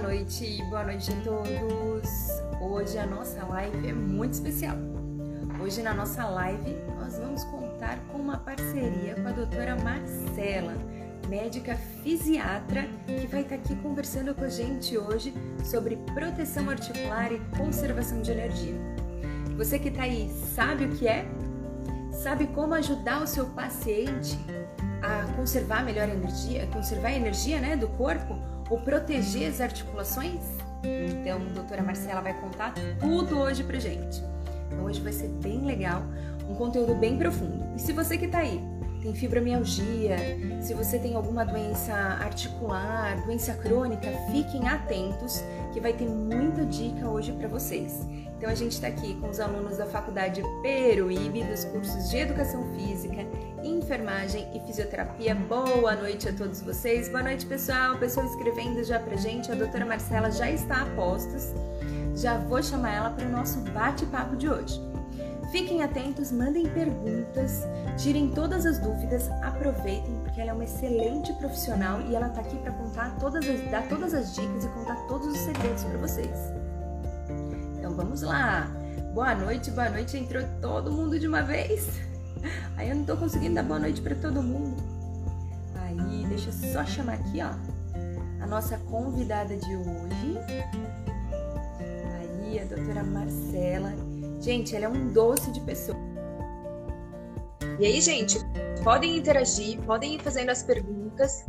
Boa noite, boa noite a todos. Hoje a nossa live é muito especial. Hoje na nossa live nós vamos contar com uma parceria com a doutora Marcela, médica fisiatra, que vai estar aqui conversando com a gente hoje sobre proteção articular e conservação de energia. Você que está aí sabe o que é? Sabe como ajudar o seu paciente a conservar melhor a energia, conservar a energia né, do corpo ou proteger as articulações? Então, a doutora Marcela vai contar tudo hoje pra gente. Então, hoje vai ser bem legal, um conteúdo bem profundo. E se você que tá aí tem fibromialgia, se você tem alguma doença articular, doença crônica, fiquem atentos que vai ter muita dica hoje para vocês. Então a gente está aqui com os alunos da Faculdade Peruíbe, dos cursos de Educação Física, Enfermagem e Fisioterapia. Boa noite a todos vocês. Boa noite, pessoal. Pessoal escrevendo já pra gente. A doutora Marcela já está a postos. Já vou chamar ela para o nosso bate-papo de hoje. Fiquem atentos, mandem perguntas, tirem todas as dúvidas, aproveitem, porque ela é uma excelente profissional e ela está aqui para contar todas as, dar todas as dicas e contar todos os segredos para vocês. Então vamos lá! Boa noite, boa noite, entrou todo mundo de uma vez? Aí eu não estou conseguindo dar boa noite para todo mundo. Aí, deixa eu só chamar aqui, ó, a nossa convidada de hoje. Aí, a doutora Marcela, Gente, ela é um doce de pessoa. E aí, gente, podem interagir, podem ir fazendo as perguntas.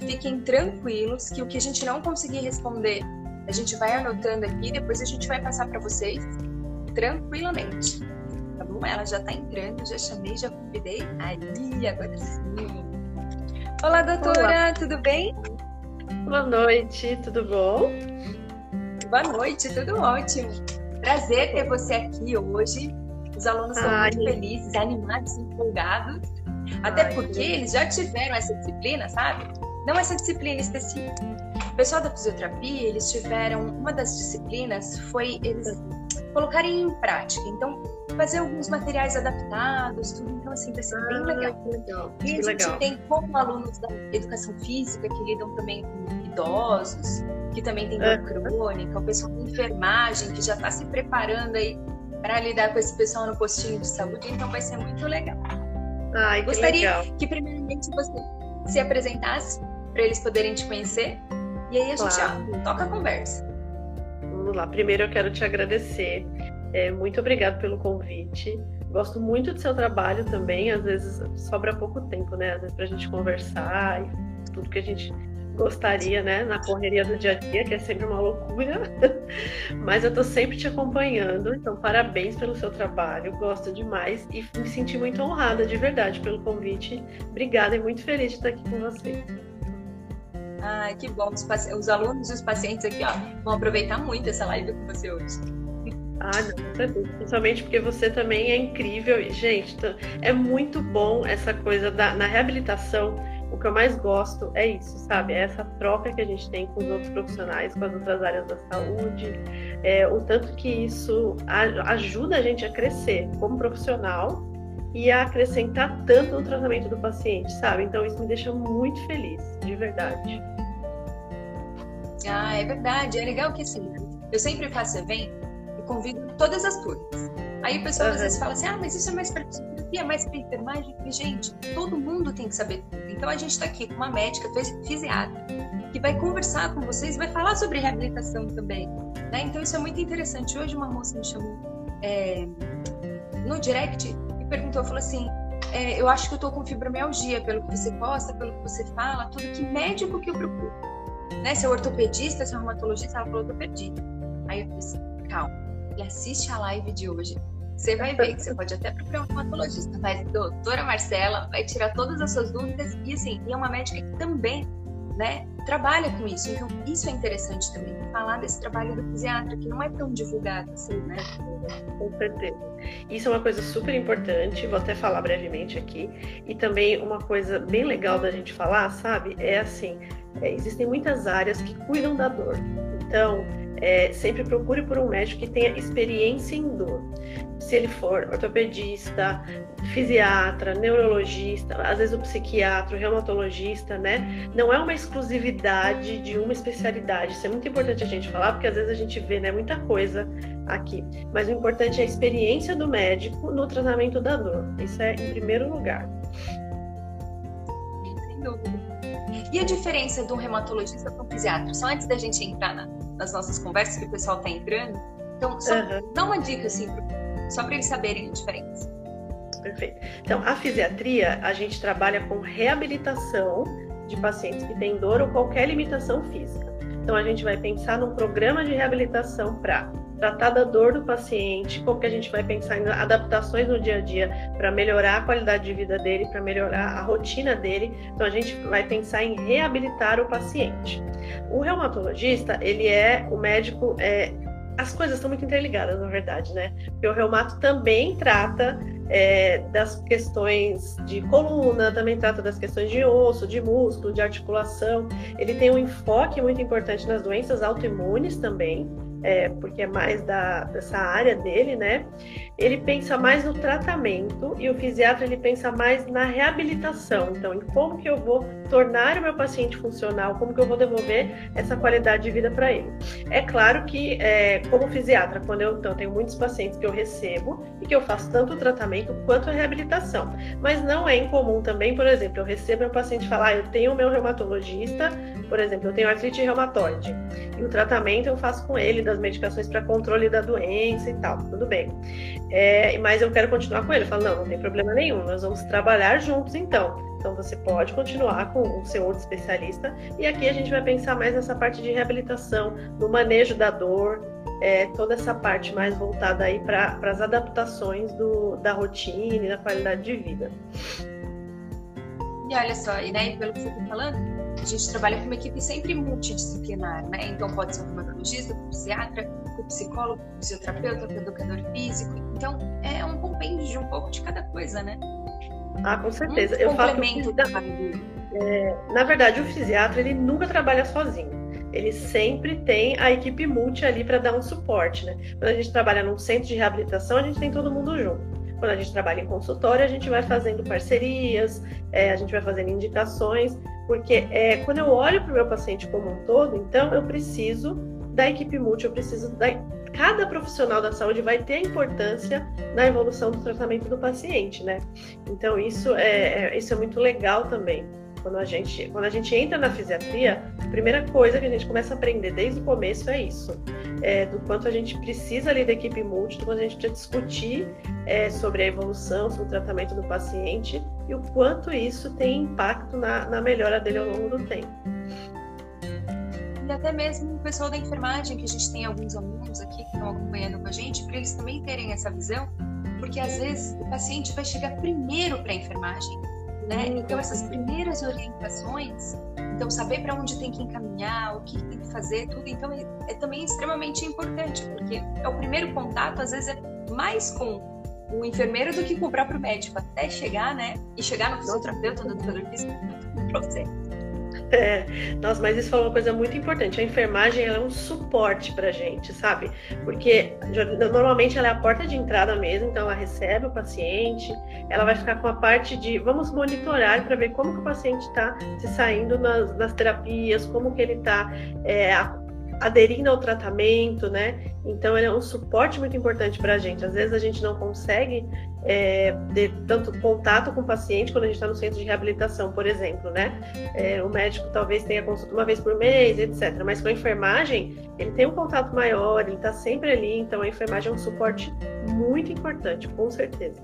Fiquem tranquilos que o que a gente não conseguir responder, a gente vai anotando aqui, depois a gente vai passar para vocês tranquilamente. Tá bom? Ela já tá entrando, já chamei, já convidei. Aí, agora sim. Olá, doutora, Olá. tudo bem? Boa noite, tudo bom? Boa noite, tudo ótimo. Prazer ter você aqui hoje. Os alunos são Ai. muito felizes, animados, empolgados. Até Ai, porque eles já tiveram essa disciplina, sabe? Não essa disciplina específica. O pessoal da fisioterapia, eles tiveram uma das disciplinas foi eles colocarem em prática. Então, fazer alguns materiais adaptados, tudo. Então, assim, vai ser ah, bem legal. Que legal. E a gente legal. tem como alunos da educação física que lidam também com idosos, que também tem dor é. crônica, o pessoal da enfermagem que já está se preparando aí para lidar com esse pessoal no postinho de saúde, então vai ser muito legal. Ai, que Gostaria legal. que primeiramente você se apresentasse para eles poderem te conhecer e aí a gente claro. já toca a conversa. Vamos lá. Primeiro eu quero te agradecer. É, muito obrigado pelo convite. Gosto muito do seu trabalho também. Às vezes sobra pouco tempo, né? Às vezes para a gente conversar e tudo que a gente gostaria, né, na correria do dia a dia, que é sempre uma loucura, mas eu tô sempre te acompanhando, então parabéns pelo seu trabalho, gosto demais e me senti muito honrada de verdade pelo convite. Obrigada e muito feliz de estar aqui com você. Ah, que bom. Os, os alunos e os pacientes aqui ó, vão aproveitar muito essa live com você hoje. Ah, não, principalmente porque você também é incrível. Gente, é muito bom essa coisa da, na reabilitação que eu mais gosto é isso, sabe? É essa troca que a gente tem com os outros profissionais, com as outras áreas da saúde, é, o tanto que isso ajuda a gente a crescer como profissional e a acrescentar tanto no tratamento do paciente, sabe? Então isso me deixa muito feliz, de verdade. Ah, é verdade. É legal que assim, eu sempre faço evento e convido todas as turmas. Aí o pessoal uhum. às vezes fala assim: ah, mas isso é mais para fisioterapia, mais enfermagem. E, gente, todo mundo tem que saber tudo. Então a gente está aqui com uma médica, fisiatra, que vai conversar com vocês, vai falar sobre reabilitação também. Né? Então isso é muito interessante. Hoje uma moça me chamou é, no direct e perguntou, falou assim, é, eu acho que eu estou com fibromialgia, pelo que você posta, pelo que você fala, tudo que médico que eu procuro. Né? Se é ortopedista, se é reumatologista, ela falou ortopedista. Aí eu falei assim, calma, e assiste a live de hoje você vai ver que você pode até procurar um reumatologista, mas doutora Marcela vai tirar todas as suas dúvidas e assim, e é uma médica que também, né, trabalha com isso. Então, isso é interessante também, falar desse trabalho do fisiatra, que não é tão divulgado assim, né? Com certeza. Isso é uma coisa super importante, vou até falar brevemente aqui. E também uma coisa bem legal da gente falar, sabe? É assim, é, existem muitas áreas que cuidam da dor. Então, é, sempre procure por um médico que tenha experiência em dor. Se ele for ortopedista, fisiatra, neurologista, às vezes o psiquiatra, o reumatologista, né? Não é uma exclusividade de uma especialidade. Isso é muito importante a gente falar, porque às vezes a gente vê, né, muita coisa aqui. Mas o importante é a experiência do médico no tratamento da dor. Isso é em primeiro lugar. Sem dúvida. E a diferença de um reumatologista para um fisiatra? Só antes da gente entrar na, nas nossas conversas, que o pessoal está entrando. Então, só uhum. dá uma dica, assim, só para eles saberem a diferença. Perfeito. Então, a fisiatria, a gente trabalha com reabilitação de pacientes que têm dor ou qualquer limitação física. Então, a gente vai pensar num programa de reabilitação para tratar da dor do paciente, como que a gente vai pensar em adaptações no dia a dia para melhorar a qualidade de vida dele, para melhorar a rotina dele. Então a gente vai pensar em reabilitar o paciente. O reumatologista, ele é o médico, é, as coisas estão muito interligadas, na verdade, né? Porque o reumato também trata é, das questões de coluna, também trata das questões de osso, de músculo, de articulação. Ele tem um enfoque muito importante nas doenças autoimunes também é, porque é mais da, dessa área dele, né? Ele pensa mais no tratamento e o fisiatra ele pensa mais na reabilitação. Então, em como que eu vou tornar o meu paciente funcional, como que eu vou devolver essa qualidade de vida para ele. É claro que, é, como fisiatra, quando eu então, tenho muitos pacientes que eu recebo e que eu faço tanto o tratamento quanto a reabilitação. Mas não é incomum também, por exemplo, eu recebo um paciente falar, ah, eu tenho o meu reumatologista, por exemplo, eu tenho artrite reumatoide e o tratamento eu faço com ele das medicações para controle da doença e tal, tudo bem. É, mas eu quero continuar com ele. Eu falo, não, não tem problema nenhum, nós vamos trabalhar juntos então. Então você pode continuar com o seu outro especialista. E aqui a gente vai pensar mais nessa parte de reabilitação, no manejo da dor, é, toda essa parte mais voltada aí para as adaptações do, da rotina e da qualidade de vida. E olha só, e né, pelo que você está falando, a gente trabalha com uma equipe sempre multidisciplinar, né? Então pode ser um reumatologista, um psiquiatra, um psicólogo, um fisioterapeuta, um educador físico. Então é um compêndio de um pouco de cada coisa, né? Ah, com certeza. Um Eu complemento falo que, é, na verdade, o fisiatra ele nunca trabalha sozinho. Ele sempre tem a equipe multi ali para dar um suporte, né? Quando a gente trabalha num centro de reabilitação, a gente tem todo mundo junto. Quando a gente trabalha em consultório, a gente vai fazendo parcerias, é, a gente vai fazendo indicações, porque é, quando eu olho para o meu paciente como um todo, então eu preciso da equipe multi, eu preciso da. Cada profissional da saúde vai ter importância na evolução do tratamento do paciente, né? Então isso é, é isso é muito legal também. Quando a gente, quando a gente entra na fisiatria, a primeira coisa que a gente começa a aprender desde o começo é isso, é, do quanto a gente precisa ali da equipe multi, do quanto a gente precisa discutir é, sobre a evolução, sobre o tratamento do paciente e o quanto isso tem impacto na, na melhora dele ao longo do tempo. E até mesmo o pessoal da enfermagem, que a gente tem alguns alunos aqui que estão acompanhando com a gente, para eles também terem essa visão, porque às vezes o paciente vai chegar primeiro para a enfermagem né? Então essas primeiras orientações, então saber para onde tem que encaminhar, o que tem que fazer, tudo, então é, é, também extremamente importante, porque é o primeiro contato, às vezes é mais com o enfermeiro do que com o próprio médico, até chegar, né? E chegar no fisioterapeuta, no educador físico, um processo. É, nossa, mas isso foi uma coisa muito importante. A enfermagem é um suporte pra gente, sabe? Porque normalmente ela é a porta de entrada mesmo, então ela recebe o paciente, ela vai ficar com a parte de vamos monitorar para ver como que o paciente está se saindo nas, nas, terapias, como que ele está é, aderindo ao tratamento, né? Então ele é um suporte muito importante para a gente. Às vezes a gente não consegue é, ter tanto contato com o paciente quando a gente está no centro de reabilitação, por exemplo, né? É, o médico talvez tenha consulta uma vez por mês, etc. Mas com a enfermagem ele tem um contato maior, ele está sempre ali. Então a enfermagem é um suporte muito importante, com certeza.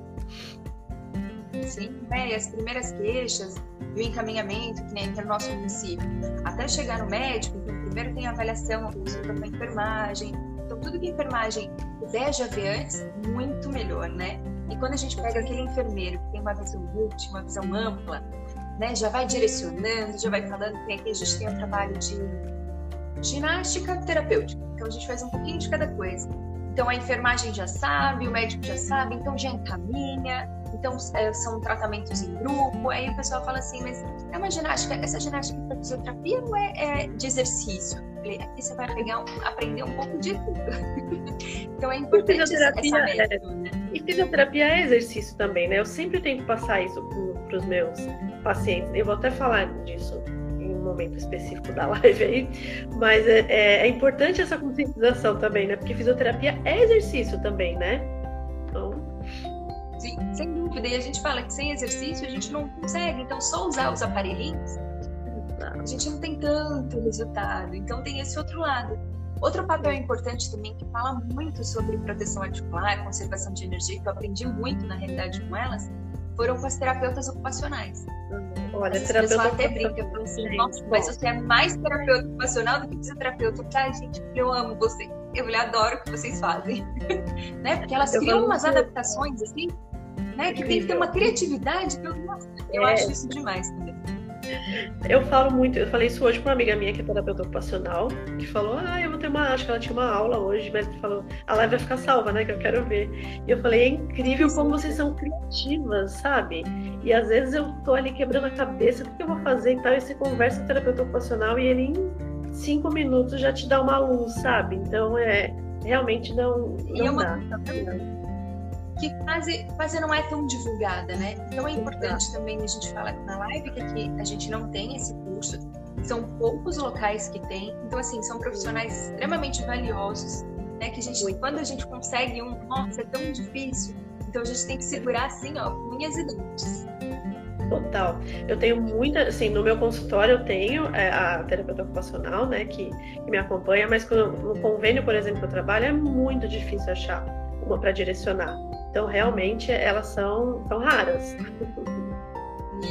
Sim, né? E as primeiras queixas e o encaminhamento, que nem no nosso município, até chegar no médico, então primeiro tem a avaliação, consulta com a enfermagem. Então, tudo que a enfermagem puder já ver antes, muito melhor, né? E quando a gente pega aquele enfermeiro que tem uma visão multi, uma visão ampla, né? Já vai direcionando, já vai falando, tem aqui a gente tem um trabalho de ginástica terapêutica. Então, a gente faz um pouquinho de cada coisa. Então, a enfermagem já sabe, o médico já sabe, então já encaminha. Então, é, são tratamentos em grupo. Aí o pessoal fala assim, mas é uma ginástica, essa ginástica para fisioterapia não é, é, de exercício. falei, aqui você vai pegar aprender um pouco de tudo. então é importante essa é, né? E fisioterapia é exercício também, né? Eu sempre tento passar isso para os meus pacientes. Eu vou até falar disso em um momento específico da live aí, mas é, é, é importante essa conscientização também, né? Porque fisioterapia é exercício também, né? Sim, sem dúvida. E a gente fala que sem exercício a gente não consegue. Então, só usar os aparelhinhos a gente não tem tanto resultado. Então tem esse outro lado. Outro papel importante também que fala muito sobre proteção articular, conservação de energia, que eu aprendi muito na realidade com elas, foram com as terapeutas ocupacionais. Olha, Essa terapeuta até brinca, falando assim, nossa, mas você é mais terapeuta ocupacional do que fisioterapeuta. Ai, gente, eu amo você. Eu adoro o que vocês fazem. né? Porque elas eu criam umas adaptações assim, né? Que tem que ter uma criatividade que eu, nossa, eu é. acho isso demais também. Eu falo muito, eu falei isso hoje com uma amiga minha que é terapeuta ocupacional, que falou, ah, eu vou ter uma, acho que ela tinha uma aula hoje, mas falou, a live vai ficar salva, né, que eu quero ver. E eu falei, é incrível como vocês são criativas, sabe? E às vezes eu tô ali quebrando a cabeça, o que eu vou fazer e tal, e você conversa com o terapeuta ocupacional e ele em cinco minutos já te dá uma luz, sabe? Então é, realmente não, não e é uma... dá. Que quase, quase não é tão divulgada, né? Então é importante também a gente falar na live que aqui a gente não tem esse curso, são poucos locais que tem, então assim, são profissionais extremamente valiosos, né? Que a gente, quando a gente consegue um, nossa, é tão difícil, então a gente tem que segurar assim, ó, unhas e dentes. Total. Eu tenho muita, assim, no meu consultório eu tenho é, a terapeuta ocupacional, né, que, que me acompanha, mas no convênio, por exemplo, que eu trabalho, é muito difícil achar uma para direcionar. Então, realmente, elas são, são raras.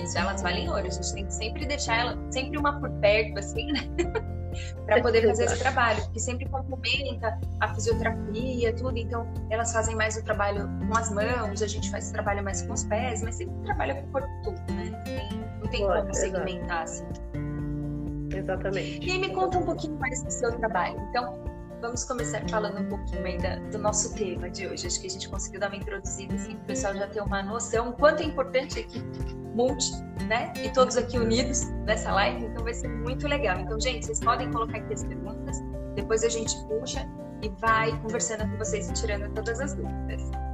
Isso, elas valem ouro. A gente tem que sempre deixar ela, sempre uma por perto, assim, né? para poder fazer esse trabalho, que sempre complementa a fisioterapia, tudo. Então, elas fazem mais o trabalho com as mãos, a gente faz o trabalho mais com os pés, mas sempre trabalha com o corpo todo, né? Não tem, não tem como segmentar assim. Exatamente. E aí me conta um pouquinho mais do seu trabalho. Então, vamos começar falando um pouquinho aí da, do nosso tema de hoje. Acho que a gente conseguiu dar uma introduzida, assim, para o pessoal já ter uma noção quanto é importante aqui multi, né? E todos aqui unidos nessa live, então vai ser muito legal. Então, gente, vocês podem colocar aqui as perguntas, depois a gente puxa e vai conversando com vocês e tirando todas as dúvidas.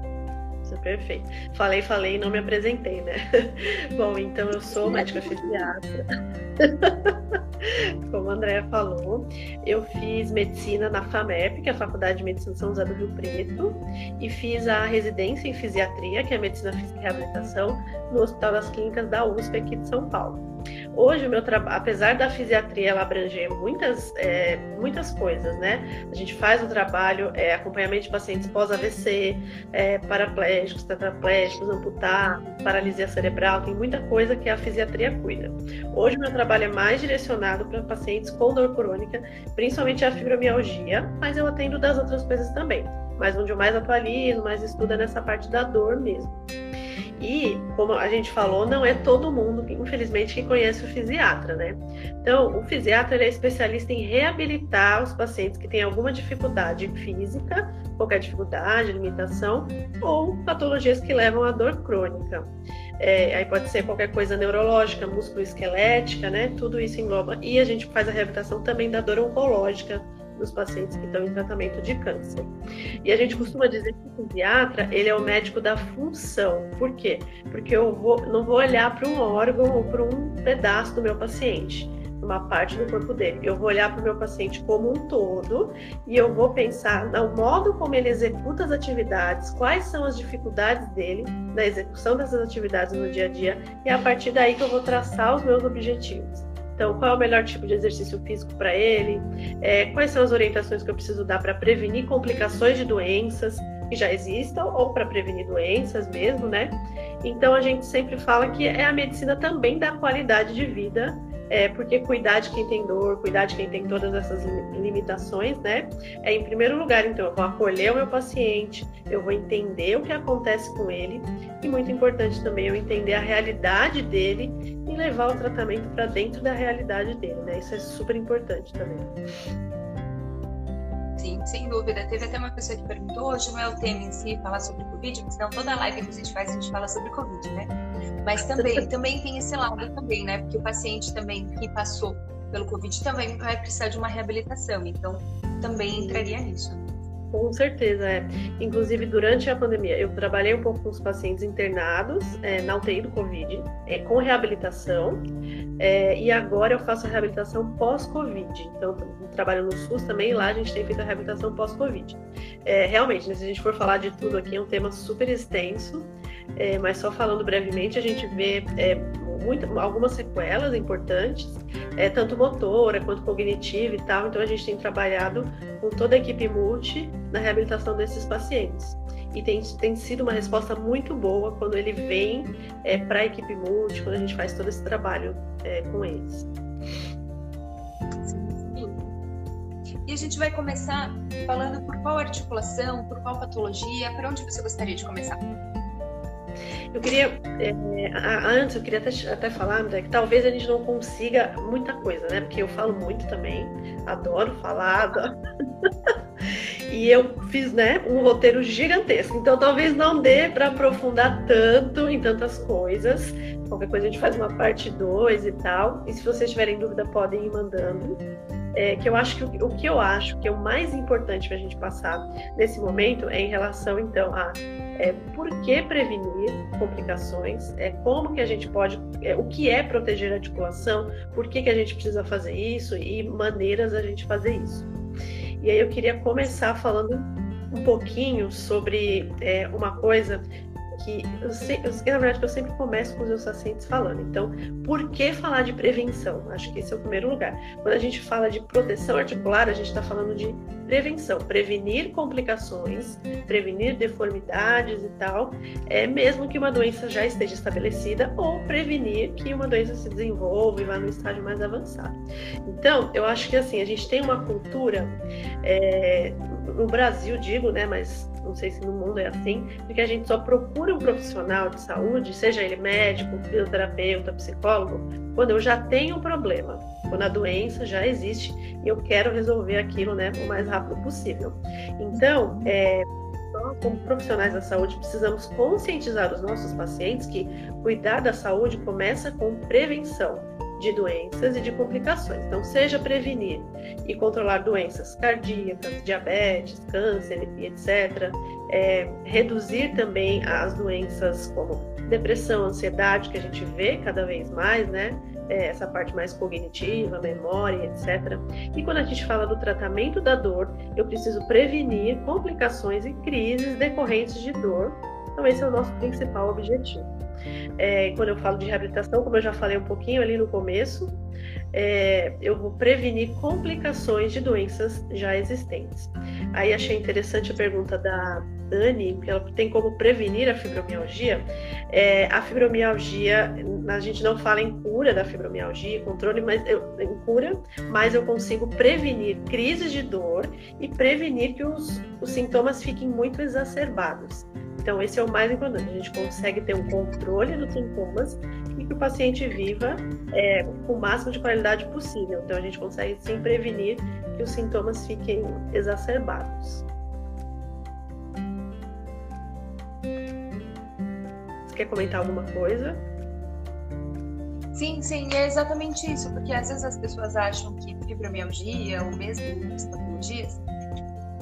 Isso, perfeito. Falei, falei e não me apresentei, né? Bom, então eu sou médica pediatra. Como a Andrea falou, eu fiz medicina na FAMEP, que é a Faculdade de Medicina de São José do Rio Preto, e fiz a residência em fisiatria, que é medicina física e reabilitação, no Hospital das Clínicas da USP aqui de São Paulo. Hoje, o meu trabalho, apesar da fisiatria ela abranger muitas, é, muitas coisas, né? A gente faz um trabalho, é, acompanhamento de pacientes pós-AVC, é, paraplégicos, tetraplégicos, amputados, paralisia cerebral, tem muita coisa que a fisiatria cuida. Hoje, o meu trabalho é mais direcionado para pacientes com dor crônica, principalmente a fibromialgia, mas eu atendo das outras coisas também. Mas onde eu mais atualizo, mais estudo é nessa parte da dor mesmo. E, como a gente falou, não é todo mundo, infelizmente, que conhece o fisiatra, né? Então, o fisiatra é especialista em reabilitar os pacientes que têm alguma dificuldade física, qualquer dificuldade, limitação, ou patologias que levam à dor crônica. É, aí pode ser qualquer coisa neurológica, músculo-esquelética, né? Tudo isso engloba. E a gente faz a reabilitação também da dor oncológica, dos pacientes que estão em tratamento de câncer. E a gente costuma dizer que o psiquiatra, ele é o médico da função. Por quê? Porque eu vou, não vou olhar para um órgão ou para um pedaço do meu paciente uma parte do corpo dele. Eu vou olhar para o meu paciente como um todo e eu vou pensar no modo como ele executa as atividades, quais são as dificuldades dele na execução dessas atividades no dia a dia e é a partir daí que eu vou traçar os meus objetivos. Então, qual é o melhor tipo de exercício físico para ele? É, quais são as orientações que eu preciso dar para prevenir complicações de doenças que já existam ou para prevenir doenças mesmo, né? Então, a gente sempre fala que é a medicina também da qualidade de vida é, porque cuidar de quem tem dor, cuidar de quem tem todas essas limitações, né? É em primeiro lugar, então, eu vou acolher o meu paciente, eu vou entender o que acontece com ele, e muito importante também eu entender a realidade dele e levar o tratamento para dentro da realidade dele, né? Isso é super importante também. Sim, sem dúvida. Teve até uma pessoa que perguntou, hoje não é o tema em si falar sobre Covid, porque senão toda live que a gente faz, a gente fala sobre Covid, né? Mas também, também tem esse lado também, né? Porque o paciente também que passou pelo Covid também vai precisar de uma reabilitação, então também entraria nisso. Com certeza, é. Inclusive, durante a pandemia, eu trabalhei um pouco com os pacientes internados é, na UTI do Covid, é, com reabilitação, é, e agora eu faço a reabilitação pós-Covid. Então, trabalho no SUS também, lá a gente tem feito a reabilitação pós-Covid. É, realmente, né, se a gente for falar de tudo aqui, é um tema super extenso, é, mas só falando brevemente, a gente vê é, algumas sequelas importantes, é, tanto motora quanto cognitiva e tal. Então a gente tem trabalhado com toda a equipe multi na reabilitação desses pacientes. E tem, tem sido uma resposta muito boa quando ele vem é, para a equipe multi, quando a gente faz todo esse trabalho é, com eles. E a gente vai começar falando por qual articulação, por qual patologia, para onde você gostaria de começar? Eu queria, é, antes, eu queria até, até falar, André, que talvez a gente não consiga muita coisa, né? Porque eu falo muito também, adoro falar, adoro. e eu fiz, né, um roteiro gigantesco. Então talvez não dê para aprofundar tanto em tantas coisas. Qualquer coisa a gente faz uma parte 2 e tal. E se vocês tiverem dúvida, podem ir mandando é, que eu acho que o, o, que eu acho que é o mais importante para a gente passar nesse momento é em relação então a é, por que prevenir complicações, é, como que a gente pode, é, o que é proteger a articulação, por que, que a gente precisa fazer isso e maneiras a gente fazer isso. E aí eu queria começar falando um pouquinho sobre é, uma coisa que eu, sei, eu, na verdade eu sempre começo com os meus pacientes falando. Então, por que falar de prevenção? Acho que esse é o primeiro lugar. Quando a gente fala de proteção articular, a gente está falando de prevenção, prevenir complicações, prevenir deformidades e tal, é mesmo que uma doença já esteja estabelecida ou prevenir que uma doença se desenvolva e vá no estágio mais avançado. Então, eu acho que assim a gente tem uma cultura é, no Brasil, digo, né, mas não sei se no mundo é assim, de que a gente só procura um profissional de saúde, seja ele médico, fisioterapeuta, psicólogo, quando eu já tenho um problema, quando a doença já existe e eu quero resolver aquilo né, o mais rápido possível. Então, é, nós, como profissionais da saúde, precisamos conscientizar os nossos pacientes que cuidar da saúde começa com prevenção de doenças e de complicações. Então, seja prevenir e controlar doenças cardíacas, diabetes, câncer etc. É, reduzir também as doenças como depressão, ansiedade, que a gente vê cada vez mais, né? É, essa parte mais cognitiva, memória, etc. E quando a gente fala do tratamento da dor, eu preciso prevenir complicações e crises decorrentes de dor. Então, esse é o nosso principal objetivo. É, quando eu falo de reabilitação, como eu já falei um pouquinho ali no começo, é, eu vou prevenir complicações de doenças já existentes. Aí achei interessante a pergunta da Dani, que ela tem como prevenir a fibromialgia. É, a fibromialgia, a gente não fala em cura da fibromialgia, controle, mas eu, em cura, mas eu consigo prevenir crises de dor e prevenir que os, os sintomas fiquem muito exacerbados. Então, esse é o mais importante. A gente consegue ter um controle dos sintomas e que o paciente viva é, com o máximo de qualidade possível. Então, a gente consegue sim prevenir que os sintomas fiquem exacerbados. Você quer comentar alguma coisa? Sim, sim, é exatamente isso, porque às vezes as pessoas acham que fibromialgia ou mesmo patologias,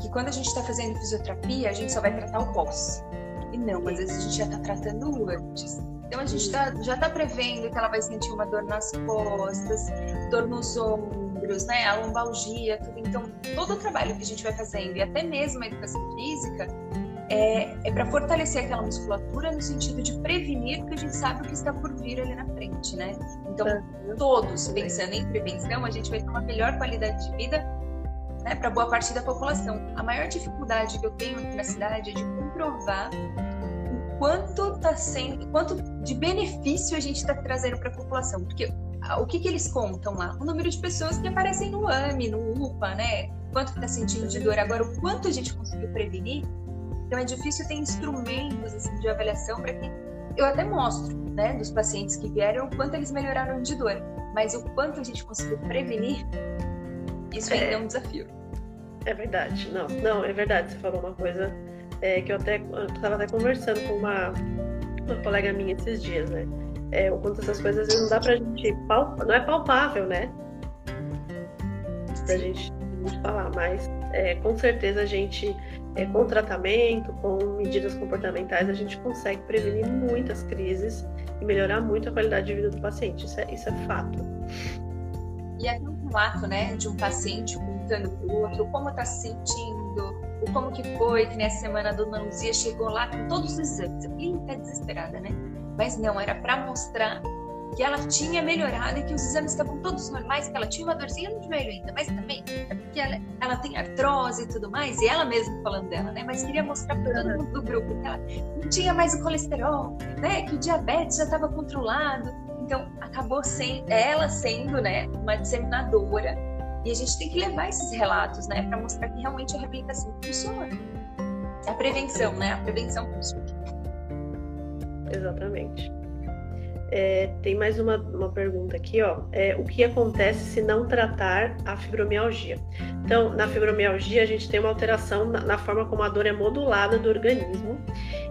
que quando a gente está fazendo fisioterapia, a gente só vai tratar o pós. E não, às vezes a gente já está tratando antes. Então a gente tá, já está prevendo que ela vai sentir uma dor nas costas, dor nos ombros, né? A lombalgia, tudo. Então, todo o trabalho que a gente vai fazendo, e até mesmo a educação física, é, é para fortalecer aquela musculatura no sentido de prevenir, porque a gente sabe o que está por vir ali na frente, né? Então, todos pensando em prevenção, a gente vai ter uma melhor qualidade de vida né, para boa parte da população. A maior dificuldade que eu tenho aqui na cidade é de comprovar o quanto está sendo, quanto de benefício a gente está trazendo para a população, porque o que, que eles contam lá? O número de pessoas que aparecem no AME, no UPA, né? Quanto está sentindo de dor agora, o quanto a gente conseguiu prevenir. Então é difícil ter instrumentos assim, de avaliação para que eu até mostro, né, dos pacientes que vieram o quanto eles melhoraram de dor, mas o quanto a gente conseguiu prevenir, isso ainda é, é um desafio. É verdade, não, não, é verdade. Você falou uma coisa é, que eu até estava até conversando com uma, uma colega minha esses dias, né? É, o quanto essas coisas não dá pra gente não é palpável, né? da gente falar, mas é, com certeza a gente, é, com tratamento, com medidas comportamentais, a gente consegue prevenir muitas crises e melhorar muito a qualidade de vida do paciente. Isso é, isso é fato. E até um relato, né, de um paciente contando para o outro como está se sentindo, o como que foi, que nessa semana a dona Luzia chegou lá com todos os exames. Eu fiquei até desesperada, né? Mas não, era para mostrar que ela tinha melhorado e que os exames estavam todos normais, que ela tinha uma dorzinha no joelho ainda, mas também é porque ela, ela tem artrose e tudo mais, e ela mesma falando dela, né? Mas queria mostrar para todo mundo do grupo que ela não tinha mais o colesterol, né? Que o diabetes já estava controlado. Então, acabou sendo, ela sendo, né, uma disseminadora. E a gente tem que levar esses relatos, né, para mostrar que realmente a reabilitação funciona. A prevenção, né? A prevenção funciona. Exatamente. É, tem mais uma, uma pergunta aqui, ó. É, o que acontece se não tratar a fibromialgia? Então, na fibromialgia, a gente tem uma alteração na, na forma como a dor é modulada do organismo.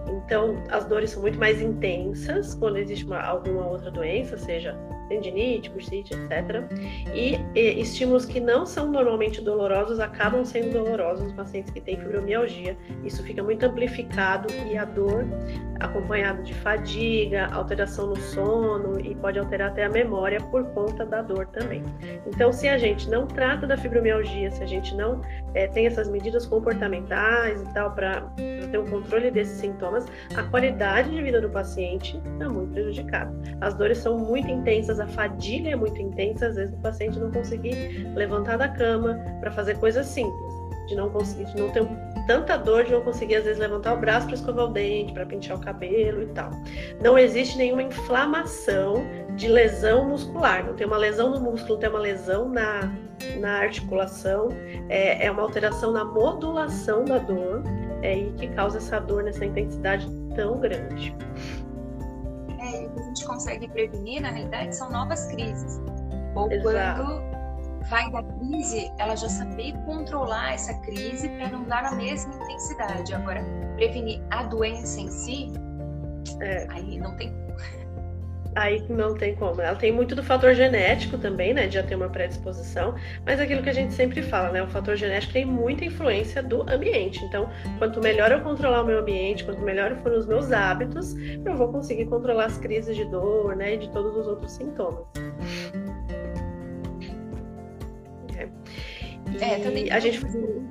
Então, as dores são muito mais intensas quando existe uma, alguma outra doença, seja tendinite, bursite, etc. E, e, estímulos que não são normalmente dolorosos acabam sendo dolorosos nos pacientes que têm fibromialgia. Isso fica muito amplificado e a dor, acompanhada de fadiga, alteração no sono e pode alterar até a memória por conta da dor também. Então, se a gente não trata da fibromialgia, se a gente não é, tem essas medidas comportamentais e tal para ter um controle desses sintomas, a qualidade de vida do paciente está muito prejudicada. As dores são muito intensas a fadiga é muito intensa, às vezes o paciente não conseguir levantar da cama para fazer coisas simples, de não conseguir, de não ter tanta dor de não conseguir às vezes levantar o braço para escovar o dente, para pentear o cabelo e tal. Não existe nenhuma inflamação de lesão muscular, não tem uma lesão no músculo, tem uma lesão na, na articulação, é, é uma alteração na modulação da dor é, e que causa essa dor nessa intensidade tão grande gente consegue prevenir, na realidade, são novas crises. Ou Exato. quando vai da crise, ela já saber controlar essa crise para não dar a mesma intensidade. Agora, prevenir a doença em si, é. aí não tem aí não tem como. Ela tem muito do fator genético também, né? De já ter uma predisposição, mas aquilo que a gente sempre fala, né? O fator genético tem muita influência do ambiente. Então, quanto melhor eu controlar o meu ambiente, quanto melhor forem os meus hábitos, eu vou conseguir controlar as crises de dor, né? E de todos os outros sintomas. É, é também a gente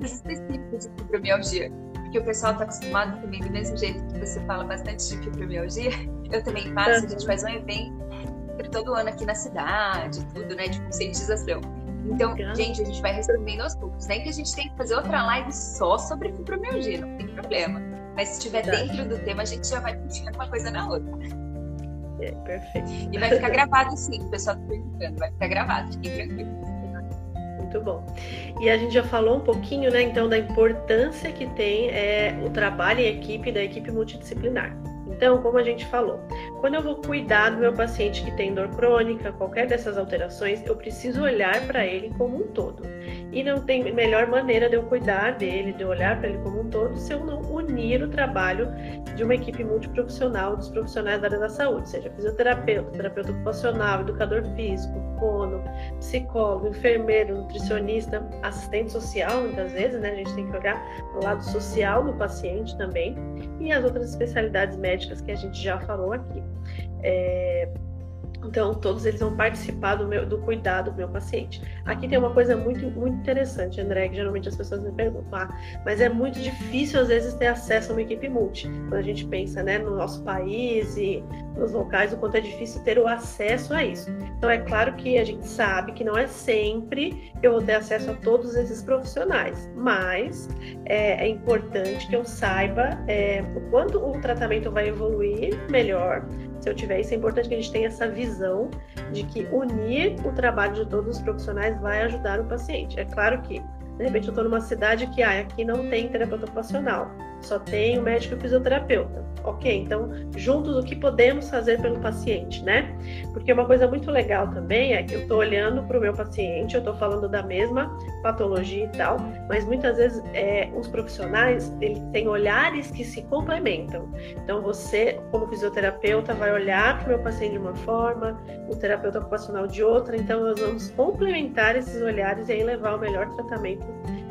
específicos de fibromialgia porque o pessoal está acostumado também do mesmo jeito que você fala bastante de fibromialgia. Eu também faço, a gente faz um evento todo ano aqui na cidade, tudo, né, de conscientização. Então, gente, a gente vai respondendo aos poucos. Nem que a gente tenha que fazer outra live só sobre fibromialgia, não tem problema. Mas se estiver dentro do tema, a gente já vai puxando uma coisa na outra. É, perfeito. E vai ficar gravado sim, o pessoal está perguntando, vai ficar gravado, fiquem tranquilos. Muito bom. E a gente já falou um pouquinho, né, então, da importância que tem é, o trabalho em equipe da equipe multidisciplinar. Então, como a gente falou, quando eu vou cuidar do meu paciente que tem dor crônica, qualquer dessas alterações, eu preciso olhar para ele como um todo. E não tem melhor maneira de eu cuidar dele, de eu olhar para ele como um todo, se eu não unir o trabalho de uma equipe multiprofissional, dos profissionais da área da saúde, seja fisioterapeuta, terapeuta ocupacional, educador físico, fono, psicólogo, enfermeiro, nutricionista, assistente social, muitas vezes, né? A gente tem que olhar o lado social do paciente também e as outras especialidades médicas que a gente já falou aqui. É, então, todos eles vão participar do, meu, do cuidado do meu paciente. Aqui tem uma coisa muito, muito interessante, André, que geralmente as pessoas me perguntam, ah, mas é muito difícil, às vezes, ter acesso a uma equipe multi. Quando a gente pensa né, no nosso país e nos locais, o quanto é difícil ter o acesso a isso. Então, é claro que a gente sabe que não é sempre eu vou ter acesso a todos esses profissionais, mas é, é importante que eu saiba é, o tratamento vai evoluir melhor se eu tiver isso, é importante que a gente tenha essa visão de que unir o trabalho de todos os profissionais vai ajudar o paciente. É claro que, de repente, eu estou numa cidade que ah, aqui não tem terapeuta ocupacional. Só tem o médico e o fisioterapeuta. Ok, então, juntos, o que podemos fazer pelo paciente, né? Porque uma coisa muito legal também é que eu estou olhando para o meu paciente, eu estou falando da mesma patologia e tal, mas muitas vezes é, os profissionais têm olhares que se complementam. Então, você, como fisioterapeuta, vai olhar para o meu paciente de uma forma, o terapeuta ocupacional de outra, então nós vamos complementar esses olhares e aí levar o melhor tratamento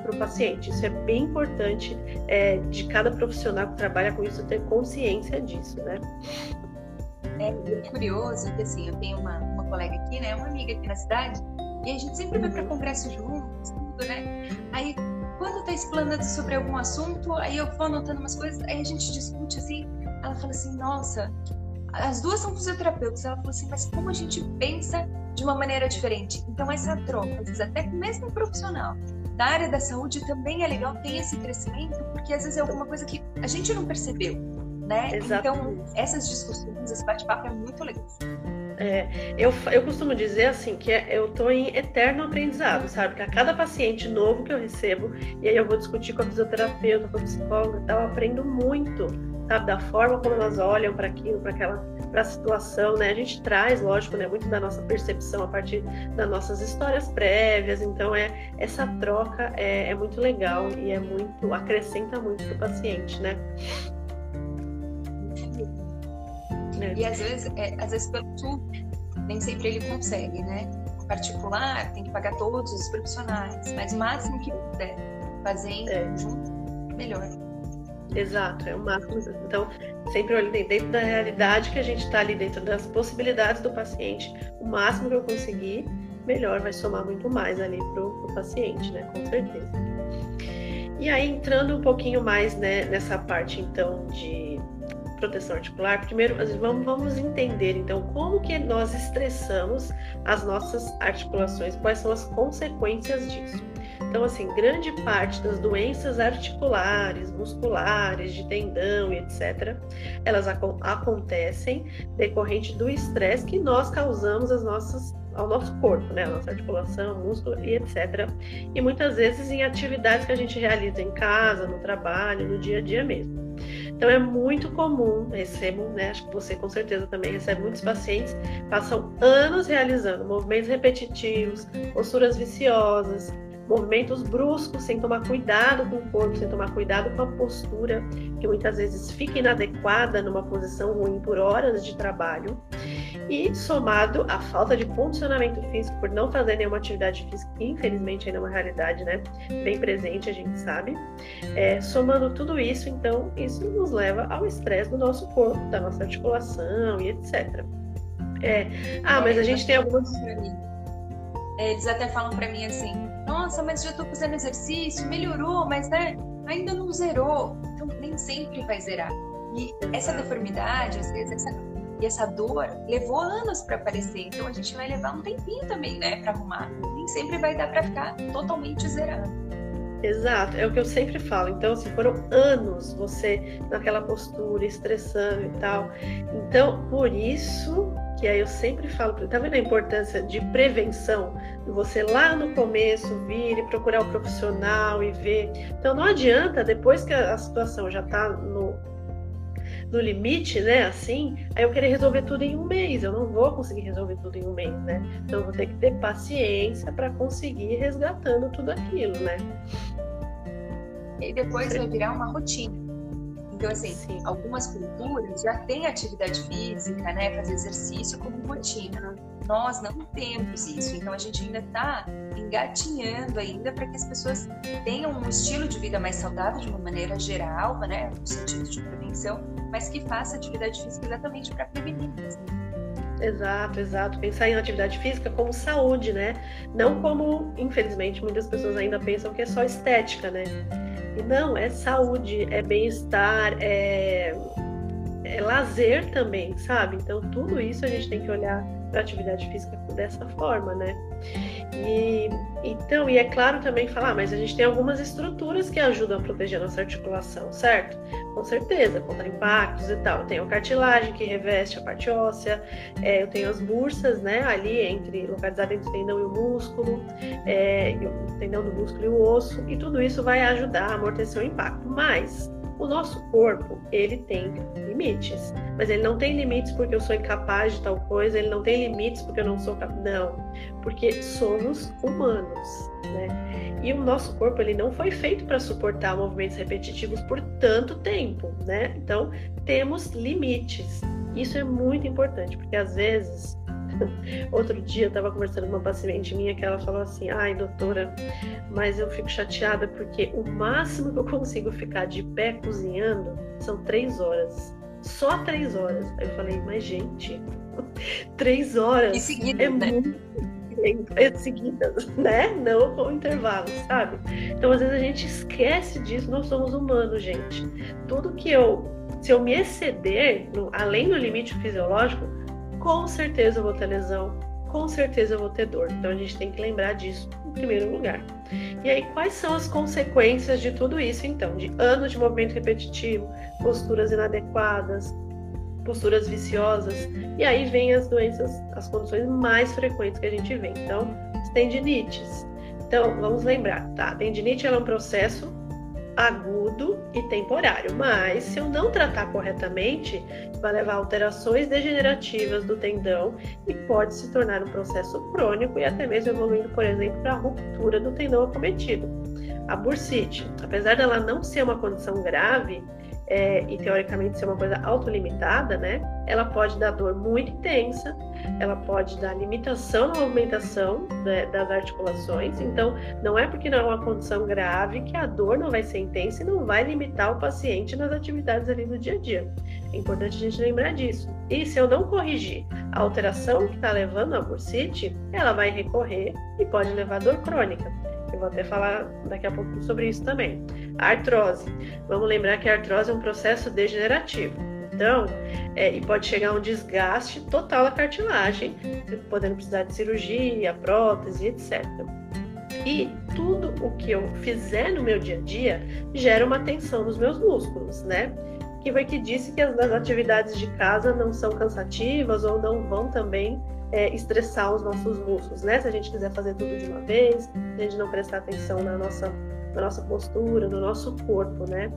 para o paciente. Isso é bem importante é, de cada profissional que trabalha com isso ter consciência disso, né? É, é curioso que assim, eu tenho uma, uma colega aqui, né, uma amiga aqui na cidade, e a gente sempre vai para uhum. congresso juntos, tudo, né? Aí quando tá explanando sobre algum assunto, aí eu vou anotando umas coisas, aí a gente discute assim, ela fala assim, nossa, as duas são fisioterapeutas, ela falou assim, mas como a gente pensa de uma maneira diferente? Então essa troca, às vezes até com o mesmo profissional, da área da saúde também é legal ter esse crescimento, porque às vezes é alguma coisa que a gente não percebeu, né? Então, essas discussões, esse bate-papo é muito legal. É, eu, eu costumo dizer assim que é, eu estou em eterno aprendizado, sabe? Que a cada paciente novo que eu recebo, e aí eu vou discutir com a fisioterapeuta, com a psicóloga, eu aprendo muito, sabe? Da forma como elas olham para aquilo, para aquela para a situação, né? A gente traz, lógico, né, muito da nossa percepção a partir das nossas histórias prévias. Então é essa troca é, é muito legal e é muito acrescenta muito para o paciente, né? É. E às vezes, é, às vezes pelo SUS, nem sempre ele consegue, né? Particular, tem que pagar todos os profissionais, mas o máximo que puder fazer é. junto, melhor. Exato, é o máximo. Então, sempre olhando dentro da realidade que a gente está ali, dentro das possibilidades do paciente, o máximo que eu conseguir, melhor, vai somar muito mais ali para o paciente, né? Com certeza. E aí, entrando um pouquinho mais né, nessa parte, então, de proteção articular, primeiro vamos, vamos entender, então, como que nós estressamos as nossas articulações, quais são as consequências disso. Então, assim, grande parte das doenças articulares, musculares, de tendão e etc., elas ac acontecem decorrente do estresse que nós causamos às nossas ao nosso corpo, né? A nossa articulação, músculo e etc. E muitas vezes em atividades que a gente realiza em casa, no trabalho, no dia a dia mesmo. Então é muito comum, recebo, né? Acho que você com certeza também recebe muitos pacientes, passam anos realizando movimentos repetitivos, posturas viciosas, movimentos bruscos, sem tomar cuidado com o corpo, sem tomar cuidado com a postura, que muitas vezes fica inadequada numa posição ruim por horas de trabalho, e somado à falta de condicionamento físico por não fazer nenhuma atividade física, que infelizmente ainda é uma realidade, né, bem presente, a gente sabe. É, somando tudo isso, então, isso nos leva ao estresse do nosso corpo, da nossa articulação e etc. É, ah, mas a gente tem algumas. Eles até falam para mim assim: nossa, mas já estou fazendo exercício, melhorou, mas né, ainda não zerou. Então nem sempre vai zerar. E essa deformidade, às vezes, essa, e essa dor levou anos para aparecer. Então a gente vai levar um tempinho também, né, para arrumar. Nem sempre vai dar para ficar totalmente zerado. Exato, é o que eu sempre falo. Então, se foram anos você naquela postura, estressando e tal. Então, por isso que aí eu sempre falo, tá vendo a importância de prevenção? Você lá no começo vir e procurar o um profissional e ver. Então não adianta, depois que a situação já tá no, no limite, né? Assim, aí eu querer resolver tudo em um mês. Eu não vou conseguir resolver tudo em um mês, né? Então eu vou ter que ter paciência para conseguir ir resgatando tudo aquilo, né? E depois vai virar uma rotina. Então, assim, Sim. algumas culturas já têm atividade física, né, fazer exercício como rotina. Nós não temos isso, então a gente ainda está engatinhando ainda para que as pessoas tenham um estilo de vida mais saudável de uma maneira geral, né, no sentido de prevenção, mas que faça atividade física exatamente para prevenir. Exato, exato. Pensar em atividade física como saúde, né? Não como, infelizmente, muitas pessoas ainda pensam que é só estética, né? Não, é saúde, é bem-estar, é, é lazer também, sabe? Então, tudo isso a gente tem que olhar para atividade física dessa forma, né? E então, e é claro também falar, mas a gente tem algumas estruturas que ajudam a proteger a nossa articulação, certo? Com certeza, contra impactos e tal. Eu tenho a cartilagem que reveste a parte óssea, é, eu tenho as bursas, né, ali entre localizada entre o tendão e o músculo, é, o tendão do músculo e o osso, e tudo isso vai ajudar a amortecer o impacto. Mas O nosso corpo, ele tem limites, mas ele não tem limites porque eu sou incapaz de tal coisa, ele não tem limites porque eu não sou capaz. Não, porque somos humanos, né? E o nosso corpo, ele não foi feito para suportar movimentos repetitivos por tanto tempo, né? Então, temos limites. Isso é muito importante, porque às vezes Outro dia eu estava conversando com uma paciente minha que ela falou assim: ai, doutora, mas eu fico chateada porque o máximo que eu consigo ficar de pé cozinhando são três horas. Só três horas. Aí eu falei: mas gente, três horas e seguida, é né? muito é seguidas, né? Não com intervalos, sabe? Então, às vezes a gente esquece disso, nós somos humanos, gente. Tudo que eu, se eu me exceder, no, além do limite fisiológico, com certeza eu vou ter lesão, com certeza eu vou ter dor. Então a gente tem que lembrar disso em primeiro lugar. E aí, quais são as consequências de tudo isso, então? De anos de movimento repetitivo, posturas inadequadas, posturas viciosas. E aí vem as doenças, as condições mais frequentes que a gente vê. Então, tendinites. Então, vamos lembrar, tá? Tendinite é um processo agudo e temporário, mas se eu não tratar corretamente, vai levar a alterações degenerativas do tendão e pode se tornar um processo crônico e até mesmo evoluindo, por exemplo, para a ruptura do tendão acometido. A bursite, apesar dela não ser uma condição grave, é, e teoricamente ser uma coisa autolimitada, né? Ela pode dar dor muito intensa, ela pode dar limitação na movimentação né, das articulações. Então, não é porque não é uma condição grave que a dor não vai ser intensa e não vai limitar o paciente nas atividades ali do dia a dia. É importante a gente lembrar disso. E se eu não corrigir a alteração que está levando a bursite, ela vai recorrer e pode levar dor crônica. Eu vou até falar daqui a pouco sobre isso também. Artrose. Vamos lembrar que a artrose é um processo degenerativo. Então, é, e pode chegar a um desgaste total da cartilagem, podendo precisar de cirurgia, prótese, etc. E tudo o que eu fizer no meu dia a dia gera uma tensão nos meus músculos, né? Que foi que disse que as, as atividades de casa não são cansativas ou não vão também é, estressar os nossos músculos, né? Se a gente quiser fazer tudo de uma vez, se a gente não prestar atenção na nossa, na nossa postura, no nosso corpo, né?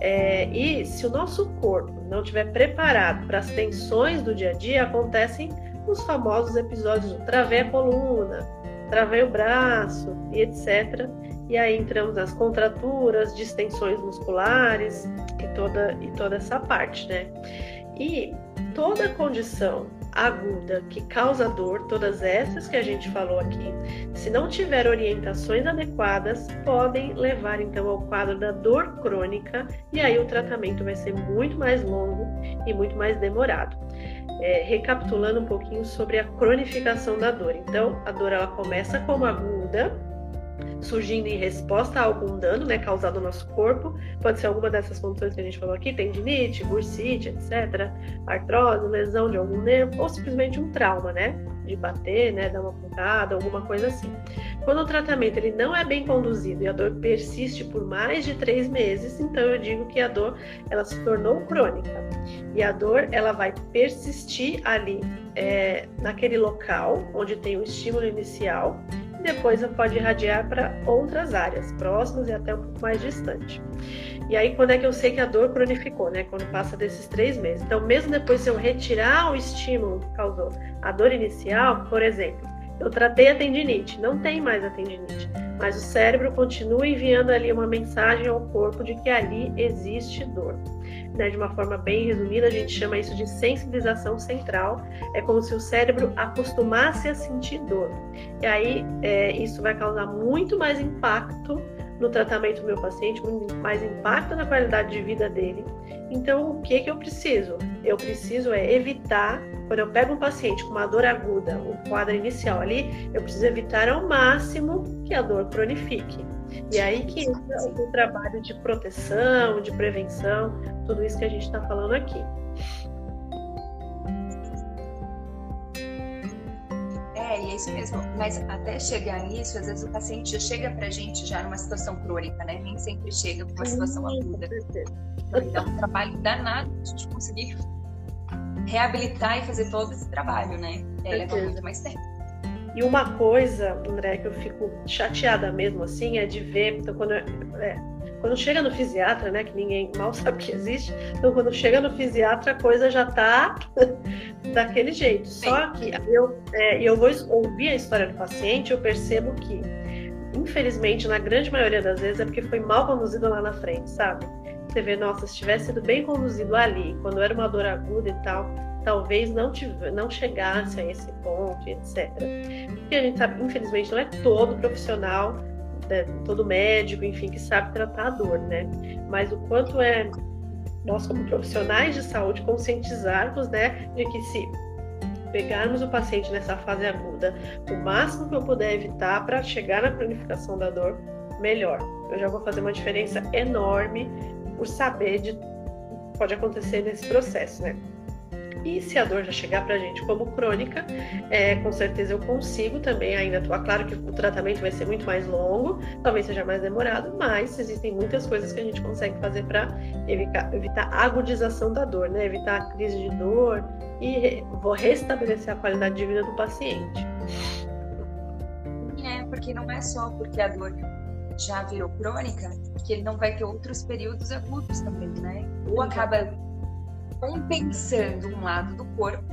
É, e se o nosso corpo não estiver preparado para as tensões do dia a dia, acontecem os famosos episódios do travei a coluna, travei o braço e etc. E aí entramos nas contraturas, distensões musculares e toda, e toda essa parte, né? E toda condição aguda que causa dor, todas essas que a gente falou aqui, se não tiver orientações adequadas, podem levar então ao quadro da dor crônica e aí o tratamento vai ser muito mais longo e muito mais demorado. É, recapitulando um pouquinho sobre a cronificação da dor. Então, a dor ela começa como aguda, surgindo em resposta a algum dano né, causado no nosso corpo. Pode ser alguma dessas condições que a gente falou aqui, tendinite, bursite, etc., artrose, lesão de algum nervo, ou simplesmente um trauma, né? De bater, né, dar uma pancada, alguma coisa assim. Quando o tratamento ele não é bem conduzido e a dor persiste por mais de três meses, então eu digo que a dor ela se tornou crônica. E a dor ela vai persistir ali é, naquele local onde tem o estímulo inicial depois pode irradiar para outras áreas, próximas e até um pouco mais distante. E aí, quando é que eu sei que a dor cronificou, né? Quando passa desses três meses. Então, mesmo depois se eu retirar o estímulo que causou a dor inicial, por exemplo, eu tratei a tendinite, não tem mais a tendinite, mas o cérebro continua enviando ali uma mensagem ao corpo de que ali existe dor né, de uma forma bem resumida, a gente chama isso de sensibilização central. É como se o cérebro acostumasse a sentir dor. E aí é, isso vai causar muito mais impacto no tratamento do meu paciente, muito mais impacto na qualidade de vida dele. Então, o que, que eu preciso? Eu preciso é evitar, quando eu pego um paciente com uma dor aguda, o quadro inicial ali, eu preciso evitar ao máximo que a dor cronifique. E aí que entra o trabalho de proteção, de prevenção, tudo isso que a gente está falando aqui. É, e é isso mesmo. Mas até chegar nisso, às vezes o paciente já chega para a gente já numa situação crônica, né? Nem sempre chega com uma situação aguda. Então, é um trabalho danado a gente conseguir reabilitar e fazer todo esse trabalho, né? É, leva muito mais tempo. E uma coisa, André, que eu fico chateada mesmo assim, é de ver, então, quando, é, quando chega no fisiatra, né, que ninguém mal sabe que existe, então quando chega no fisiatra a coisa já tá daquele jeito. Sim. Só que eu, é, eu vou ouvir a história do paciente, eu percebo que, infelizmente, na grande maioria das vezes é porque foi mal conduzido lá na frente, sabe? Você vê, nossa, se tivesse sido bem conduzido ali, quando era uma dor aguda e tal, talvez não, tive, não chegasse a esse ponto, etc. Porque a gente sabe, infelizmente, não é todo profissional, né, todo médico, enfim, que sabe tratar a dor, né? Mas o quanto é nós, como profissionais de saúde, conscientizarmos, né, de que se pegarmos o paciente nessa fase aguda, o máximo que eu puder evitar para chegar na cronificação da dor, melhor. Eu já vou fazer uma diferença enorme por saber de pode acontecer nesse processo, né? E se a dor já chegar para a gente como crônica, é, com certeza eu consigo também ainda atuar. Claro que o tratamento vai ser muito mais longo, talvez seja mais demorado, mas existem muitas coisas que a gente consegue fazer para evitar, evitar a agudização da dor, né? evitar a crise de dor e vou restabelecer a qualidade de vida do paciente. É, porque não é só porque a dor já virou crônica que ele não vai ter outros períodos agudos também, né? Ou acaba compensando um lado do corpo,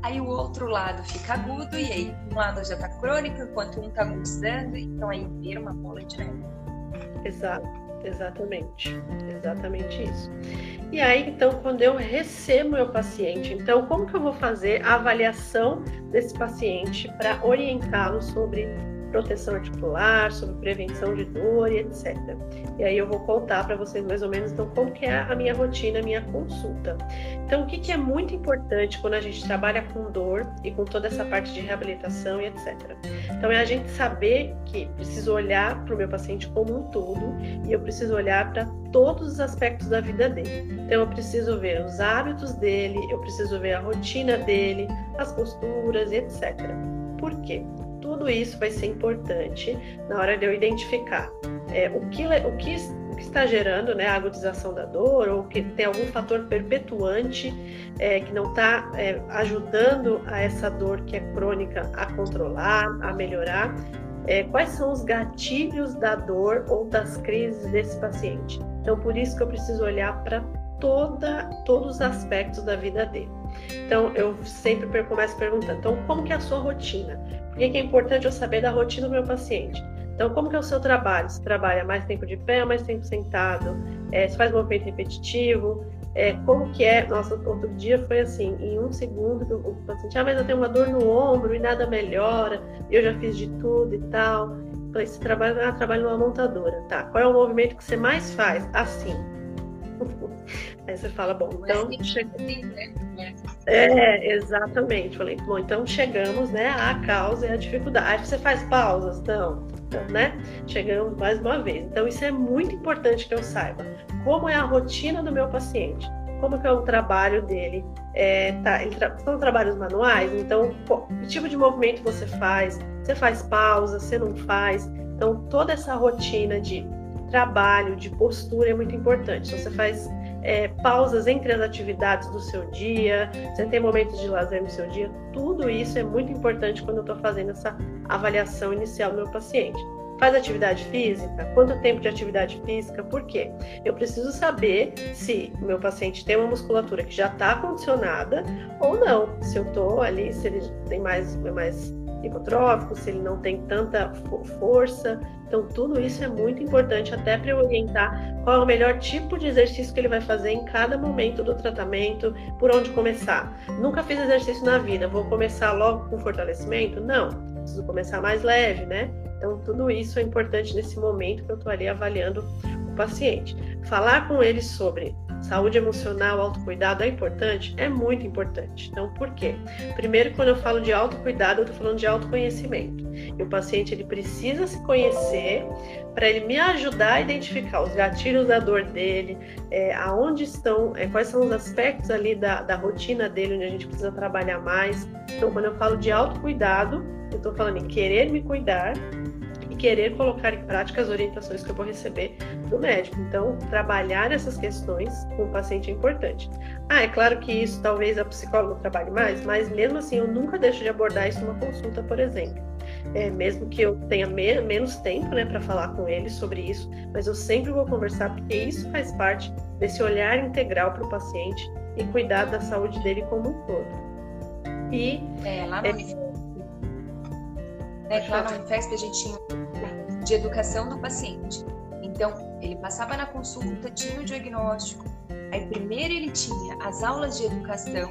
aí o outro lado fica agudo, e aí um lado já está crônico, enquanto um está agudizando, então aí vira uma bola de neve. Exato, exatamente, exatamente isso. E aí, então, quando eu recebo meu paciente, então, como que eu vou fazer a avaliação desse paciente para orientá-lo sobre proteção articular, sobre prevenção de dor e etc. E aí eu vou contar para vocês mais ou menos então como que é a minha rotina, a minha consulta. Então o que, que é muito importante quando a gente trabalha com dor e com toda essa parte de reabilitação e etc. Então é a gente saber que preciso olhar para o meu paciente como um todo e eu preciso olhar para todos os aspectos da vida dele. Então eu preciso ver os hábitos dele, eu preciso ver a rotina dele, as posturas etc. Por quê? Tudo isso vai ser importante na hora de eu identificar é, o, que, o, que, o que está gerando né, a agudização da dor ou que tem algum fator perpetuante é, que não está é, ajudando a essa dor que é crônica a controlar, a melhorar. É, quais são os gatilhos da dor ou das crises desse paciente? Então, por isso que eu preciso olhar para toda, todos os aspectos da vida dele. Então, eu sempre começo perguntando, então, como que é a sua rotina? Por que é importante eu saber da rotina do meu paciente? Então, como que é o seu trabalho? Você trabalha mais tempo de pé ou mais tempo sentado? É, você faz movimento repetitivo? É, como que é? Nossa, outro dia foi assim, em um segundo, o paciente, ah, mas eu tenho uma dor no ombro e nada melhora, eu já fiz de tudo e tal. Falei, você trabalha, ah, trabalha numa montadora, tá? Qual é o movimento que você mais faz? Assim. Aí você fala, bom, então. Né? É, exatamente. Falei, bom, então chegamos, né, à causa e à dificuldade. Você faz pausas, então, né? Chegamos mais uma vez. Então, isso é muito importante que eu saiba. Como é a rotina do meu paciente? Como é o trabalho dele? É, tá, tra são trabalhos manuais, então, que tipo de movimento você faz? Você faz pausa, você não faz? Então, toda essa rotina de trabalho, de postura é muito importante. Então, você faz é, pausas entre as atividades do seu dia, você tem momentos de lazer no seu dia, tudo isso é muito importante quando eu estou fazendo essa avaliação inicial do meu paciente. Faz atividade física? Quanto tempo de atividade física? Por quê? Eu preciso saber se o meu paciente tem uma musculatura que já está condicionada ou não. Se eu estou ali, se ele tem mais, mais hipotrófico, se ele não tem tanta força. Então, tudo isso é muito importante até para orientar qual é o melhor tipo de exercício que ele vai fazer em cada momento do tratamento, por onde começar. Nunca fiz exercício na vida, vou começar logo com fortalecimento? Não, preciso começar mais leve, né? Então, tudo isso é importante nesse momento que eu estou ali avaliando o paciente. Falar com ele sobre Saúde emocional, autocuidado é importante? É muito importante. Então, por quê? Primeiro, quando eu falo de autocuidado, eu estou falando de autoconhecimento. E o paciente ele precisa se conhecer para ele me ajudar a identificar os gatilhos da dor dele, é, aonde estão, é, quais são os aspectos ali da, da rotina dele, onde a gente precisa trabalhar mais. Então, quando eu falo de autocuidado, eu estou falando em querer me cuidar querer colocar em prática as orientações que eu vou receber do médico. Então, trabalhar essas questões com o paciente é importante. Ah, é claro que isso talvez a psicóloga trabalhe mais, mas mesmo assim eu nunca deixo de abordar isso numa consulta, por exemplo. é, mesmo que eu tenha me menos tempo né, para falar com ele sobre isso, mas eu sempre vou conversar porque isso faz parte desse olhar integral para o paciente e cuidar da saúde dele como um todo. E é, lá no, é, é, lá no Unifesp a gente tinha de educação do paciente. Então, ele passava na consulta, tinha o diagnóstico, aí primeiro ele tinha as aulas de educação,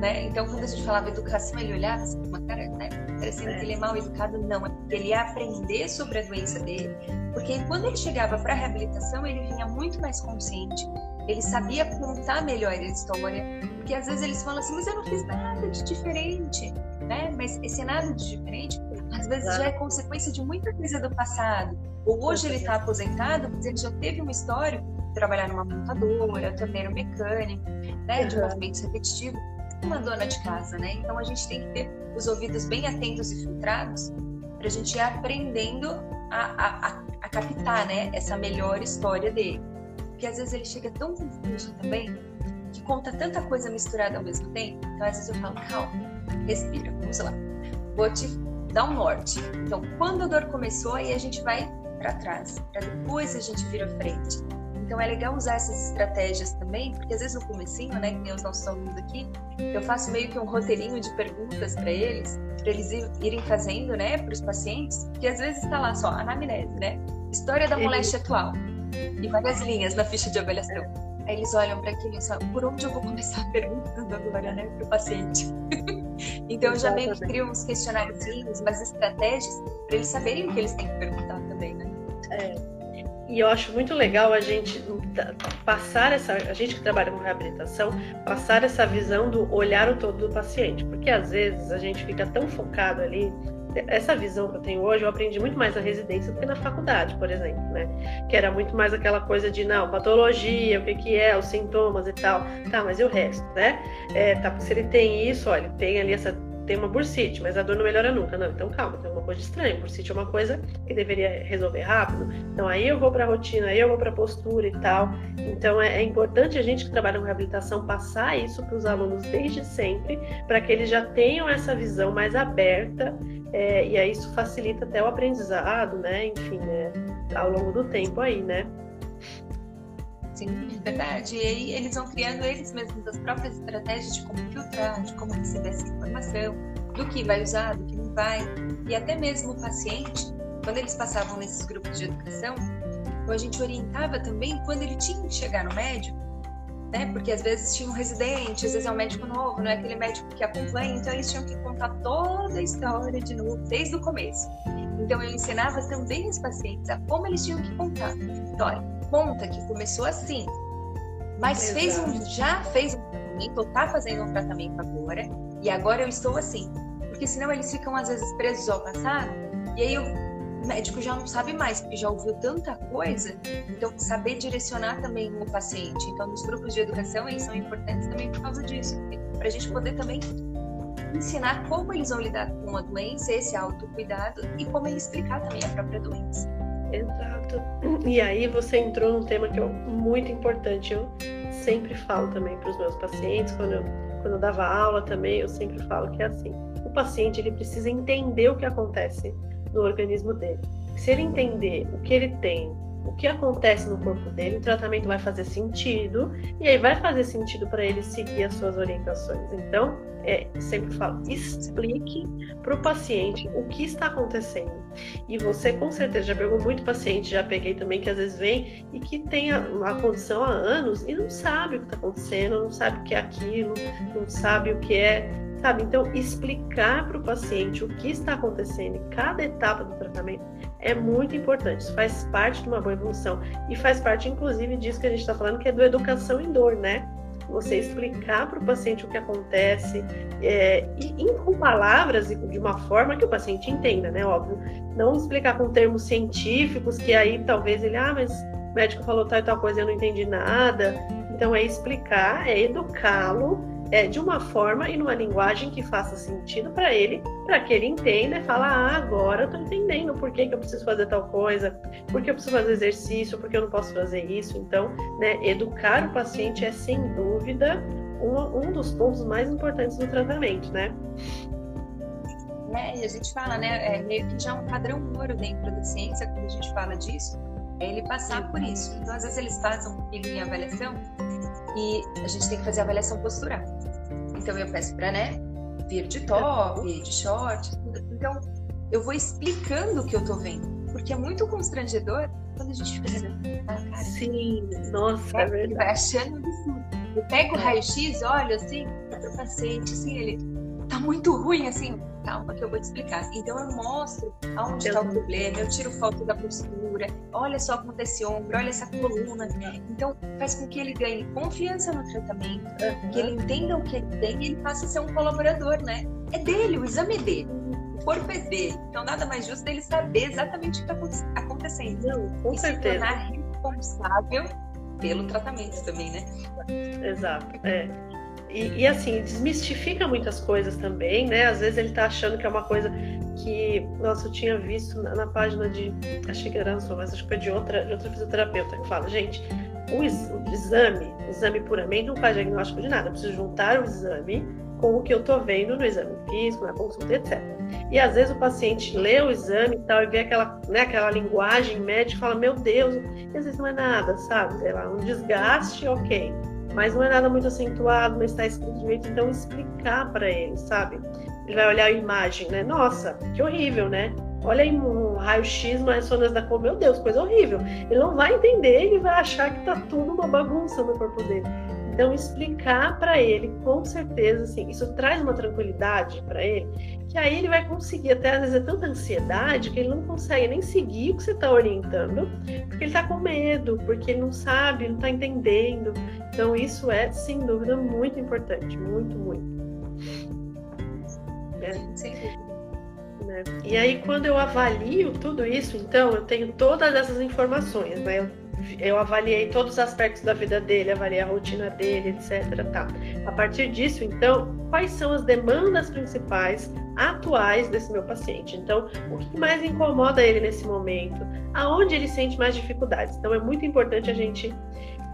né? Então, quando a gente falava educação, ele olhava assim, uma cara, né? Parecendo que ele é mal educado, não, é porque ele ia aprender sobre a doença dele, porque quando ele chegava para a reabilitação, ele vinha muito mais consciente, ele sabia contar melhor a história, porque às vezes eles falam assim, mas eu não fiz nada de diferente, né? Mas esse nada de diferente, às vezes já é consequência de muita coisa do passado. Ou hoje ele está aposentado, mas ele já teve uma história de trabalhar numa montadora, torneiro mecânico, né? De movimentos repetitivos, uma dona de casa, né? Então a gente tem que ter os ouvidos bem atentos e filtrados para a gente ir aprendendo a, a, a captar, né? Essa melhor história dele. Porque às vezes ele chega tão confuso também, que conta tanta coisa misturada ao mesmo tempo. Então às vezes eu falo, calma, respira, vamos lá. Vou te dar um norte. Então, quando a dor começou, aí a gente vai para trás, para depois a gente vira frente. Então é legal usar essas estratégias também, porque às vezes no comecinho, né, que nem os nossos alunos aqui, eu faço meio que um roteirinho de perguntas para eles, para eles irem fazendo, né, para os pacientes, que às vezes está lá só anamnese, né, história da moléstia atual, e várias linhas na ficha de avaliação. Aí eles olham para aquilo e falam, por onde eu vou começar perguntando agora, né, para o paciente? então eu já meio que crio uns questionários, umas estratégias, para eles saberem o que eles têm que perguntar também, né? É. E eu acho muito legal a gente passar essa, a gente que trabalha com reabilitação, passar essa visão do olhar o todo do paciente, porque às vezes a gente fica tão focado ali essa visão que eu tenho hoje, eu aprendi muito mais na residência do que na faculdade, por exemplo, né? Que era muito mais aquela coisa de, não, patologia, o que que é, os sintomas e tal. Tá, mas e o resto, né? É, tá, se ele tem isso, olha, tem ali essa tem uma bursite, mas a dor não melhora nunca. Não, então calma, tem uma coisa estranha. Bursite é uma coisa que deveria resolver rápido. Então aí eu vou para a rotina, aí eu vou para a postura e tal. Então é, é, importante a gente que trabalha com reabilitação passar isso para os alunos desde sempre, para que eles já tenham essa visão mais aberta é, e aí isso facilita até o aprendizado, né? Enfim, é, ao longo do tempo aí, né? Sim, verdade. E aí eles vão criando eles mesmos as próprias estratégias de como filtrar, de como receber essa informação, do que vai usar, do que não vai. E até mesmo o paciente, quando eles passavam nesses grupos de educação, a gente orientava também quando ele tinha que chegar no médico, né? Porque às vezes tinha um residente, às vezes é um médico novo, não é aquele médico que acompanha, então eles tinham que contar toda a história de novo, desde o começo. Então eu ensinava também os pacientes a como eles tinham que contar. Então, olha, conta que começou assim, mas Exato. fez um, já fez um tratamento, ou tá fazendo um tratamento agora, e agora eu estou assim. Porque senão eles ficam às vezes presos ao passado, e aí o médico já não sabe mais, porque já ouviu tanta coisa, então saber direcionar também o paciente. Então, nos grupos de educação, eles são importantes também por causa disso, para a gente poder também ensinar como eles vão lidar com a doença, esse autocuidado, e como ele explicar também a própria doença. Exato. E aí você entrou num tema que é muito importante. Eu sempre falo também para os meus pacientes, quando eu, quando eu dava aula também, eu sempre falo que é assim. O paciente ele precisa entender o que acontece no organismo dele. Se ele entender o que ele tem, o que acontece no corpo dele, o tratamento vai fazer sentido e aí vai fazer sentido para ele seguir as suas orientações. Então, é, sempre falo, explique para o paciente o que está acontecendo. E você com certeza já pegou muito paciente, já peguei também que às vezes vem e que tem a, a condição há anos e não sabe o que está acontecendo, não sabe o que é aquilo, não sabe o que é Sabe? Então, explicar para o paciente o que está acontecendo em cada etapa do tratamento é muito importante. Isso faz parte de uma boa evolução e faz parte, inclusive, disso que a gente está falando, que é do educação em dor, né? Você explicar para o paciente o que acontece é, e, e com palavras e de uma forma que o paciente entenda, né? Óbvio. Não explicar com termos científicos que aí talvez ele, ah, mas o médico falou tal e tal coisa eu não entendi nada. Então, é explicar, é educá-lo é, de uma forma e numa linguagem que faça sentido para ele, para que ele entenda e fale, ah, agora eu tô entendendo por que, que eu preciso fazer tal coisa, por que eu preciso fazer exercício, por que eu não posso fazer isso. Então, né, educar o paciente é sem dúvida um, um dos pontos mais importantes do tratamento, né? né, e a gente fala, né, é meio que já um padrão ouro dentro da ciência, quando a gente fala disso, é ele passar por isso. Então, às vezes, eles fazem comigo em avaliação e a gente tem que fazer avaliação postural. Então, eu peço para, né, vir de top, de short. Então, eu vou explicando o que eu tô vendo. Porque é muito constrangedor quando a gente fica vendo. Ah, cara, Sim, nossa, é, é verdade. Achando absurdo. Eu pego o raio-x, olho assim, pro paciente, assim, ele tá muito ruim, assim, calma que eu vou te explicar. Então eu mostro aonde está o problema, eu tiro foto da postura, olha só como tá esse ombro, olha essa coluna. Então faz com que ele ganhe confiança no tratamento, uhum. que ele entenda o que ele tem e ele passe a ser um colaborador, né? É dele, o exame é dele. O corpo é dele. Então nada mais justo dele saber exatamente o que está acontecendo. Não, com e certeza. se tornar responsável pelo tratamento também, né? Exato, é. E, e, assim, desmistifica muitas coisas também, né? Às vezes ele tá achando que é uma coisa que, nossa, eu tinha visto na, na página de, achei que era não, mas acho que foi de outra, de outra fisioterapeuta que fala, gente, o, ex, o exame, exame puramente não faz diagnóstico de nada, eu preciso juntar o exame com o que eu tô vendo no exame físico, na consulta, etc. E às vezes o paciente lê o exame e tal, e vê aquela, né, aquela linguagem médica e fala, meu Deus, às vezes não é nada, sabe? Sei lá, um desgaste, ok mas não é nada muito acentuado, não está escrito direito, então explicar para ele, sabe? Ele vai olhar a imagem, né? Nossa, que horrível, né? Olha aí um raio-x, uma ressonância da cor, meu Deus, coisa horrível. Ele não vai entender, ele vai achar que tá tudo uma bagunça no corpo dele. Então, explicar para ele, com certeza, assim, isso traz uma tranquilidade para ele, que aí ele vai conseguir, até às vezes é tanta ansiedade que ele não consegue nem seguir o que você está orientando, porque ele está com medo, porque ele não sabe, não está entendendo. Então, isso é, sem dúvida, muito importante, muito, muito. É. Né? E aí, quando eu avalio tudo isso, então, eu tenho todas essas informações, né? Eu avaliei todos os aspectos da vida dele, avaliei a rotina dele, etc. Tá. A partir disso, então, quais são as demandas principais atuais desse meu paciente? Então, o que mais incomoda ele nesse momento? Aonde ele sente mais dificuldades? Então, é muito importante a gente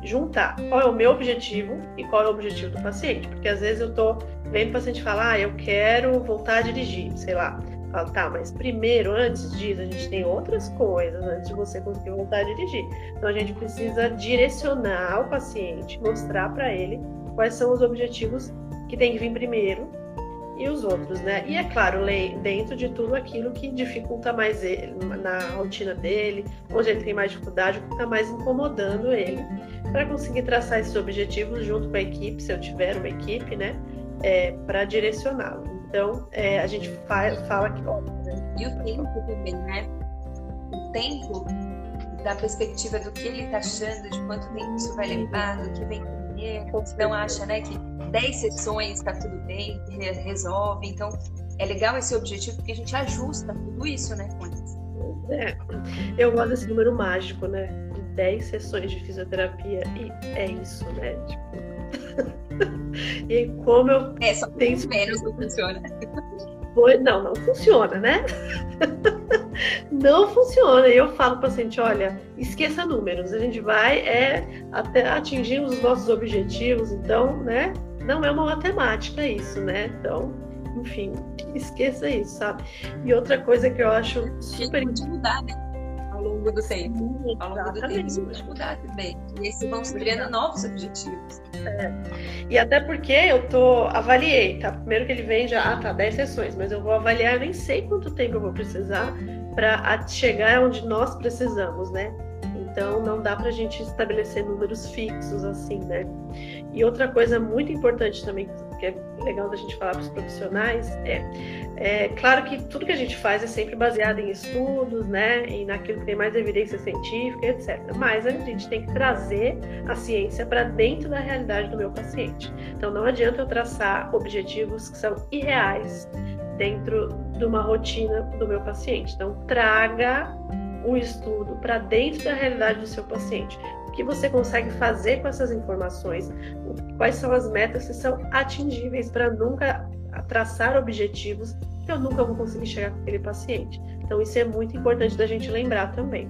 juntar qual é o meu objetivo e qual é o objetivo do paciente, porque às vezes eu tô vendo o paciente falar, ah, eu quero voltar a dirigir, sei lá. Falo, tá, mas primeiro, antes disso, a gente tem outras coisas antes de você conseguir voltar a dirigir. Então a gente precisa direcionar o paciente, mostrar para ele quais são os objetivos que tem que vir primeiro e os outros, né? E é claro, dentro de tudo aquilo que dificulta mais ele, na rotina dele, onde ele tem mais dificuldade, o que está mais incomodando ele, para conseguir traçar esses objetivos junto com a equipe, se eu tiver uma equipe, né? É, para direcioná-lo. Então, é, a gente fala, fala que. Ó, né? E o tempo também, né? O tempo da perspectiva do que ele está achando, de quanto tempo isso vai levar, do que vem primeiro. Não acha, né, que 10 sessões está tudo bem, resolve. Então, é legal esse objetivo porque a gente ajusta tudo isso, né, com eles. É, eu gosto desse número mágico, né? De 10 sessões de fisioterapia e é isso, né? Tipo, e como eu é, só tenho menos não funciona. Não, não funciona, né? não funciona. E eu falo para o paciente, olha, esqueça números, a gente vai é até atingir os nossos objetivos, então, né? Não é uma matemática isso, né? Então, enfim, esqueça isso, sabe? E outra coisa que eu acho super. Pode mudar, né? Longo do tempo. Ao longo do tempo isso pode mudar também. E aí se vão se criando novos objetivos. É. E até porque eu tô avaliei, tá? Primeiro que ele vem já, ah, tá, 10 sessões, mas eu vou avaliar, eu nem sei quanto tempo eu vou precisar para chegar onde nós precisamos, né? Então não dá para a gente estabelecer números fixos assim, né? E outra coisa muito importante também que é legal da gente falar para os profissionais é, é claro que tudo que a gente faz é sempre baseado em estudos, né? E naquilo que tem mais evidência científica, etc. Mas a gente tem que trazer a ciência para dentro da realidade do meu paciente. Então não adianta eu traçar objetivos que são irreais dentro de uma rotina do meu paciente. Então traga o estudo para dentro da realidade do seu paciente. O que você consegue fazer com essas informações? Quais são as metas que são atingíveis para nunca traçar objetivos que eu nunca vou conseguir chegar com aquele paciente. Então, isso é muito importante da gente lembrar também.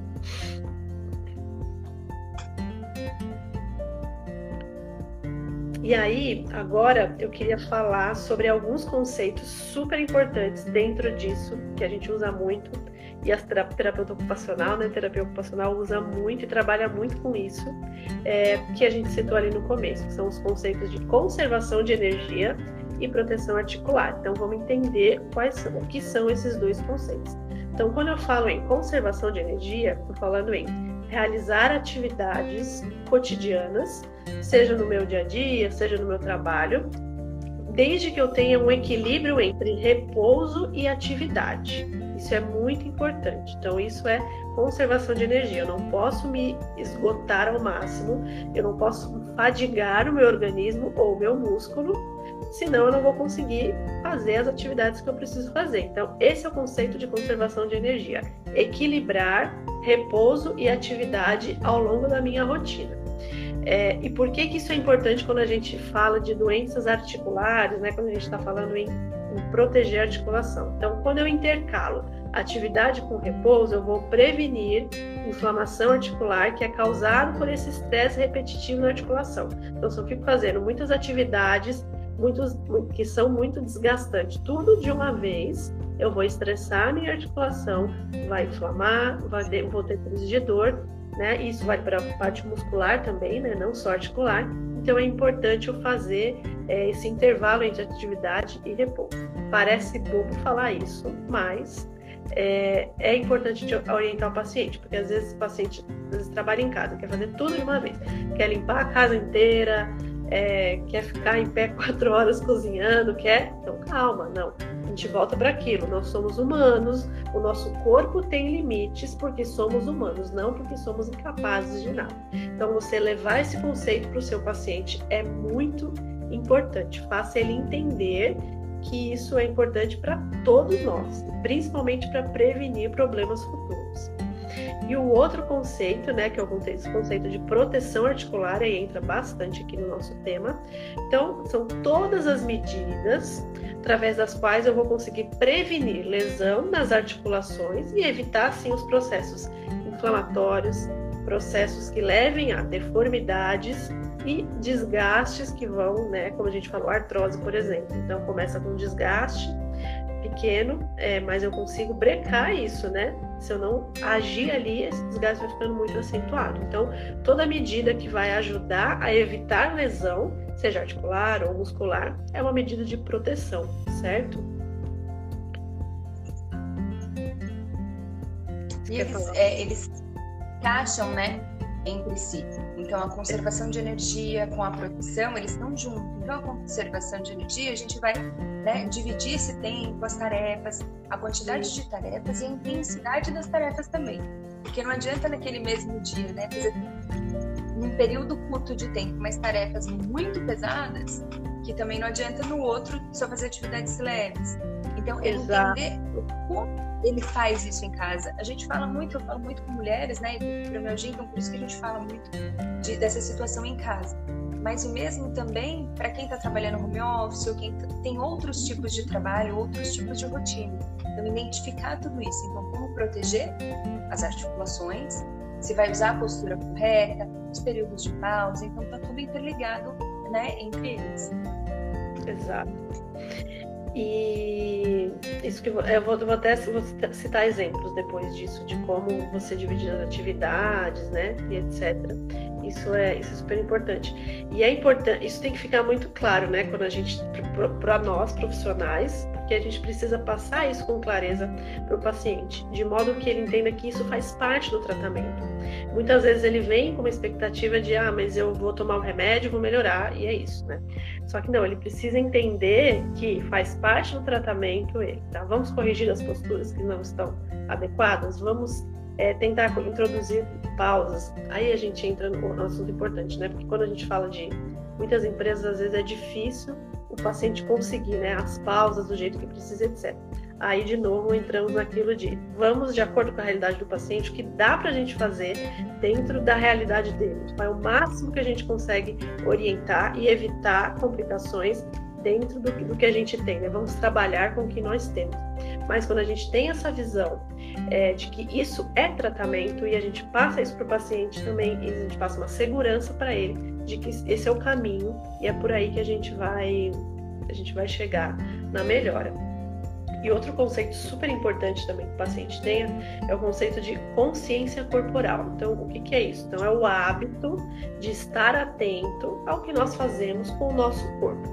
E aí, agora eu queria falar sobre alguns conceitos super importantes dentro disso, que a gente usa muito, e a terapeuta ocupacional, né, terapia ocupacional usa muito e trabalha muito com isso, é, que a gente citou ali no começo, que são os conceitos de conservação de energia e proteção articular. Então, vamos entender quais são, o que são esses dois conceitos. Então, quando eu falo em conservação de energia, estou falando em realizar atividades cotidianas, seja no meu dia a dia, seja no meu trabalho, desde que eu tenha um equilíbrio entre repouso e atividade. Isso é muito importante. Então, isso é conservação de energia. Eu não posso me esgotar ao máximo, eu não posso fadigar o meu organismo ou o meu músculo, senão eu não vou conseguir fazer as atividades que eu preciso fazer. Então, esse é o conceito de conservação de energia: equilibrar repouso e atividade ao longo da minha rotina. É, e por que, que isso é importante quando a gente fala de doenças articulares, né? quando a gente está falando em, em proteger a articulação? Então, quando eu intercalo atividade com repouso, eu vou prevenir inflamação articular que é causada por esse estresse repetitivo na articulação. Então, se eu fico fazendo muitas atividades muitos, que são muito desgastantes, tudo de uma vez, eu vou estressar a minha articulação, vai inflamar, vai vou ter crise de dor, né? Isso vai para a parte muscular também, né? Não só articular. Então é importante eu fazer é, esse intervalo entre atividade e repouso. Parece bobo falar isso, mas é, é, importante orientar o paciente, porque às vezes o paciente vezes trabalha em casa, quer fazer tudo de uma vez, quer limpar a casa inteira, é, quer ficar em pé quatro horas cozinhando, quer. Então, calma, não. A gente volta para aquilo. Nós somos humanos, o nosso corpo tem limites porque somos humanos, não porque somos incapazes de nada. Então, você levar esse conceito para o seu paciente é muito importante. Faça ele entender que isso é importante para todos nós, principalmente para prevenir problemas futuros. E o outro conceito, né, que é o conceito de proteção articular, aí entra bastante aqui no nosso tema. Então, são todas as medidas através das quais eu vou conseguir prevenir lesão nas articulações e evitar, assim, os processos inflamatórios, processos que levem a deformidades e desgastes que vão, né, como a gente falou, artrose, por exemplo. Então, começa com desgaste pequeno, é, mas eu consigo brecar isso, né? Se eu não agir ali, esse desgaste vai ficando muito acentuado. Então, toda medida que vai ajudar a evitar lesão, seja articular ou muscular, é uma medida de proteção, certo? E eles, é, eles encaixam, né, entre si. Então, a conservação de energia com a proteção, eles estão juntos. Então, a conservação de energia, a gente vai né, dividir esse tempo, as tarefas, a quantidade de tarefas e a intensidade das tarefas também. Porque não adianta naquele mesmo dia, né, fazer num período curto de tempo, mas tarefas muito pesadas, que também não adianta no outro só fazer atividades leves. Então, Exato. entender como ele faz isso em casa. A gente fala muito, eu falo muito com mulheres, né, para meu dia, então por isso que a gente fala muito de, dessa situação em casa. Mas o mesmo também para quem está trabalhando home office ou quem tem outros tipos de trabalho, outros tipos de rotina. Então, identificar tudo isso. Então, como proteger as articulações, se vai usar a postura correta, os períodos de pausa. Então, está tudo interligado né, entre eles. Exato. E isso que eu vou, eu vou até vou citar exemplos depois disso de como você divide as atividades, né, e etc. Isso é, isso é super importante. E é importante, isso tem que ficar muito claro, né, quando a gente para nós profissionais, porque a gente precisa passar isso com clareza para o paciente, de modo que ele entenda que isso faz parte do tratamento. Muitas vezes ele vem com uma expectativa de, ah, mas eu vou tomar o um remédio, vou melhorar, e é isso, né? Só que não, ele precisa entender que faz parte do tratamento ele, tá? Vamos corrigir as posturas que não estão adequadas, vamos é, tentar introduzir pausas. Aí a gente entra no assunto importante, né? Porque quando a gente fala de muitas empresas, às vezes é difícil o paciente conseguir, né? As pausas do jeito que precisa, etc. Aí, de novo, entramos naquilo de vamos de acordo com a realidade do paciente, o que dá para a gente fazer dentro da realidade dele. É o máximo que a gente consegue orientar e evitar complicações dentro do, do que a gente tem. Né? Vamos trabalhar com o que nós temos. Mas quando a gente tem essa visão é, de que isso é tratamento e a gente passa isso para o paciente também, e a gente passa uma segurança para ele, de que esse é o caminho e é por aí que a gente vai a gente vai chegar na melhora. E outro conceito super importante também que o paciente tenha é o conceito de consciência corporal. Então, o que, que é isso? Então, é o hábito de estar atento ao que nós fazemos com o nosso corpo.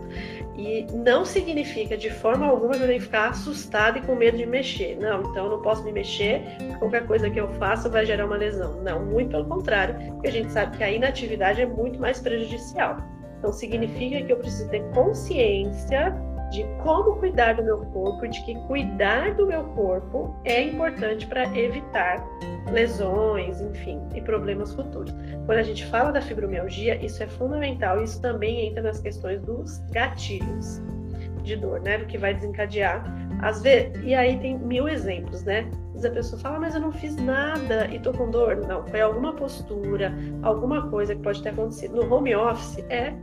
E não significa de forma alguma que eu tenho que ficar assustado e com medo de mexer. Não, então eu não posso me mexer, qualquer coisa que eu faça vai gerar uma lesão. Não, muito pelo contrário, porque a gente sabe que a inatividade é muito mais prejudicial. Então significa que eu preciso ter consciência de como cuidar do meu corpo, de que cuidar do meu corpo é importante para evitar lesões, enfim, e problemas futuros. Quando a gente fala da fibromialgia, isso é fundamental, isso também entra nas questões dos gatilhos de dor, né, do que vai desencadear. Às vezes, e aí tem mil exemplos, né? Às vezes a pessoa fala, mas eu não fiz nada e tô com dor. Não, foi alguma postura, alguma coisa que pode ter acontecido. No home office é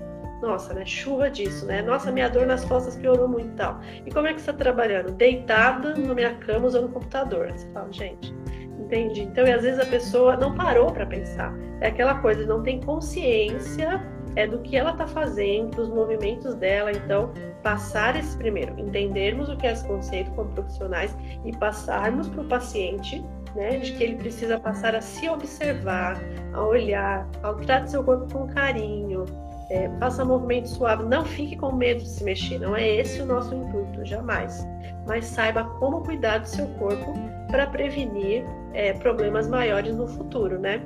nossa, né? Chuva disso, né? Nossa, minha dor nas costas piorou muito e tal. E como é que você está trabalhando? Deitada na minha cama usando o computador. Você fala, gente, entende? Então, e às vezes a pessoa não parou para pensar. É aquela coisa, não tem consciência é do que ela está fazendo, dos movimentos dela. Então, passar esse primeiro, entendermos o que é esse conceito como profissionais e passarmos para o paciente, né, de que ele precisa passar a se observar, a olhar, a tratar seu corpo com carinho, é, faça movimento suave, não fique com medo de se mexer, não é esse o nosso intuito, jamais. Mas saiba como cuidar do seu corpo para prevenir é, problemas maiores no futuro, né?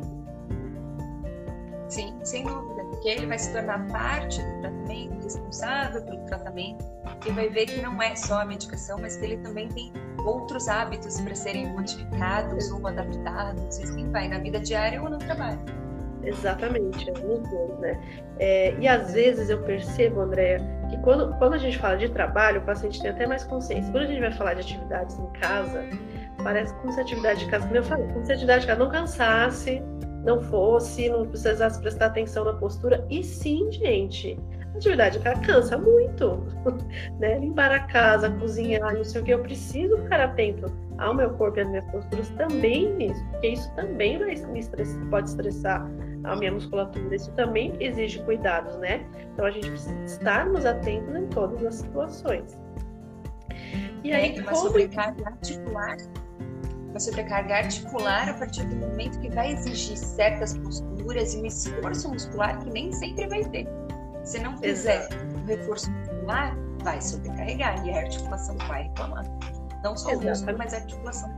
Sim, sem dúvida, porque ele vai se tornar parte do tratamento, responsável pelo tratamento, e vai ver que não é só a medicação, mas que ele também tem outros hábitos para serem modificados ou adaptados, assim vai, na vida diária ou no trabalho. Exatamente, é nos dois, né? É, e às vezes eu percebo, Andréa, que quando, quando a gente fala de trabalho, o paciente tem até mais consciência. Quando a gente vai falar de atividades em casa, parece como se a atividade de casa, como eu falei, como se a atividade de casa não cansasse, não fosse, não precisasse prestar atenção na postura. E sim, gente, a atividade de casa cansa muito, né? Limpar a casa, cozinhar, não sei o que, eu preciso ficar atento ao meu corpo e às minhas posturas também nisso, porque isso também vai me estressar, pode estressar a minha musculatura. Isso também exige cuidados, né? Então a gente precisa estarmos atentos em todas as situações. E aí, é, uma como... sobrecarga articular, uma sobrecarga articular a partir do momento que vai exigir certas posturas e um esforço muscular que nem sempre vai ter. Se não fizer o reforço muscular, vai sobrecarregar e a articulação vai reclamar. Não só o músculo, mas a articulação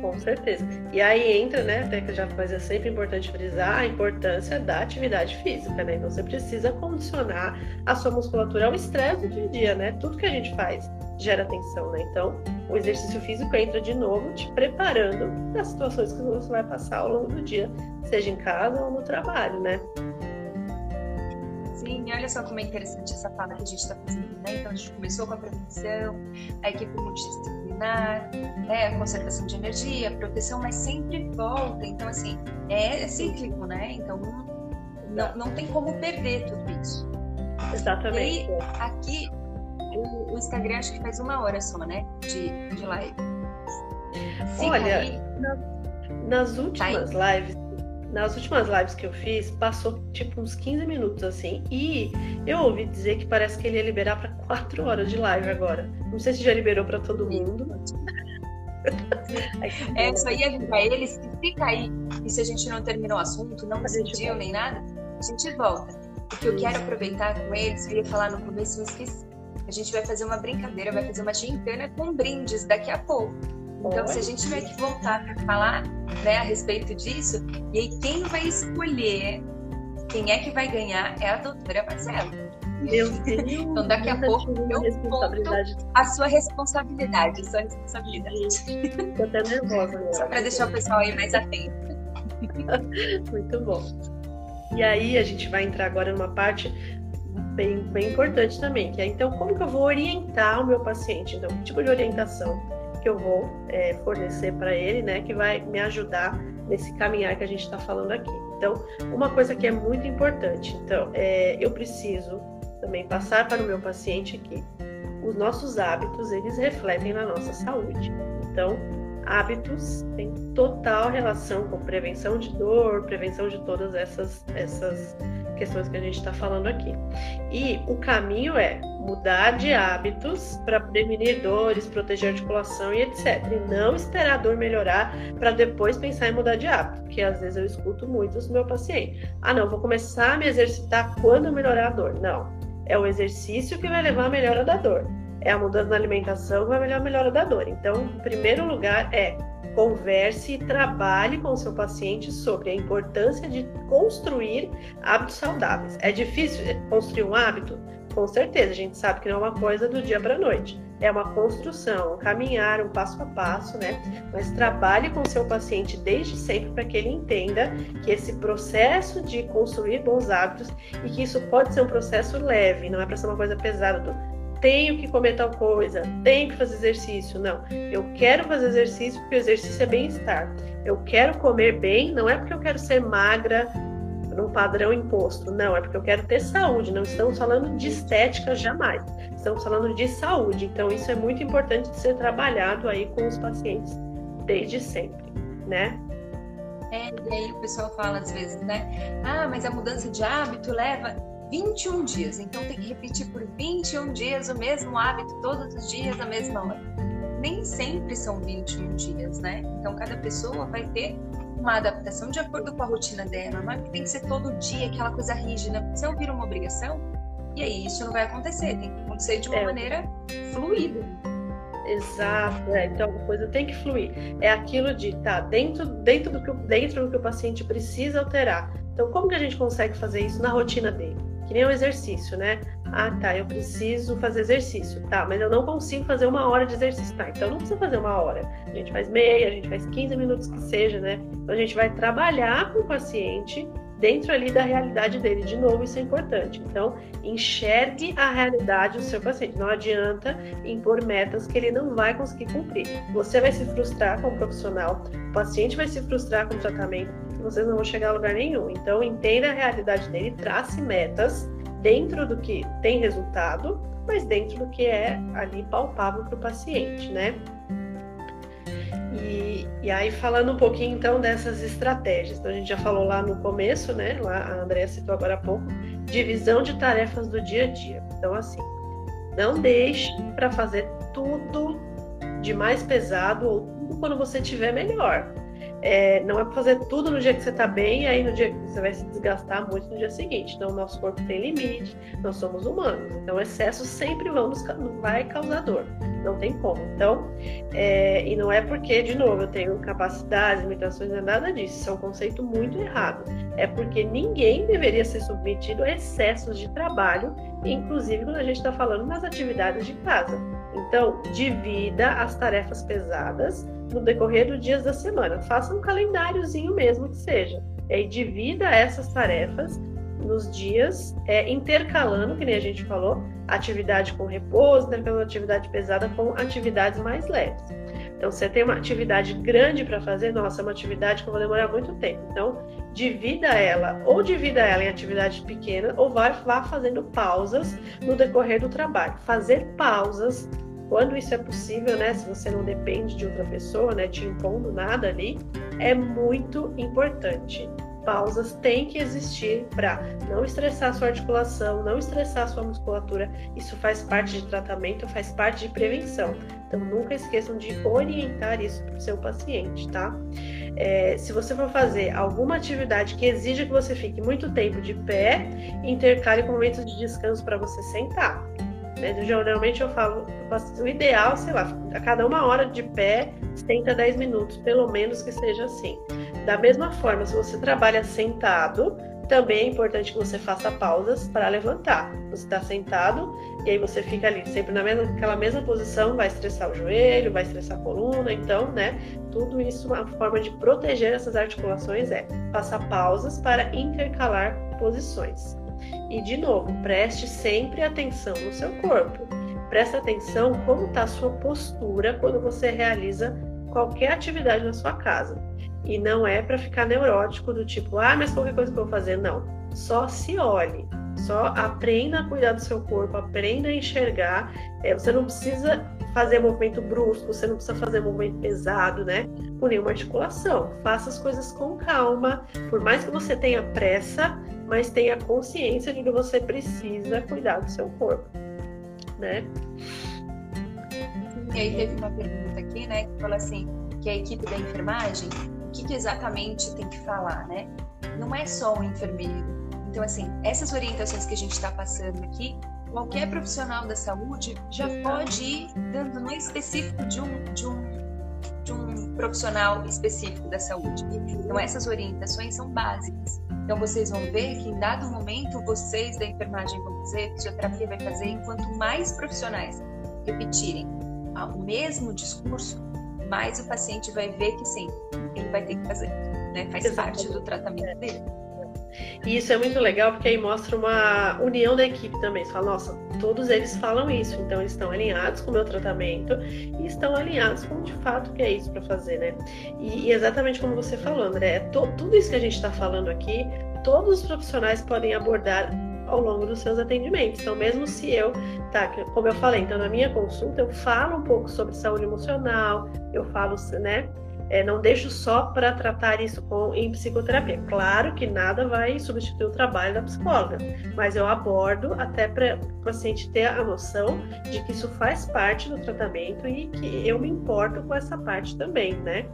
com certeza. E aí entra, né, até que já mas é sempre importante frisar a importância da atividade física, né? Então você precisa condicionar a sua musculatura ao estresse do dia a dia, né? Tudo que a gente faz gera tensão, né? Então o exercício físico entra de novo te preparando para as situações que você vai passar ao longo do dia, seja em casa ou no trabalho, né? Sim, olha só como é interessante essa fala que a gente está fazendo, né? Então a gente começou com a prevenção, a equipe multidisciplinar eliminar, né, a conservação de energia, proteção, mas sempre volta. Então, assim, é, é cíclico, né? Então, não, não tem como perder tudo isso. Exatamente. E aqui, o, o, Instagram acho que faz uma hora só, né? De, de live. Se Olha, cair, nas últimas tá lives nas últimas lives que eu fiz, passou tipo uns 15 minutos assim. E eu ouvi dizer que parece que ele ia liberar para 4 horas de live agora. Não sei se já liberou para todo mundo. é, só ia avisar eles que fica aí. E se a gente não terminou o assunto, não decidiu nem nada, a gente volta. Porque eu quero aproveitar com eles, eu ia falar no começo, eu esqueci. A gente vai fazer uma brincadeira, vai fazer uma gincana com brindes daqui a pouco. Então, se a gente tiver que voltar para falar né, a respeito disso, e aí quem vai escolher quem é que vai ganhar é a doutora Marcela. Eu tenho então, daqui a pouco eu responsabilidade. a sua responsabilidade, a sua responsabilidade. Estou até nervosa agora. Só para deixar o pessoal aí mais atento. Muito bom. E aí a gente vai entrar agora numa parte bem, bem importante também, que é então como que eu vou orientar o meu paciente? Então, que tipo de orientação que eu vou é, fornecer para ele, né, que vai me ajudar nesse caminhar que a gente está falando aqui. Então, uma coisa que é muito importante, então, é, eu preciso também passar para o meu paciente que os nossos hábitos eles refletem na nossa saúde. Então, hábitos têm total relação com prevenção de dor, prevenção de todas essas essas questões que a gente está falando aqui. E o caminho é mudar de hábitos para prevenir dores, proteger a articulação e etc. E não esperar a dor melhorar para depois pensar em mudar de hábito, porque às vezes eu escuto muito do meu paciente. Ah, não, vou começar a me exercitar quando melhorar a dor. Não, é o exercício que vai levar à melhora da dor. É a mudança na alimentação que vai melhorar a melhora da dor. Então, em primeiro lugar, é converse e trabalhe com o seu paciente sobre a importância de construir hábitos saudáveis. É difícil construir um hábito? Com certeza, a gente sabe que não é uma coisa do dia para a noite. É uma construção, um caminhar, um passo a passo, né? Mas trabalhe com o seu paciente desde sempre para que ele entenda que esse processo de construir bons hábitos e que isso pode ser um processo leve, não é para ser uma coisa pesada do tenho que comer tal coisa, tenho que fazer exercício. Não, eu quero fazer exercício porque o exercício é bem-estar. Eu quero comer bem, não é porque eu quero ser magra, num padrão imposto. Não, é porque eu quero ter saúde. Não estamos falando de estética jamais. Estamos falando de saúde. Então, isso é muito importante de ser trabalhado aí com os pacientes desde sempre, né? É, e aí o pessoal fala às vezes, né? Ah, mas a mudança de hábito leva 21 dias. Então tem que repetir por 21 dias o mesmo hábito todos os dias, a mesma hora. Nem sempre são 21 dias, né? Então cada pessoa vai ter uma adaptação de acordo com a rotina dela, não é que tem que ser todo dia aquela coisa rígida. Se eu vir uma obrigação, e aí isso não vai acontecer, tem que acontecer de uma é. maneira fluida. Exato, é. então a coisa tem que fluir. É aquilo de tá, dentro, dentro, do que, dentro do que o paciente precisa alterar. Então, como que a gente consegue fazer isso na rotina dele? Que nem o exercício, né? Ah, tá, eu preciso fazer exercício. Tá, mas eu não consigo fazer uma hora de exercício. Tá, então não precisa fazer uma hora. A gente faz meia, a gente faz 15 minutos que seja, né? Então a gente vai trabalhar com o paciente dentro ali da realidade dele. De novo, isso é importante. Então, enxergue a realidade do seu paciente. Não adianta impor metas que ele não vai conseguir cumprir. Você vai se frustrar com o profissional, o paciente vai se frustrar com o tratamento vocês não vão chegar a lugar nenhum. Então, entenda a realidade dele, trace metas dentro do que tem resultado, mas dentro do que é ali palpável para o paciente, né? E, e, aí, falando um pouquinho então dessas estratégias, então a gente já falou lá no começo, né? Lá a Andrea citou agora há pouco, divisão de tarefas do dia a dia. Então, assim, não deixe para fazer tudo de mais pesado ou tudo quando você tiver melhor. É, não é para fazer tudo no dia que você está bem, aí no dia que você vai se desgastar muito no dia seguinte. Então, nosso corpo tem limite, nós somos humanos. Então, excesso sempre vamos, vai causar dor. Não tem como. Então, é, e não é porque, de novo, eu tenho capacidades, limitações, não é nada disso. Isso é um conceito muito errado. É porque ninguém deveria ser submetido a excessos de trabalho, inclusive quando a gente está falando nas atividades de casa. Então, divida as tarefas pesadas no decorrer dos dias da semana. Faça um calendáriozinho mesmo que seja. E aí divida essas tarefas nos dias, é, intercalando, que nem a gente falou, atividade com repouso, intercalando atividade pesada com atividades mais leves. Então, você tem uma atividade grande para fazer, nossa, é uma atividade que eu vou demorar muito tempo. Então, divida ela, ou divida ela em atividades pequenas, ou vá fazendo pausas no decorrer do trabalho. Fazer pausas quando isso é possível, né, se você não depende de outra pessoa, né, te impondo nada ali, é muito importante. Pausas têm que existir para não estressar sua articulação, não estressar sua musculatura. Isso faz parte de tratamento, faz parte de prevenção. Então nunca esqueçam de orientar isso para o seu paciente, tá? É, se você for fazer alguma atividade que exija que você fique muito tempo de pé, intercale com momentos de descanso para você sentar. Né? Geralmente eu falo, o ideal, sei lá, a cada uma hora de pé, senta 10 minutos, pelo menos que seja assim. Da mesma forma, se você trabalha sentado, também é importante que você faça pausas para levantar. Você está sentado e aí você fica ali sempre na mesma, mesma posição, vai estressar o joelho, vai estressar a coluna, então, né? Tudo isso, uma forma de proteger essas articulações é faça pausas para intercalar posições. E de novo, preste sempre atenção no seu corpo. Preste atenção como está a sua postura quando você realiza qualquer atividade na sua casa. E não é para ficar neurótico do tipo, ah, mas qualquer coisa que eu vou fazer. Não. Só se olhe. Só aprenda a cuidar do seu corpo, aprenda a enxergar. É, você não precisa fazer movimento brusco, você não precisa fazer movimento pesado, né? Por nenhuma articulação. Faça as coisas com calma. Por mais que você tenha pressa, mas tenha consciência de que você precisa cuidar do seu corpo, né? E aí teve uma pergunta aqui, né, que falou assim, que a equipe da enfermagem, o que, que exatamente tem que falar, né? Não é só o enfermeiro. Então, assim, essas orientações que a gente está passando aqui, qualquer profissional da saúde já pode ir dando no específico de um, de um, de um profissional específico da saúde. Então, essas orientações são básicas. Então, vocês vão ver que em dado momento, vocês da enfermagem vão fazer, fisioterapia vai fazer, enquanto mais profissionais repetirem o mesmo discurso, mais o paciente vai ver que sim, ele vai ter que fazer, né? Faz Exatamente. parte do tratamento dele. E isso é muito legal porque aí mostra uma união da equipe também. Você fala, nossa, todos eles falam isso, então eles estão alinhados com o meu tratamento e estão alinhados com de fato que é isso para fazer, né? E, e, exatamente como você falou, André, é to, tudo isso que a gente está falando aqui, todos os profissionais podem abordar ao longo dos seus atendimentos. Então, mesmo se eu, tá, como eu falei, então na minha consulta eu falo um pouco sobre saúde emocional, eu falo, né? É, não deixo só para tratar isso com, em psicoterapia. Claro que nada vai substituir o trabalho da psicóloga, mas eu abordo até para o paciente ter a noção de que isso faz parte do tratamento e que eu me importo com essa parte também, né?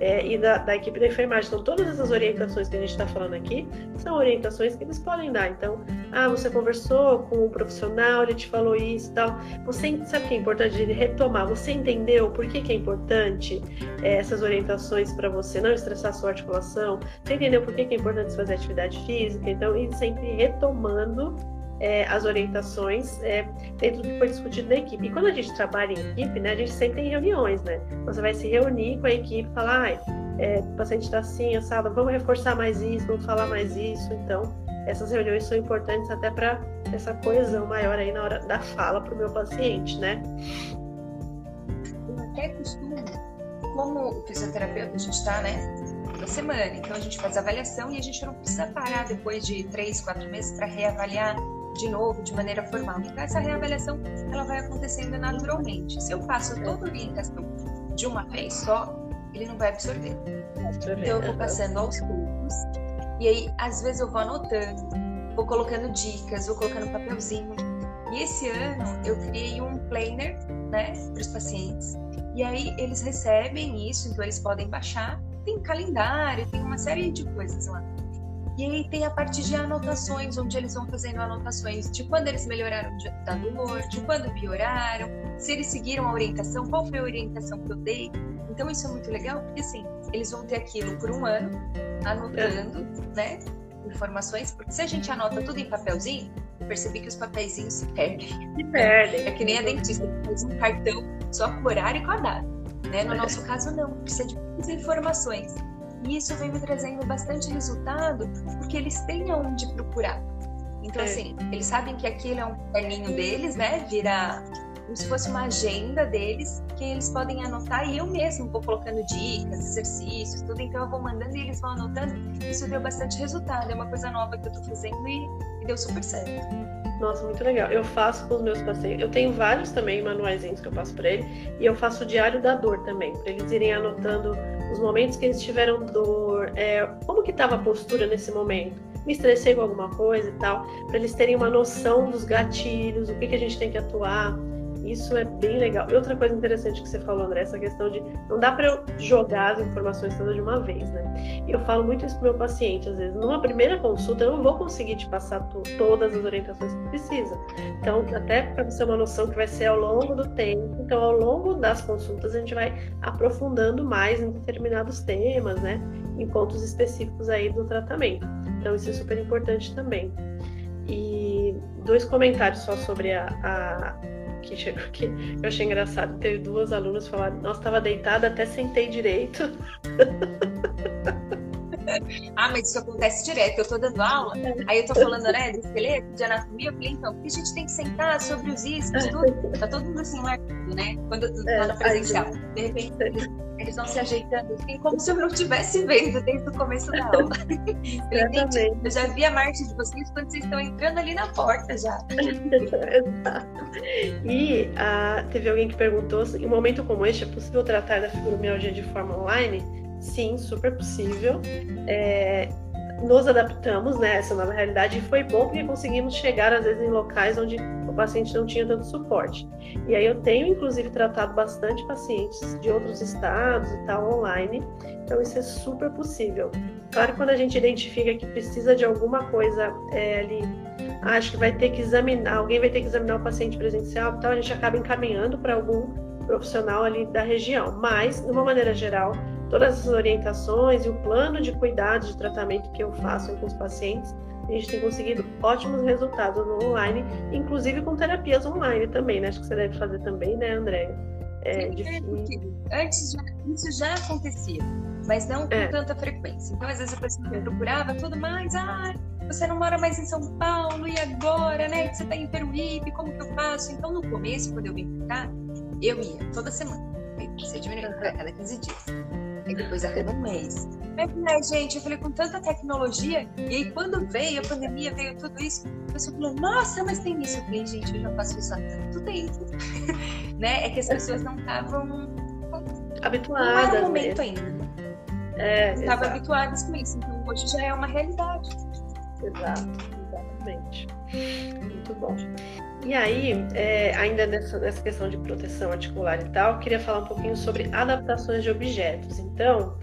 É, e da, da, equipe da enfermagem. Então, todas essas orientações que a gente está falando aqui são orientações que eles podem dar. Então, ah, você conversou com um profissional, ele te falou isso e tal. Você sabe o que é importante ele retomar? Você entendeu por que, que é importante é, essas orientações? para você não estressar a sua articulação, você entendeu por que é importante fazer atividade física, então ir sempre retomando é, as orientações é, dentro do que foi discutido na equipe. E quando a gente trabalha em equipe, né, a gente sempre tem reuniões, né? Você vai se reunir com a equipe e falar, ah, é, o paciente está assim, assado, vamos reforçar mais isso, vamos falar mais isso. Então, essas reuniões são importantes até para essa coesão maior aí na hora da fala para o meu paciente, né? Eu até costumo como fisioterapeuta, a gente está, né, toda semana, então a gente faz avaliação e a gente não precisa parar depois de três, quatro meses para reavaliar de novo, de maneira formal. Então, essa reavaliação, ela vai acontecendo naturalmente. Se eu passo toda a orientação de uma vez só, ele não vai absorver. Então, eu vou passando aos poucos. E aí, às vezes, eu vou anotando, vou colocando dicas, vou colocando papelzinho. E esse ano, eu criei um planner, né, para os pacientes, e aí eles recebem isso, então eles podem baixar. Tem calendário, tem uma série de coisas lá. E aí tem a parte de anotações, onde eles vão fazendo anotações de quando eles melhoraram da dor, de quando pioraram, se eles seguiram a orientação, qual foi a orientação que eu dei. Então isso é muito legal, porque assim, eles vão ter aquilo por um ano, anotando, né? Informações, porque se a gente anota tudo em papelzinho, eu percebi que os papeizinhos se perdem. Se perdem. É que nem a dentista, que faz um cartão só com horário e com a data. Né? No nosso caso, não, precisa de muitas informações. E isso vem me trazendo bastante resultado, porque eles têm aonde procurar. Então, é. assim, eles sabem que aquilo é um caderninho deles, né? Vira como se fosse uma agenda deles, que eles podem anotar e eu mesmo vou colocando dicas, exercícios, tudo. Então, eu vou mandando e eles vão anotando. Isso deu bastante resultado. É uma coisa nova que eu tô fazendo e, e deu super certo. Nossa, muito legal. Eu faço com os meus pacientes. Eu tenho vários também manuaizinhos que eu passo para eles. E eu faço o diário da dor também, para eles irem anotando os momentos que eles tiveram dor, é, como que estava a postura nesse momento. Me estressei com alguma coisa e tal, para eles terem uma noção dos gatilhos, o que, que a gente tem que atuar. Isso é bem legal. E outra coisa interessante que você falou, André, essa questão de não dá para eu jogar as informações todas de uma vez, né? Eu falo muito isso pro meu paciente, às vezes, numa primeira consulta eu não vou conseguir te passar todas as orientações que precisa. Então, até para você ter uma noção que vai ser ao longo do tempo, então ao longo das consultas a gente vai aprofundando mais em determinados temas, né? Em pontos específicos aí do tratamento. Então, isso é super importante também. E dois comentários só sobre a, a que chegou aqui. Eu achei engraçado. Teve duas alunas falaram: Nossa, estava deitada, até sentei direito. ah, mas isso acontece direto. Eu tô dando aula, aí eu tô falando, né, de esqueleto, de anatomia. Eu falei, então, porque a gente tem que sentar sobre os iscos, tudo. Tá todo mundo assim, largado, né? Quando tá é, no presencial. De repente, eles, eles vão se ajeitando, assim, como se eu não estivesse vendo desde o começo da aula. eu, eu já vi a marcha de vocês quando vocês estão entrando ali na porta já. e ah, teve alguém que perguntou em um momento como este, é possível tratar da fibromialgia de forma online? Sim, super possível. É, nos adaptamos né, a essa nova realidade e foi bom porque conseguimos chegar às vezes em locais onde o paciente não tinha tanto suporte. E aí eu tenho inclusive tratado bastante pacientes de outros estados e tal online, então isso é super possível. Claro que quando a gente identifica que precisa de alguma coisa é, ali, acho que vai ter que examinar, alguém vai ter que examinar o paciente presencial, então a gente acaba encaminhando para algum profissional ali da região. Mas, de uma maneira geral, todas as orientações e o plano de cuidado de tratamento que eu faço com os pacientes, a gente tem conseguido ótimos resultados no online, inclusive com terapias online também, né? Acho que você deve fazer também, né, Andréia? É, Sim, é antes já, isso já acontecia, mas não com é. tanta frequência. Então, às vezes a pessoa me procurava tudo mais, ah, você não mora mais em São Paulo, e agora, né? Você tá em Peruíbe, como que eu faço? Então, no começo, quando eu vim cá, eu ia toda semana. Você diminuiu a cada 15 dias. Aí depois a cada um mês. Mas, né, gente, eu falei, com tanta tecnologia, e aí quando veio a pandemia, veio tudo isso, a pessoa falou, nossa, mas tem isso. Eu falei, gente, eu já faço isso há tanto tempo. né? É que as pessoas não estavam habituadas. Não era o momento ainda. É, não estavam habituadas com isso. Então hoje já é uma realidade. Exato, exatamente. Muito bom. E aí, é, ainda nessa, nessa questão de proteção articular e tal, queria falar um pouquinho sobre adaptações de objetos. Então,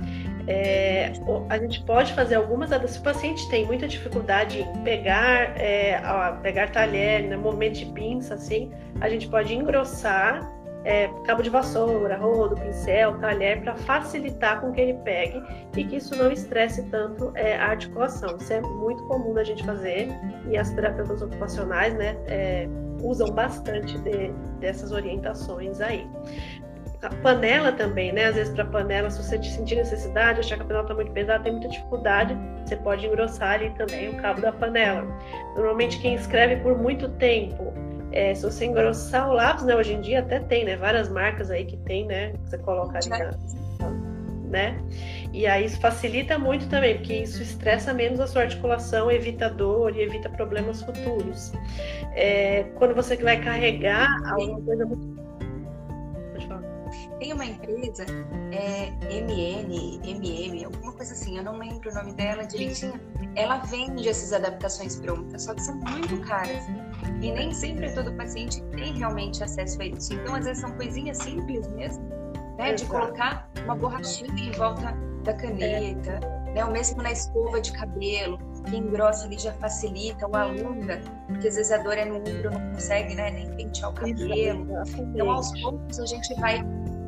é, a gente pode fazer algumas se o paciente tem muita dificuldade em pegar é, pegar talher no né, momento de pinça assim a gente pode engrossar é, cabo de vassoura, rodo, pincel, talher, para facilitar com que ele pegue e que isso não estresse tanto é, a articulação. Isso é muito comum da gente fazer e as terapeutas ocupacionais né, é, usam bastante de, dessas orientações aí. A panela também, né? Às vezes para panela, se você sentir necessidade, achar que a panela está muito pesada, tem muita dificuldade, você pode engrossar ali também o cabo da panela. Normalmente quem escreve por muito tempo é, se você engrossar o lápis, né? Hoje em dia até tem, né? Várias marcas aí que tem, né? Que você coloca ali na, né? E aí isso facilita muito também, porque isso estressa menos a sua articulação, evita dor e evita problemas futuros. É, quando você vai carregar alguma coisa muito tem uma empresa, é, MN, MM, alguma coisa assim, eu não lembro o nome dela direitinho. Ela vende essas adaptações prontas, só que são muito caras. E nem sempre todo paciente tem realmente acesso a isso. Então, às vezes, são coisinhas simples mesmo, né? De colocar uma borrachinha em volta da caneta, né? O mesmo na escova de cabelo, que engrossa ali já facilita, ou alonga, porque às vezes a dor é no ombro, não consegue, né? Nem pentear o cabelo. Então, aos poucos, a gente vai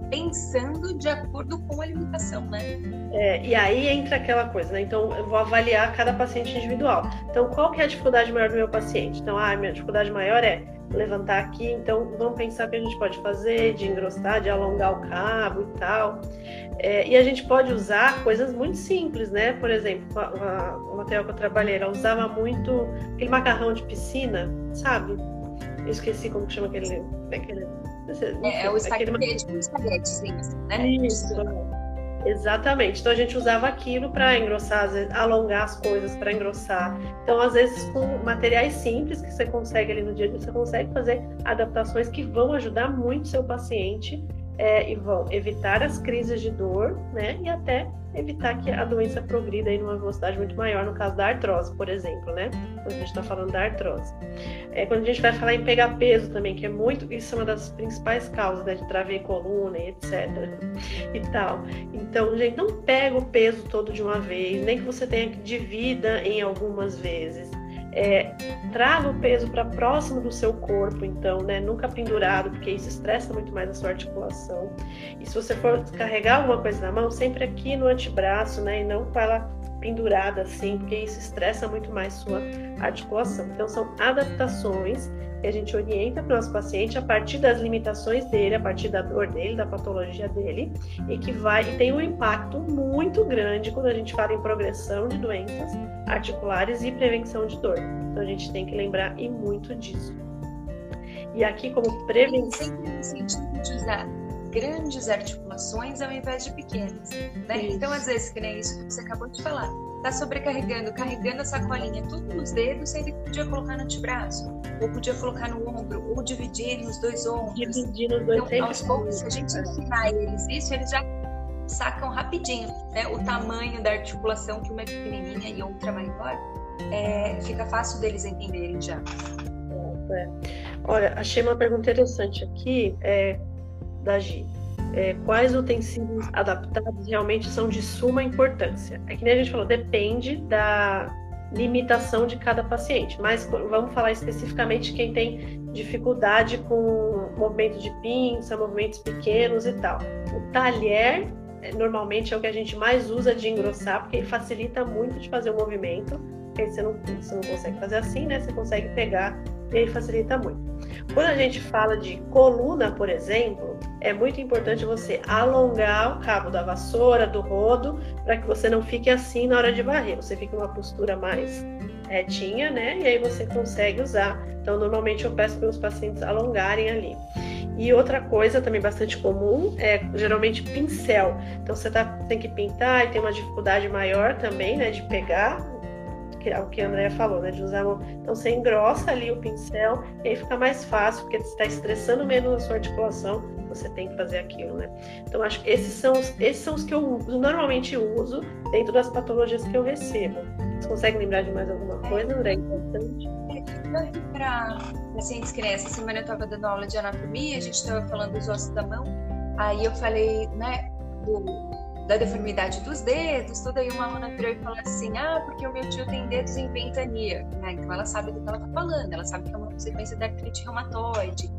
pensando de acordo com a limitação, né? É, e aí entra aquela coisa, né? Então eu vou avaliar cada paciente individual. Então, qual que é a dificuldade maior do meu paciente? Então, ah, minha dificuldade maior é levantar aqui, então vamos pensar o que a gente pode fazer de engrossar, de alongar o cabo e tal. É, e a gente pode usar coisas muito simples, né? Por exemplo, o material que eu trabalhei, ela usava muito aquele macarrão de piscina, sabe? Eu esqueci como que chama aquele, aquele é, é o espaguete, aquele... espaguete, sim, né? Isso. Exatamente. Então a gente usava aquilo para engrossar, vezes, alongar as coisas para engrossar. Então, às vezes, com materiais simples que você consegue ali no dia a dia, você consegue fazer adaptações que vão ajudar muito seu paciente é, e vão evitar as crises de dor, né? E até evitar que a doença progrida em uma velocidade muito maior, no caso da artrose, por exemplo, né? Quando a gente está falando da artrose. É, quando a gente vai falar em pegar peso também, que é muito, isso é uma das principais causas, né? De travei coluna e etc. E tal. Então, gente, não pega o peso todo de uma vez, nem que você tenha que divida em algumas vezes é, traga o peso para próximo do seu corpo, então, né? Nunca pendurado, porque isso estressa muito mais a sua articulação. E se você for carregar alguma coisa na mão, sempre aqui no antebraço, né? E não ela pendurada assim, porque isso estressa muito mais sua articulação. Então, são adaptações que a gente orienta para o nosso paciente a partir das limitações dele, a partir da dor dele, da patologia dele, e que vai e tem um impacto muito grande quando a gente fala em progressão de doenças articulares e prevenção de dor. Então a gente tem que lembrar e muito disso. E aqui como prevenção. Grandes articulações ao invés de pequenas. Né? Então, às vezes, que nem isso que você acabou de falar tá sobrecarregando, carregando a sacolinha tudo nos dedos, ele podia colocar no antebraço, ou podia colocar no ombro, ou dividir nos dois ombros. Dividir nos dois então, aos poucos, se a gente ensinar eles isso, eles já sacam rapidinho, né? O tamanho da articulação que uma é pequenininha e outra maior, é, fica fácil deles entenderem já. É. Olha, achei uma pergunta interessante aqui é, da Gi. É, quais utensílios adaptados realmente são de suma importância? É que nem a gente falou, depende da limitação de cada paciente, mas vamos falar especificamente quem tem dificuldade com movimento de pinça, movimentos pequenos e tal. O talher é, normalmente é o que a gente mais usa de engrossar, porque ele facilita muito de fazer o movimento. Porque você não, você não consegue fazer assim, né? Você consegue pegar e aí facilita muito. Quando a gente fala de coluna, por exemplo, é muito importante você alongar o cabo da vassoura, do rodo, para que você não fique assim na hora de varrer. Você fica uma postura mais retinha, né? E aí você consegue usar. Então, normalmente eu peço para os pacientes alongarem ali. E outra coisa também bastante comum é geralmente pincel. Então você tá, tem que pintar e tem uma dificuldade maior também, né, de pegar que é o que a Andrea falou, né? De usar a mão. Então você engrossa ali o pincel e aí fica mais fácil, porque você está estressando menos a sua articulação, você tem que fazer aquilo, né? Então acho que esses são os, esses são os que eu normalmente uso dentro das patologias que eu recebo. Você consegue lembrar de mais alguma coisa, André? Importante? Para pacientes que nem essa semana eu estava dando aula de anatomia, a gente estava falando dos ossos da mão, aí eu falei, né, do da deformidade dos dedos, tudo aí uma aluna virou e falou assim, ah, porque o meu tio tem dedos em ventania, né? Então ela sabe do que ela tá falando, ela sabe que é uma consequência da artrite reumatoide.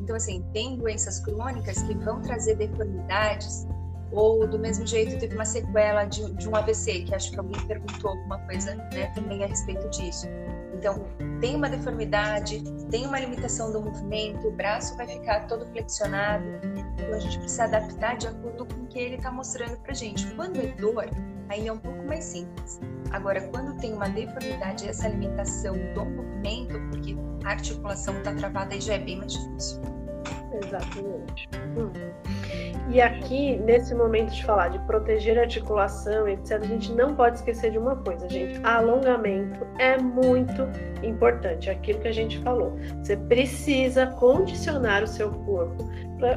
Então, assim, tem doenças crônicas que vão trazer deformidades, ou do mesmo jeito teve uma sequela de, de um AVC, que acho que alguém perguntou alguma coisa né, também a respeito disso. Então, tem uma deformidade, tem uma limitação do movimento, o braço vai ficar todo flexionado. Então, a gente precisa adaptar de acordo com o que ele está mostrando para gente. Quando é dor, aí é um pouco mais simples. Agora, quando tem uma deformidade, essa limitação do movimento, porque a articulação está travada, aí já é bem mais difícil. Exatamente. Hum. E aqui, nesse momento de falar de proteger a articulação, etc., a gente não pode esquecer de uma coisa, gente. Alongamento é muito importante. Aquilo que a gente falou. Você precisa condicionar o seu corpo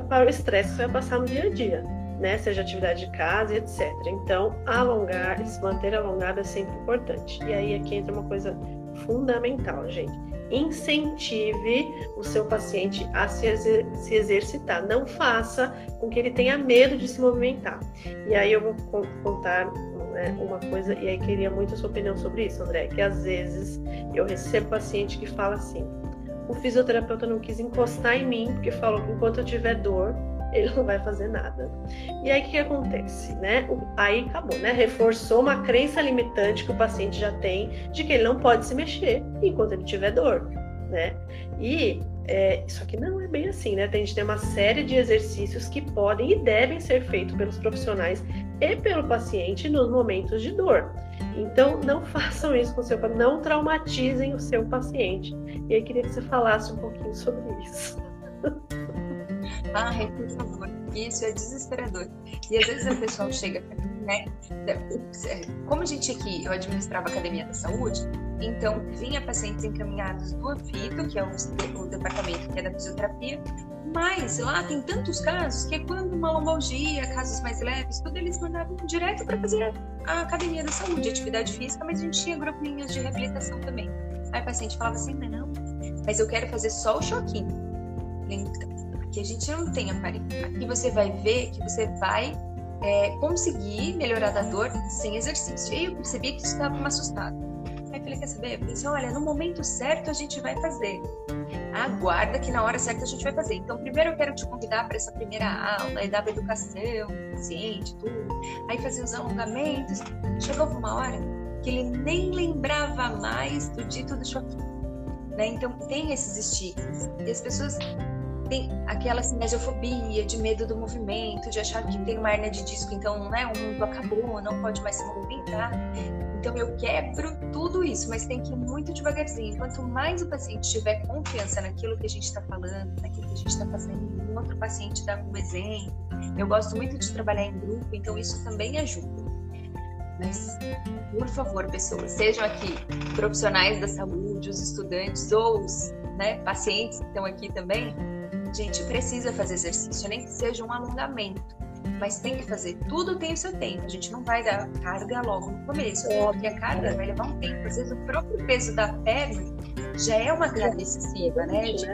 para o estresse que você vai passar no dia a dia. Né, seja atividade de casa, etc. Então, alongar, se manter alongado é sempre importante. E aí aqui entra uma coisa fundamental, gente incentive o seu paciente a se, exer se, exercitar. Não faça com que ele tenha medo de se movimentar. E aí eu vou contar né, uma coisa, e aí queria muito a sua opinião sobre isso, André, que às vezes eu recebo paciente que fala assim: o fisioterapeuta não quis encostar em mim porque falou que enquanto eu tiver dor, ele não vai fazer nada. E aí o que acontece, né? Aí acabou, né? Reforçou uma crença limitante que o paciente já tem de que ele não pode se mexer enquanto ele tiver dor, né? E é, isso aqui não é bem assim, né? A gente tem uma série de exercícios que podem e devem ser feitos pelos profissionais e pelo paciente nos momentos de dor. Então, não façam isso com o seu paciente, não traumatizem o seu paciente. E aí, queria que você falasse um pouquinho sobre isso. Por favor. Isso é desesperador. E às vezes a pessoa chega para mim, né? Como a gente aqui, eu administrava a Academia da Saúde, então vinha pacientes encaminhados do AFITO, que é o, o departamento que é da fisioterapia, mas lá tem tantos casos que é quando uma lombalgia, casos mais leves, tudo eles mandavam direto para fazer a academia da saúde, atividade física, mas a gente tinha grupinhos de reabilitação também. Aí o paciente falava assim: não, mas eu quero fazer só o choquinho. Então, que a gente não tem aparelho. Aqui você vai ver que você vai é, conseguir melhorar da dor sem exercício. E eu percebi que estava me assustado. Aí eu falei, quer saber? Eu falei assim, olha, no momento certo a gente vai fazer. Aguarda que na hora certa a gente vai fazer. Então, primeiro eu quero te convidar para essa primeira aula, aí dava educação, paciente, tudo. Aí fazer os alongamentos. Chegou uma hora que ele nem lembrava mais do dito do choquinho. Né? Então, tem esses estigmas. E as pessoas tem aquela cinesiofobia, de medo do movimento, de achar que tem uma hernia de disco, então né, o mundo acabou, não pode mais se movimentar. Então eu quebro tudo isso, mas tem que ir muito devagarzinho. Quanto mais o paciente tiver confiança naquilo que a gente está falando, naquilo que a gente está fazendo, um outro paciente dá um exemplo. Eu gosto muito de trabalhar em grupo, então isso também ajuda. Mas, por favor, pessoas, sejam aqui profissionais da saúde, os estudantes ou os né, pacientes que estão aqui também, gente precisa fazer exercício, nem que seja um alongamento. mas tem que fazer. Tudo tem o seu tempo. A gente não vai dar carga logo no começo, é. porque a carga vai levar um tempo. Às vezes o próprio peso da perna já é uma carga excessiva, né? De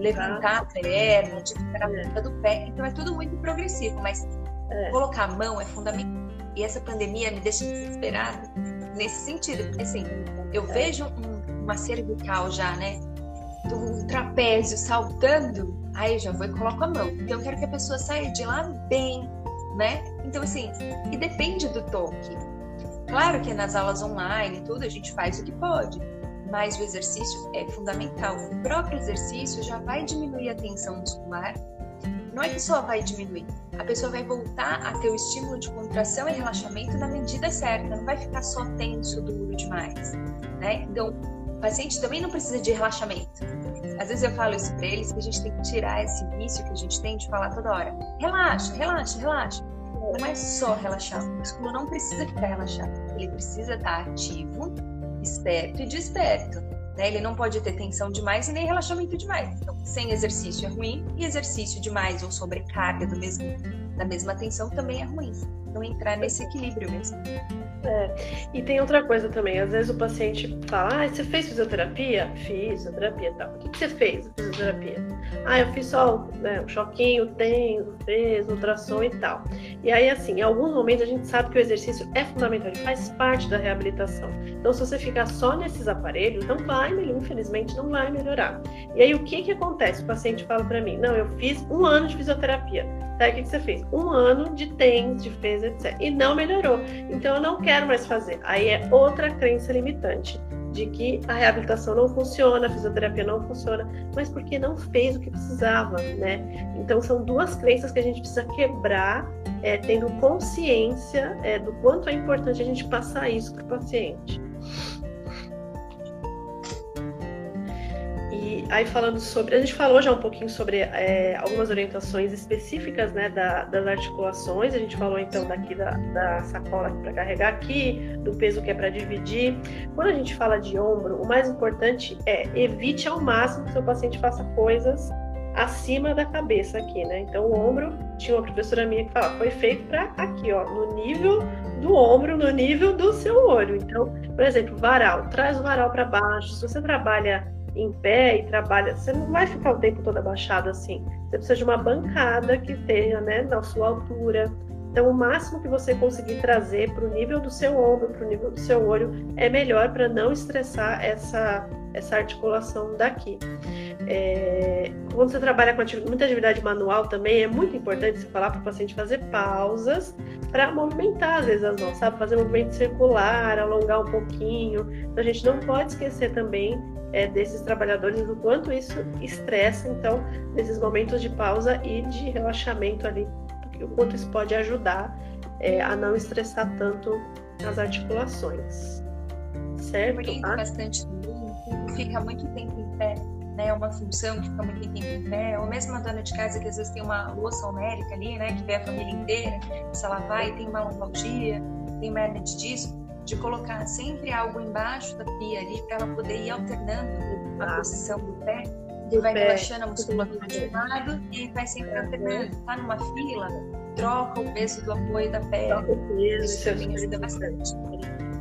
levantar a perna, de ficar na ponta do pé. Então é tudo muito progressivo, mas é. colocar a mão é fundamental. E essa pandemia me deixa desesperada nesse sentido, porque assim, eu é. vejo um, uma cervical já, né? Do trapézio saltando, aí já vou e coloco a mão. Então eu quero que a pessoa saia de lá bem, né? Então, assim, e depende do toque. Claro que nas aulas online tudo a gente faz o que pode, mas o exercício é fundamental. O próprio exercício já vai diminuir a tensão muscular. Não é que só vai diminuir, a pessoa vai voltar a ter o estímulo de contração e relaxamento na medida certa, não vai ficar só tenso, duro demais, né? Então, o paciente também não precisa de relaxamento. Às vezes eu falo isso para eles que a gente tem que tirar esse vício que a gente tem de falar toda hora. Relaxa, relaxa, relaxa. Não é só relaxar. O músculo não precisa ficar relaxado. Ele precisa estar ativo, esperto e desperto. Né? Ele não pode ter tensão demais e nem relaxamento demais. Então, sem exercício é ruim e exercício demais ou sobrecarga do mesmo, da mesma tensão também é ruim. Então, entrar nesse equilíbrio mesmo. É. E tem outra coisa também, às vezes o paciente fala, ah, você fez fisioterapia? Fiz fisioterapia tal. O que você fez fisioterapia? Ah, eu fiz só né, um choquinho, tenso, fez, ultrassom e tal. E aí, assim, em alguns momentos a gente sabe que o exercício é fundamental, ele faz parte da reabilitação. Então, se você ficar só nesses aparelhos, não vai, infelizmente, não vai melhorar. E aí, o que que acontece? O paciente fala para mim, não, eu fiz um ano de fisioterapia. Tá, o que, que você fez? Um ano de TENS, de FES, etc. E não melhorou. Então eu não quero mais fazer. Aí é outra crença limitante de que a reabilitação não funciona, a fisioterapia não funciona, mas porque não fez o que precisava, né? Então são duas crenças que a gente precisa quebrar, é, tendo consciência é, do quanto é importante a gente passar isso para o paciente. Aí falando sobre, a gente falou já um pouquinho sobre é, algumas orientações específicas né, da, das articulações, a gente falou então daqui da, da sacola para carregar aqui, do peso que é para dividir. Quando a gente fala de ombro, o mais importante é evite ao máximo que seu paciente faça coisas acima da cabeça aqui, né? Então o ombro, tinha uma professora minha que falava, foi feito para aqui, ó, no nível do ombro, no nível do seu olho. Então, por exemplo, varal, traz o varal para baixo. Se você trabalha em pé e trabalha, você não vai ficar o tempo todo abaixado assim. Você precisa de uma bancada que esteja né, na sua altura. Então, o máximo que você conseguir trazer para o nível do seu ombro, para o nível do seu olho, é melhor para não estressar essa, essa articulação daqui. É, quando você trabalha com atividade, muita atividade manual também, é muito importante você falar para o paciente fazer pausas para movimentar, às vezes, as mãos, sabe? Fazer movimento circular, alongar um pouquinho. Então, a gente não pode esquecer também é, desses trabalhadores, do quanto isso estressa, então, nesses momentos de pausa e de relaxamento ali, o quanto isso pode ajudar é, a não estressar tanto as articulações. Certo? Quem ah? bastante fica muito tempo em pé, né? É uma função que fica muito tempo em pé, ou mesmo uma dona de casa que às vezes tem uma louça homérica ali, né? Que vê a família inteira, se ela vai, tem uma lombalgia, tem uma hernia de disco, de colocar sempre algo embaixo da pia ali para ela poder ir alternando a ah. posição do pé. E vai relaxando a musculatura de um lado e vai sempre alternando. Tá numa fila, troca o peso do apoio da perna. Troca o peso, isso também ajuda bastante.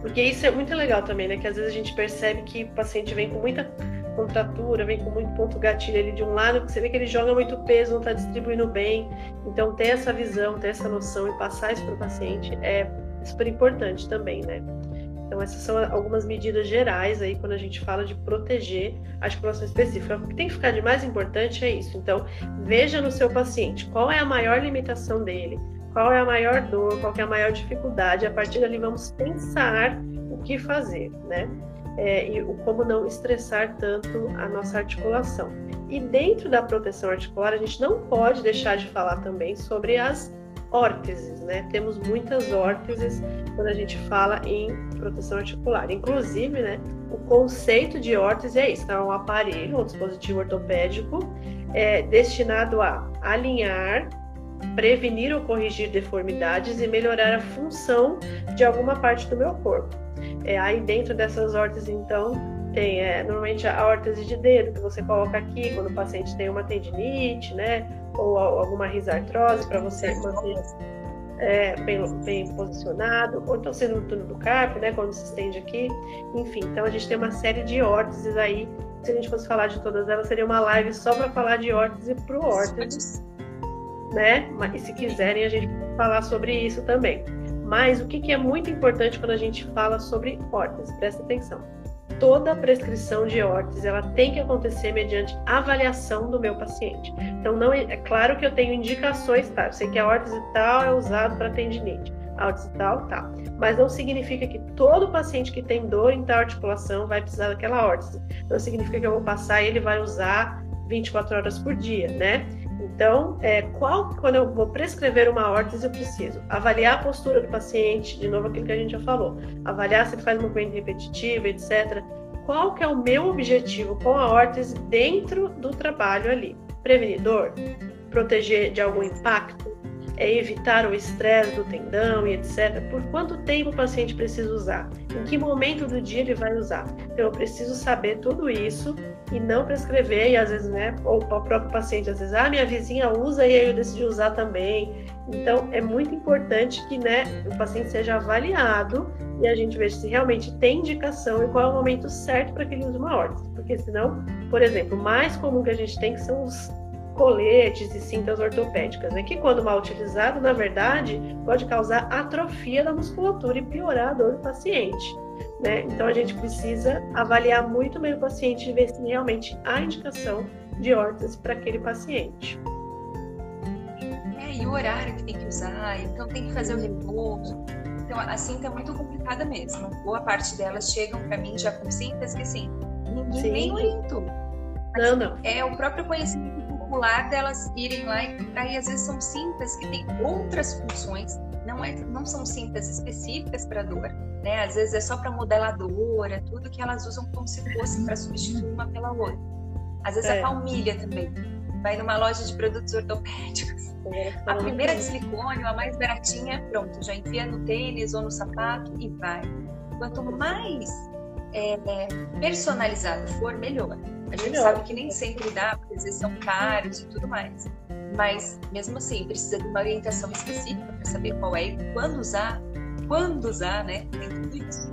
Porque isso é muito legal também, né? Que às vezes a gente percebe que o paciente vem com muita contratura, vem com muito ponto gatilho ali de um lado, porque você vê que ele joga muito peso, não está distribuindo bem. Então, ter essa visão, ter essa noção e passar isso para o paciente é super importante também, né? Então, essas são algumas medidas gerais aí quando a gente fala de proteger a articulação específica. O que tem que ficar de mais importante é isso. Então, veja no seu paciente qual é a maior limitação dele, qual é a maior dor, qual é a maior dificuldade. A partir dali, vamos pensar o que fazer, né? É, e como não estressar tanto a nossa articulação. E dentro da proteção articular, a gente não pode deixar de falar também sobre as órteses, né? Temos muitas órteses quando a gente fala em proteção articular. Inclusive, né, o conceito de órtese é isso, é um aparelho, um dispositivo ortopédico é, destinado a alinhar, prevenir ou corrigir deformidades e melhorar a função de alguma parte do meu corpo. É, aí dentro dessas órteses, então, tem é, normalmente a órtese de dedo que você coloca aqui quando o paciente tem uma tendinite, né? Ou alguma risartrose para você manter é, bem, bem, posicionado, ou então sendo no túnel do carpo, né, quando se estende aqui, enfim. Então a gente tem uma série de órteses aí. Se a gente fosse falar de todas elas, seria uma live só para falar de órtese para órtese, né? Mas se quiserem a gente falar sobre isso também. Mas o que, que é muito importante quando a gente fala sobre órtese? Presta atenção toda prescrição de órtese ela tem que acontecer mediante avaliação do meu paciente. Então não é, é claro que eu tenho indicações, tá? Eu sei que a órtese tal é usado para tendinite, a órtese tal, tá. Mas não significa que todo paciente que tem dor em tal articulação vai precisar daquela órtese. Não significa que eu vou passar e ele vai usar 24 horas por dia, né? Então, é, qual, quando eu vou prescrever uma órtese, eu preciso avaliar a postura do paciente, de novo aquilo que a gente já falou, avaliar se ele faz movimento repetitivo, etc. Qual que é o meu objetivo com a órtese dentro do trabalho ali? Prevenir dor? Proteger de algum impacto? É evitar o estresse do tendão e etc. Por quanto tempo o paciente precisa usar? Em que momento do dia ele vai usar? Então, eu preciso saber tudo isso e não prescrever, e às vezes, né, ou o próprio paciente, às vezes, ah, minha vizinha usa e aí eu decidi usar também. Então, é muito importante que, né, o paciente seja avaliado e a gente veja se realmente tem indicação e qual é o momento certo para que ele use uma órtese. Porque senão, por exemplo, o mais comum que a gente tem que são os coletes e cintas ortopédicas, né? que quando mal utilizado, na verdade, pode causar atrofia da musculatura e piorar a dor do paciente. Né? Então a gente precisa avaliar muito bem o paciente e ver se realmente há indicação de órtese para aquele paciente. É, e o horário que tem que usar, então tem que fazer o repouso. Então a cinta é muito complicada mesmo. Boa parte delas chegam para mim já com cintas que assim, ninguém Sim. nem orientou. Não, não. É o próprio conhecimento popular delas irem lá e e às vezes são cintas que têm outras funções não, é, não são cintas específicas para dor, né? Às vezes é só para modeladora, tudo que elas usam como se fosse para substituir uma pela outra. Às vezes é. a palmilha também. Vai numa loja de produtos ortopédicos. É, a primeira de silicone, a mais baratinha, pronto, já enfia no tênis ou no sapato e vai. Quanto mais é, é personalizado for, melhor. A gente sabe que nem sempre dá, porque às vezes são caros e tudo mais. Mas, mesmo assim, precisa de uma orientação específica para saber qual é e quando usar, quando usar, né? Tem tudo isso.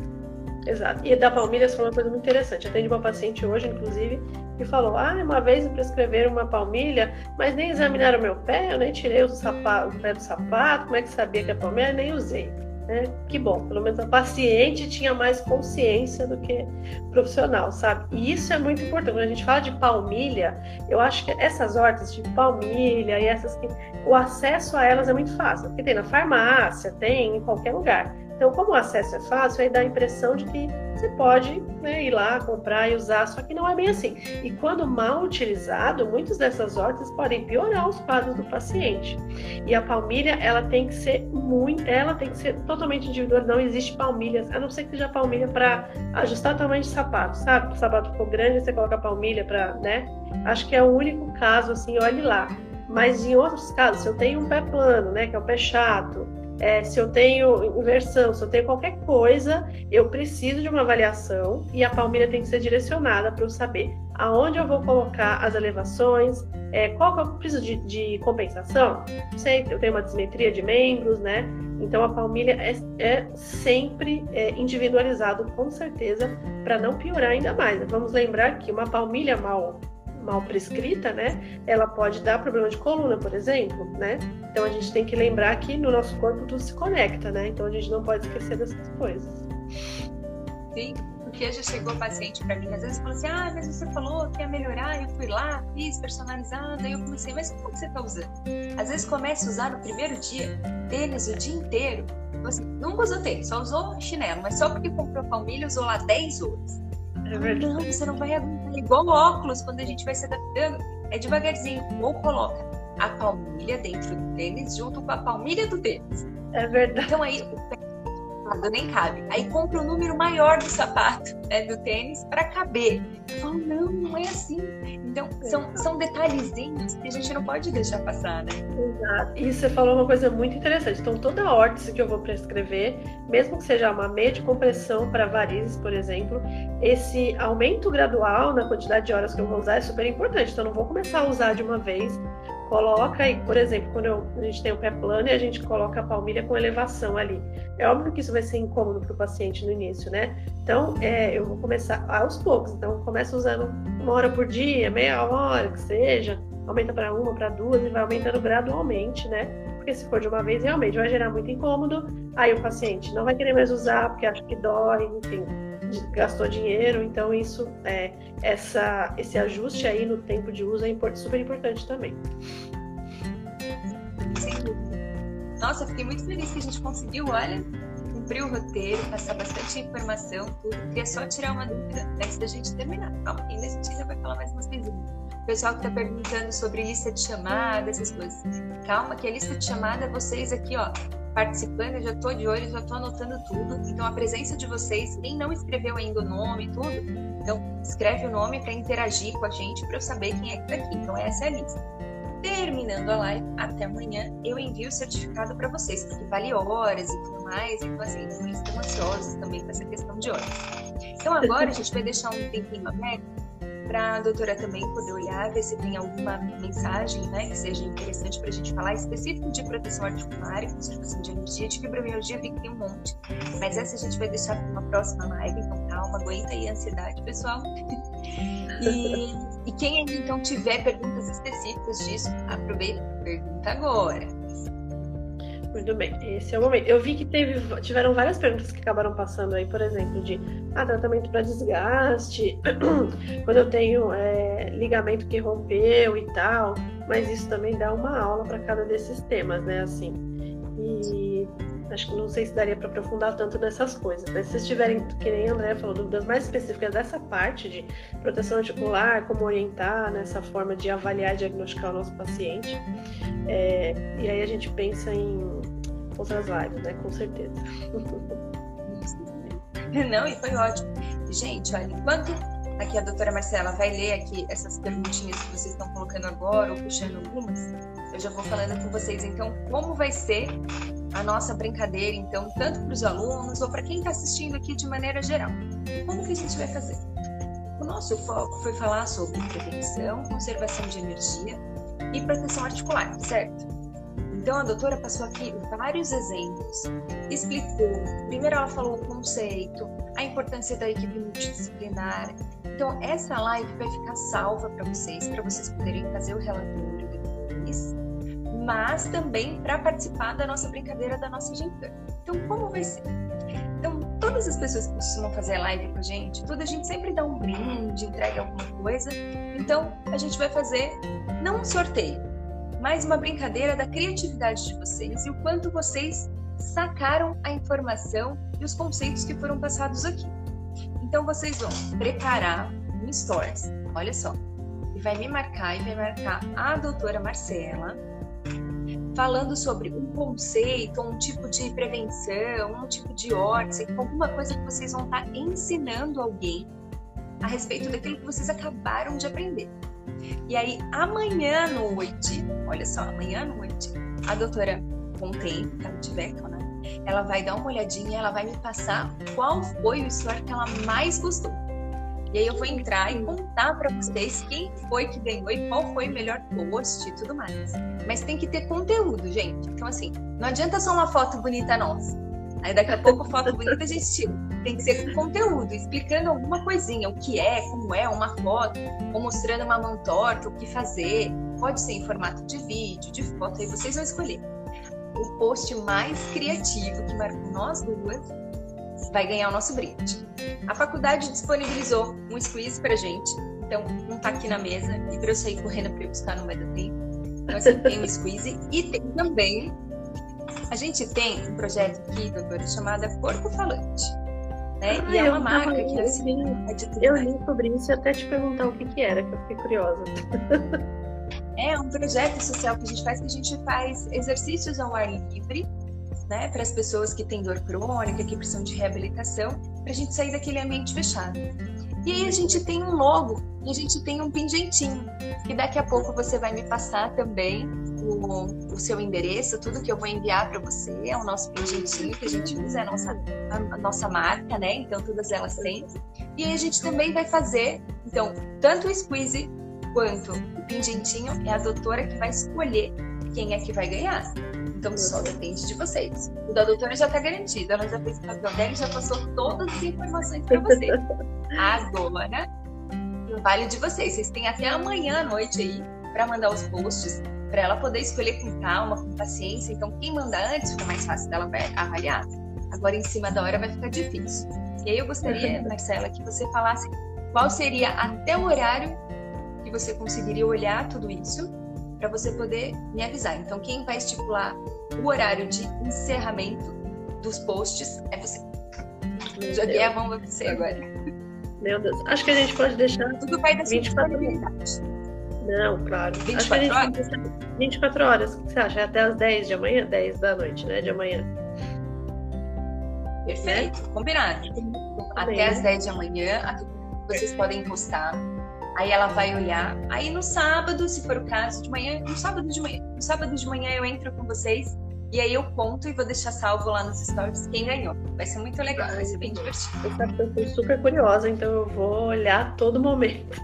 Exato. E da palmilhas foi uma coisa muito interessante. Atendi uma paciente hoje, inclusive, que falou: Ah, uma vez prescreveram uma palmilha, mas nem examinaram meu pé, eu nem tirei o, sapato, o pé do sapato, como é que sabia que é palmilha? Nem usei. Né? Que bom, pelo menos a paciente tinha mais consciência do que profissional, sabe? E isso é muito importante. Quando a gente fala de palmilha, eu acho que essas hortas de palmilha e essas que o acesso a elas é muito fácil, porque tem na farmácia, tem em qualquer lugar. Então, como o acesso é fácil, aí dá a impressão de que você pode né, ir lá comprar e usar, só que não é bem assim. E quando mal utilizado, muitas dessas hortas podem piorar os quadros do paciente. E a palmilha, ela tem que ser muito, ela tem que ser totalmente individual. Não existe palmilhas, a não ser que seja palmilha para ajustar o tamanho de sapato, sabe? O sapato ficou grande, você coloca a palmilha para, né? Acho que é o único caso, assim, olhe lá. Mas em outros casos, se eu tenho um pé plano, né, que é o pé chato, é, se eu tenho inversão, se eu tenho qualquer coisa, eu preciso de uma avaliação e a palmilha tem que ser direcionada para eu saber aonde eu vou colocar as elevações, é, qual que eu preciso de, de, compensação. Sei, eu tenho uma dismetria de membros, né? Então a palmilha é, é sempre é, individualizado, com certeza, para não piorar ainda mais. Vamos lembrar que uma palmilha mal mal prescrita, né, ela pode dar problema de coluna, por exemplo, né? Então a gente tem que lembrar que no nosso corpo tudo se conecta, né? Então a gente não pode esquecer dessas coisas. Sim, porque já chegou paciente para mim, às vezes falou assim: ah, mas você falou que ia melhorar, eu fui lá, fiz personalizado, aí eu comecei, mas como que você está usando? Às vezes começa a usar no primeiro dia, tênis o dia inteiro, você nunca usou tênis, só usou chinelo, mas só porque comprou palmilha usou lá 10 horas. É verdade. Não, você não vai aguentar. Igual óculos, quando a gente vai se adaptando, é devagarzinho. Ou coloca a palmilha dentro do tênis junto com a palmilha do tênis. É verdade. Então aí o pé nem cabe. Aí compra o um número maior do sapato, né, do tênis, para caber. Falo, não, não é assim. Então, são, são detalhezinhos que a gente não pode deixar passar, né? Exato. E você falou uma coisa muito interessante. Então, toda a órtese que eu vou prescrever, mesmo que seja uma meia de compressão para varizes, por exemplo, esse aumento gradual na quantidade de horas que eu vou usar é super importante. Então, eu não vou começar a usar de uma vez coloca, e, por exemplo, quando eu, a gente tem o pé plano e a gente coloca a palmilha com elevação ali. É óbvio que isso vai ser incômodo para o paciente no início, né? Então, é, eu vou começar aos poucos. Então, começa usando uma hora por dia, meia hora, que seja. Aumenta para uma, para duas e vai aumentando gradualmente, né? Porque se for de uma vez, realmente vai gerar muito incômodo. Aí o paciente não vai querer mais usar porque acha que dói, enfim gastou dinheiro, então isso é essa esse ajuste aí no tempo de uso é super importante também. Nossa, fiquei muito feliz que a gente conseguiu, olha, cumprir o roteiro, passar bastante informação, tudo. Queria só tirar uma dúvida antes da gente terminar. Calma, ainda a gente ainda vai falar mais umas coisinhas. O pessoal que está perguntando sobre lista de chamada, essas coisas. Calma, que a lista de chamada, vocês aqui, ó, participando, eu já estou de olho, já estou anotando tudo. Então, a presença de vocês, quem não escreveu ainda o nome tudo, então escreve o nome para interagir com a gente, para eu saber quem é que está aqui. Então, essa é a lista. Terminando a live, até amanhã, eu envio o certificado para vocês, porque vale horas e tudo mais. Então, assim, eles estão ansiosos também com essa questão de horas. Então, agora a gente vai deixar um tempinho aberto para a doutora também poder olhar, ver se tem alguma mensagem né, que seja interessante para a gente falar, específico de proteção articular e conservação de energia. De fibromialgia, vi que tem um monte, mas essa a gente vai deixar para uma próxima live, então calma, aguenta aí a ansiedade, pessoal. e, e quem então tiver perguntas específicas disso, aproveita, pergunta agora. Muito bem, esse é o momento. Eu vi que teve, tiveram várias perguntas que acabaram passando aí, por exemplo, de ah, tratamento para desgaste, quando eu tenho é, ligamento que rompeu e tal, mas isso também dá uma aula para cada desses temas, né? Assim, e acho que não sei se daria para aprofundar tanto nessas coisas, mas se vocês tiverem, que nem a André falou, dúvidas mais específicas dessa parte de proteção articular, como orientar nessa forma de avaliar e diagnosticar o nosso paciente, é, e aí a gente pensa em outras lives, né? Com certeza. Não, e foi ótimo. Gente, olha, enquanto aqui a doutora Marcela vai ler aqui essas perguntinhas que vocês estão colocando agora, ou puxando algumas, eu já vou falando com vocês, então, como vai ser a nossa brincadeira, então, tanto para os alunos ou para quem está assistindo aqui de maneira geral. Como que a gente vai fazer? O nosso foco foi falar sobre prevenção, conservação de energia e proteção articular, certo? Então a doutora passou aqui vários exemplos, explicou. Primeiro ela falou o conceito, a importância da equipe multidisciplinar. Então essa live vai ficar salva para vocês, para vocês poderem fazer o relatório depois, mas também para participar da nossa brincadeira da nossa gincana. Então como vai ser? Então todas as pessoas que costumam fazer live com a gente, tudo a gente sempre dá um brinde, entrega alguma coisa. Então a gente vai fazer não um sorteio, mais uma brincadeira da criatividade de vocês e o quanto vocês sacaram a informação e os conceitos que foram passados aqui. Então vocês vão preparar um stories, olha só, e vai me marcar e vai marcar a doutora Marcela falando sobre um conceito, um tipo de prevenção, um tipo de órtese, alguma coisa que vocês vão estar ensinando alguém a respeito daquilo que vocês acabaram de aprender. E aí, amanhã à noite, olha só, amanhã à noite, a doutora que ela tiver, né? Ela vai dar uma olhadinha, ela vai me passar qual foi o story que ela mais gostou. E aí eu vou entrar e contar para vocês quem foi que ganhou e qual foi o melhor post e tudo mais. Mas tem que ter conteúdo, gente. Então, assim, não adianta só uma foto bonita nossa. Aí daqui a pouco foto bonita a gente tira. Tem que ser com conteúdo, explicando alguma coisinha, o que é, como é, uma foto, ou mostrando uma mão torta, o que fazer. Pode ser em formato de vídeo, de foto, aí vocês vão escolher. O post mais criativo que marcou nós duas vai ganhar o nosso brinde. A faculdade disponibilizou um squeeze pra gente, então um tá aqui na mesa e para eu sair correndo para eu buscar no meio do tempo. Então, assim, tem um squeeze e tem também a gente tem um projeto aqui, doutora, chamado Corpo Falante. Né? Ah, e é uma marca que assim, eu li sobre isso e até te perguntar o que, que era, que eu fiquei curiosa. É um projeto social que a gente faz, que a gente faz exercícios ao ar livre, né, para as pessoas que têm dor crônica, que precisam de reabilitação, para a gente sair daquele ambiente fechado. E aí a gente tem um logo e a gente tem um pingentinho, que daqui a pouco você vai me passar também o, o seu endereço, tudo que eu vou enviar para você, é o nosso pingentinho que a gente usa, é a nossa, a, a nossa marca, né? Então todas elas têm. E aí a gente também vai fazer, então, tanto o squeeze quanto o pingentinho é a doutora que vai escolher quem é que vai ganhar. Então só depende de vocês. O da doutora já está garantido, ela já fez o papel dela e já passou todas as informações para vocês. Agora, vale de vocês. Vocês têm até amanhã à noite aí para mandar os posts, para ela poder escolher com calma, com paciência. Então, quem manda antes fica mais fácil dela avaliar. Agora, em cima da hora, vai ficar difícil. E aí, eu gostaria, Marcela, que você falasse qual seria até o horário que você conseguiria olhar tudo isso para você poder me avisar. Então, quem vai estipular o horário de encerramento dos posts é você. Joguei a mão pra você agora. Meu Deus. Acho que a gente pode deixar. Tudo vai da 24 horas. Não, claro. 24 horas? 24 horas. O que você acha? É até as 10 de amanhã? 10 da noite, né? De amanhã. Perfeito. Né? Combinado. Até as 10 de amanhã, vocês podem postar Aí ela vai olhar. Aí no sábado, se for o caso, de manhã, no sábado de manhã, no sábado de manhã eu entro com vocês e aí eu conto e vou deixar salvo lá nos stories quem ganhou. Vai ser muito legal, vai ser bem divertido. Eu estou super curiosa, então eu vou olhar a todo momento.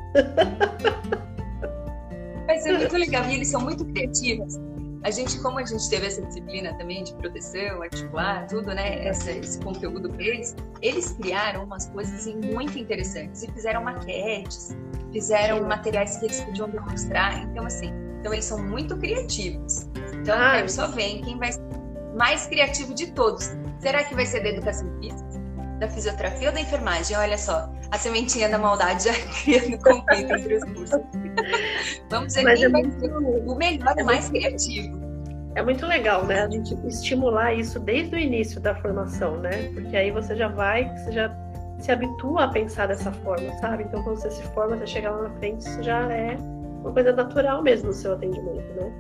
Vai ser muito legal. E eles são muito criativos. A gente, como a gente teve essa disciplina também de proteção, articular, tudo, né? Essa, esse conteúdo para eles, eles criaram umas coisas assim, muito interessantes e fizeram maquetes, fizeram materiais que eles podiam demonstrar. Então, assim, então eles são muito criativos. Então, ah, eu quero só ver quem vai ser mais criativo de todos. Será que vai ser da educação física, da fisioterapia ou da enfermagem? Olha só, a sementinha da maldade já criando conflito entre os cursos. Vamos ver Mas é vai muito... ser o melhor e é mais criativo. É muito legal, né? A gente estimular isso desde o início da formação, né? Porque aí você já vai, você já se habitua a pensar dessa forma, sabe? Então, quando você se forma, você chega lá na frente, isso já é uma coisa natural mesmo no seu atendimento, né?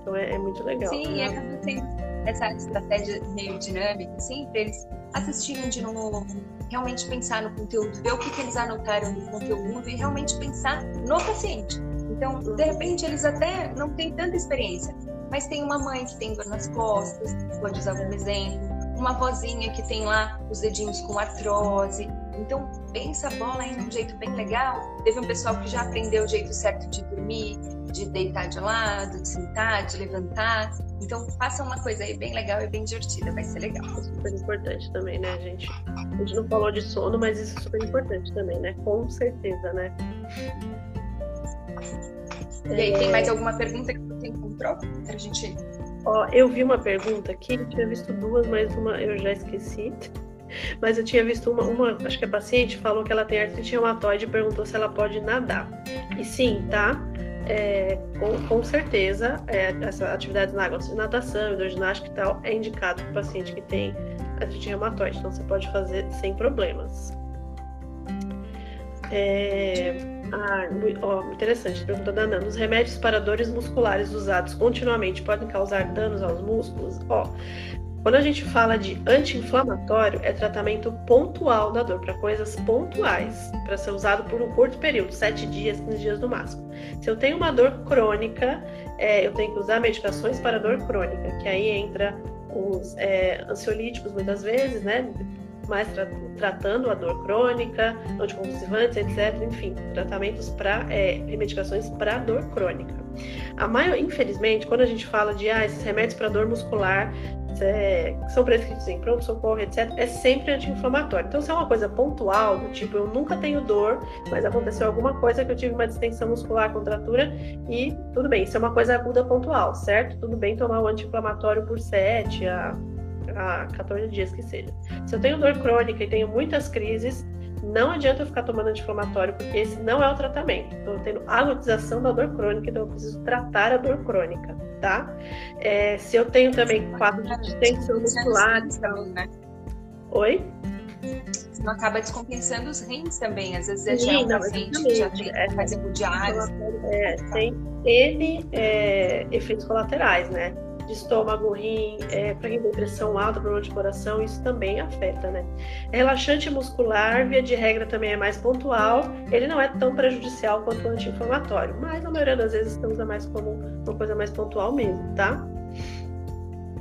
Então, é, é muito legal. Sim, né? acaba sendo essa estratégia meio dinâmica, assim, para eles assistirem de novo, realmente pensar no conteúdo, ver o que, que eles anotaram no conteúdo e realmente pensar no paciente. Então, de repente, eles até não têm tanta experiência, mas tem uma mãe que tem dor nas costas, pode usar como exemplo, uma vozinha que tem lá os dedinhos com artrose. Então, pensa a bola aí num jeito bem legal. Teve um pessoal que já aprendeu o jeito certo de dormir, de deitar de lado, de sentar, de levantar. Então, faça uma coisa aí bem legal e bem divertida, vai ser legal. É super importante também, né, gente? A gente não falou de sono, mas isso é super importante também, né? Com certeza, né? E aí, tem mais alguma pergunta que você encontrou pra gente Ó, eu vi uma pergunta aqui, eu tinha visto duas, mas uma eu já esqueci. Mas eu tinha visto uma, uma acho que a paciente falou que ela tem artrite reumatoide e perguntou se ela pode nadar. E sim, tá? É, com, com, certeza, é, essa atividade na água natação, hidroginástica e tal, é indicado para o paciente que tem artrite reumatoide. Então, você pode fazer sem problemas. É, ah, ó, interessante, pergunta da Nana. Os remédios para dores musculares usados continuamente podem causar danos aos músculos? Ó, quando a gente fala de anti-inflamatório, é tratamento pontual da dor, para coisas pontuais, para ser usado por um curto período, 7 dias, 15 dias no máximo. Se eu tenho uma dor crônica, é, eu tenho que usar medicações para dor crônica, que aí entra os é, ansiolíticos muitas vezes, né? mais tra tratando a dor crônica, anticonvulsivantes, etc. Enfim, tratamentos para é, medicações para dor crônica. A maior, infelizmente, quando a gente fala de ah, esses remédios para dor muscular é, são prescritos em pronto-socorro, etc., é sempre anti-inflamatório. Então, se é uma coisa pontual, do tipo, eu nunca tenho dor, mas aconteceu alguma coisa que eu tive uma distensão muscular, contratura, e tudo bem, isso é uma coisa aguda pontual, certo? Tudo bem tomar o anti-inflamatório por 7 a a 14 dias que seja. Se eu tenho dor crônica e tenho muitas crises, não adianta eu ficar tomando anti-inflamatório, porque esse não é o tratamento. Estou tendo agudização da dor crônica, então eu preciso tratar a dor crônica, tá? É, se eu tenho também quadro de distensão muscular, então, né? Oi? não acaba descompensando os rins também. Às vezes é já um paciente que já tem é, faz hemodiálise. É, tem N é, efeitos colaterais, né? De estômago, rim, é, para quem tem pressão alta, problema de coração, isso também afeta, né? Relaxante muscular, via de regra, também é mais pontual, ele não é tão prejudicial quanto o anti-inflamatório, mas na maioria das vezes usa mais como uma coisa mais pontual mesmo, tá?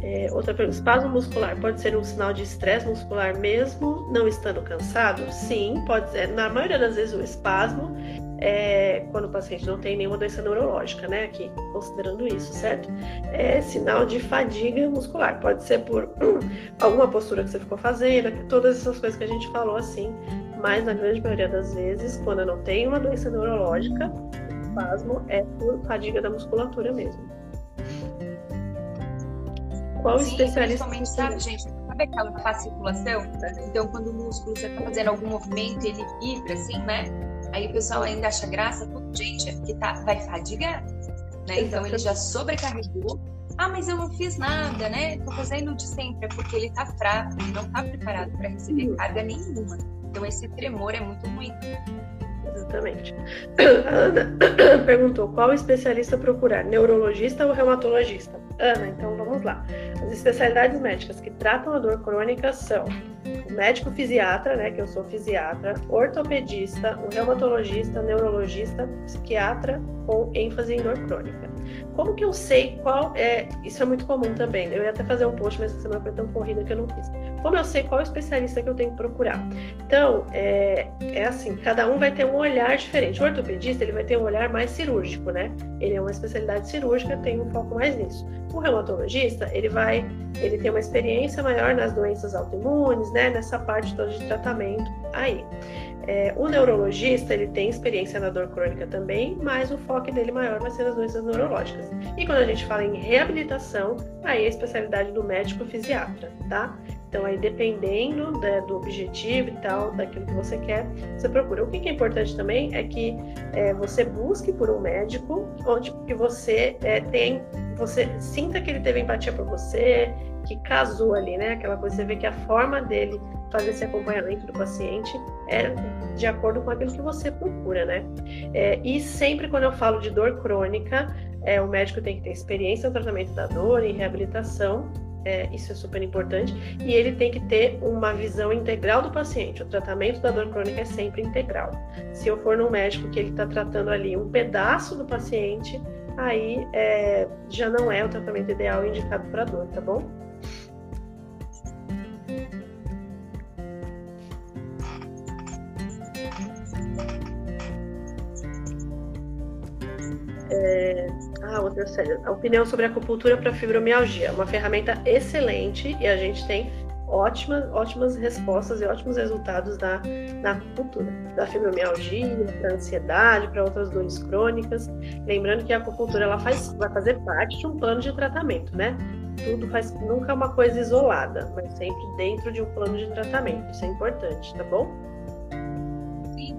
É, outra pergunta, espasmo muscular pode ser um sinal de estresse muscular mesmo não estando cansado? Sim, pode ser. Na maioria das vezes o espasmo é, quando o paciente não tem nenhuma doença neurológica, né? Aqui, considerando isso, certo? É sinal de fadiga muscular. Pode ser por hum, alguma postura que você ficou fazendo, todas essas coisas que a gente falou assim, mas na grande maioria das vezes, quando não tem uma doença neurológica, o espasmo é por fadiga da musculatura mesmo. Qual Sim, especialista? Principalmente, sabe, gente, sabe aquela fasciculação? Então, quando o músculo você está fazendo algum movimento, ele vibra, assim, né? Aí o pessoal ainda acha graça, gente, é porque tá, vai fadigar, né? Então ele já sobrecarregou. Ah, mas eu não fiz nada, né? Tô fazendo de sempre, é porque ele tá fraco, ele não tá preparado para receber carga nenhuma. Então esse tremor é muito ruim. Exatamente. A Ana perguntou qual especialista procurar, neurologista ou reumatologista? Ana, então vamos lá. As especialidades médicas que tratam a dor crônica são médico fisiatra, né, que eu sou fisiatra, ortopedista, o reumatologista, neurologista, psiquiatra com ênfase em dor crônica. Como que eu sei qual é? Isso é muito comum também. Eu ia até fazer um post, mas essa semana foi tão corrida que eu não fiz. Como eu sei qual especialista que eu tenho que procurar? Então, é, é assim, cada um vai ter um olhar diferente. O ortopedista, ele vai ter um olhar mais cirúrgico, né? Ele é uma especialidade cirúrgica, tem um foco mais nisso. O reumatologista, ele vai, ele tem uma experiência maior nas doenças autoimunes, né? Nessa parte toda de tratamento aí. É, o neurologista ele tem experiência na dor crônica também, mas o foco dele maior vai ser nas doenças neurológicas. E quando a gente fala em reabilitação, aí é a especialidade do médico fisiatra, tá? Então aí dependendo né, do objetivo e tal, daquilo que você quer, você procura. O que é importante também é que é, você busque por um médico onde que você é, tem, você sinta que ele teve empatia por você, que casou ali, né? Aquela coisa, você vê que a forma dele fazer esse acompanhamento do paciente é de acordo com aquilo que você procura, né? É, e sempre quando eu falo de dor crônica, é, o médico tem que ter experiência no tratamento da dor, em reabilitação, é, isso é super importante, e ele tem que ter uma visão integral do paciente. O tratamento da dor crônica é sempre integral. Se eu for num médico que ele está tratando ali um pedaço do paciente, aí é, já não é o tratamento ideal indicado para dor, tá bom? É... Ah, outra série. A opinião sobre acupuntura para fibromialgia. Uma ferramenta excelente e a gente tem ótimas, ótimas respostas e ótimos resultados na, na acupuntura. Da fibromialgia, para ansiedade, para outras dores crônicas. Lembrando que a acupuntura ela faz, vai fazer parte de um plano de tratamento, né? Tudo faz, nunca é uma coisa isolada, mas sempre dentro de um plano de tratamento. Isso é importante, tá bom?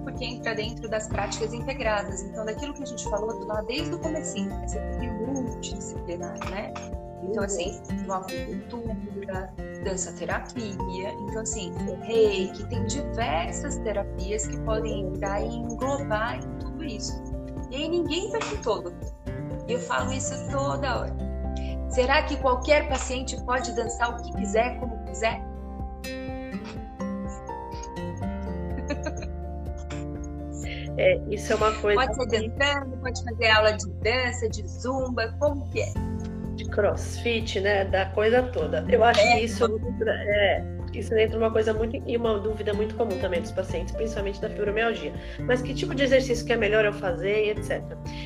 Porque entra dentro das práticas integradas. Então, daquilo que a gente falou lá desde o comecinho, essa equipe multidisciplinar, né? Então, assim, no acupuntura, dança-terapia. Então, assim, reiki, tem diversas terapias que podem entrar e englobar em tudo isso. E aí ninguém vai com todo. E eu falo isso toda hora. Será que qualquer paciente pode dançar o que quiser, como quiser? É, isso é uma coisa. Pode ser dançando, pode fazer aula de dança, de zumba, como que é? De crossfit, né? Da coisa toda. Eu acho é, que isso é, isso entra uma coisa muito e uma dúvida muito comum também dos pacientes, principalmente da fibromialgia. Mas que tipo de exercício que é melhor eu fazer, etc.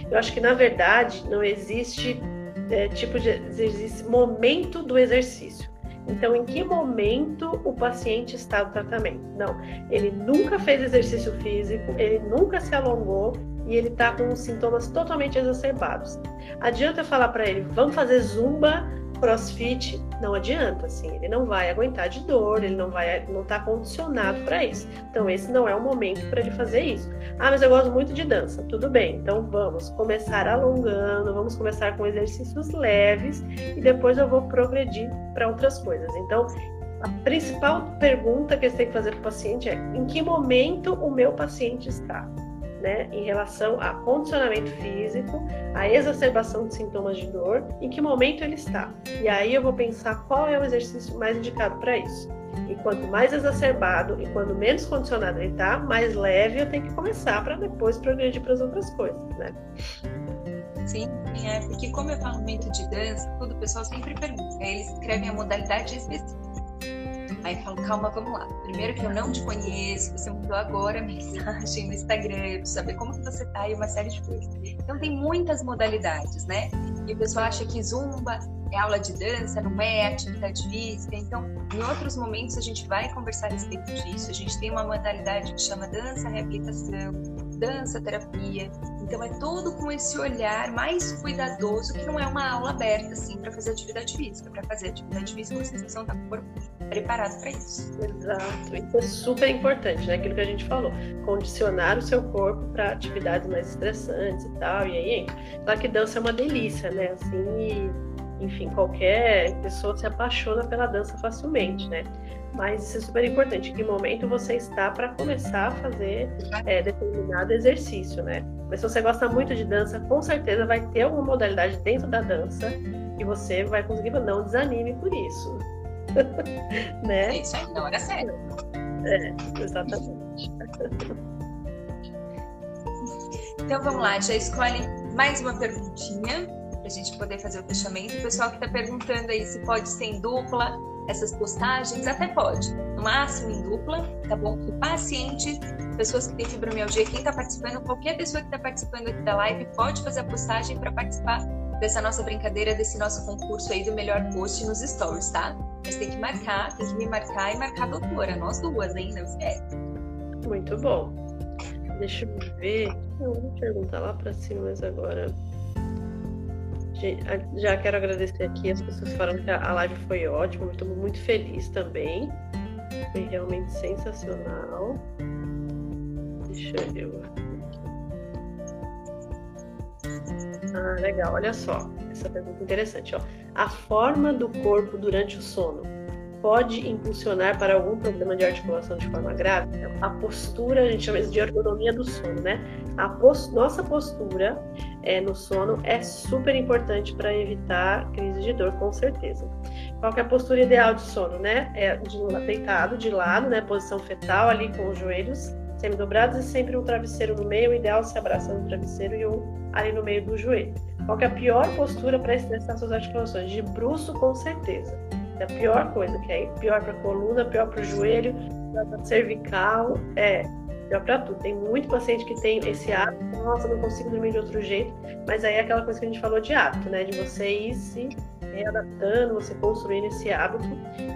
Eu acho que na verdade não existe é, tipo de exercício, momento do exercício. Então, em que momento o paciente está no tratamento? Não, ele nunca fez exercício físico, ele nunca se alongou e ele está com sintomas totalmente exacerbados. Adianta eu falar para ele, vamos fazer zumba crossfit não adianta, assim, ele não vai aguentar de dor, ele não vai, não está condicionado para isso. Então esse não é o momento para ele fazer isso. Ah, mas eu gosto muito de dança. Tudo bem, então vamos começar alongando, vamos começar com exercícios leves e depois eu vou progredir para outras coisas. Então a principal pergunta que você tem que fazer para o paciente é: em que momento o meu paciente está? Né, em relação a condicionamento físico, a exacerbação de sintomas de dor, em que momento ele está. E aí eu vou pensar qual é o exercício mais indicado para isso. E quanto mais exacerbado e quanto menos condicionado ele está, mais leve eu tenho que começar para depois progredir para as outras coisas, né? Sim, é porque como eu falo muito de dança, todo o pessoal sempre pergunta, eles escrevem a modalidade específica. Aí eu falo, calma, vamos lá. Primeiro que eu não te conheço, você mandou agora mensagem no Instagram, saber como que você tá e uma série de coisas. Então tem muitas modalidades, né? E o pessoal acha que zumba é aula de dança, não é atividade física. Então, em outros momentos a gente vai conversar a respeito disso. A gente tem uma modalidade que chama dança reabilitação, dança terapia. Então é todo com esse olhar mais cuidadoso que não é uma aula aberta assim para fazer atividade física. Para fazer atividade física você precisa estar com o corpo preparado para isso. Exato. Isso é super importante, né? Aquilo que a gente falou, condicionar o seu corpo para atividades mais estressantes e tal. E aí, claro que dança é uma delícia, né? Assim, enfim, qualquer pessoa se apaixona pela dança facilmente, né? Mas isso é super importante. Em que momento você está para começar a fazer é, determinado exercício, né? Mas se você gosta muito de dança, com certeza vai ter alguma modalidade dentro da dança que você vai conseguir. Não desanime por isso. né? É isso aí, não era sério. É, exatamente. Então vamos lá, já escolhe mais uma perguntinha para a gente poder fazer o fechamento. O pessoal que está perguntando aí se pode ser em dupla essas postagens, até pode, no máximo em dupla, tá bom? O paciente, pessoas que têm fibromialgia, quem está participando, qualquer pessoa que está participando aqui da live pode fazer a postagem para participar dessa nossa brincadeira, desse nosso concurso aí do melhor post nos stories, tá? Mas tem que marcar, tem que me marcar e marcar a doutora, nós duas, hein? Não esquece. Muito bom. Deixa eu ver. Eu vou perguntar lá para cima, mas agora já quero agradecer aqui as pessoas falaram que a live foi ótima, estou muito feliz também. Foi realmente sensacional. Deixa eu. Ah, legal, olha só. Essa pergunta é interessante. Ó. A forma do corpo durante o sono pode impulsionar para algum problema de articulação de forma grave? A postura, a gente chama isso de ergonomia do sono, né? A post nossa postura é, no sono é super importante para evitar crise de dor, com certeza. Qual é a postura ideal de sono, né? É de, deitado de lado, né? Posição fetal ali com os joelhos semi-dobrados e sempre um travesseiro no meio, o ideal é se abraçando no travesseiro e um ali no meio do joelho. Qual é a pior postura para estressar suas articulações? De bruço, com certeza. É a pior coisa, que é pior para coluna, pior para o joelho, pior para cervical, é pior para tudo. Tem muito paciente que tem esse hábito, nossa, não consigo dormir de outro jeito, mas aí é aquela coisa que a gente falou de hábito, né? De você ir se readaptando, você construindo esse hábito.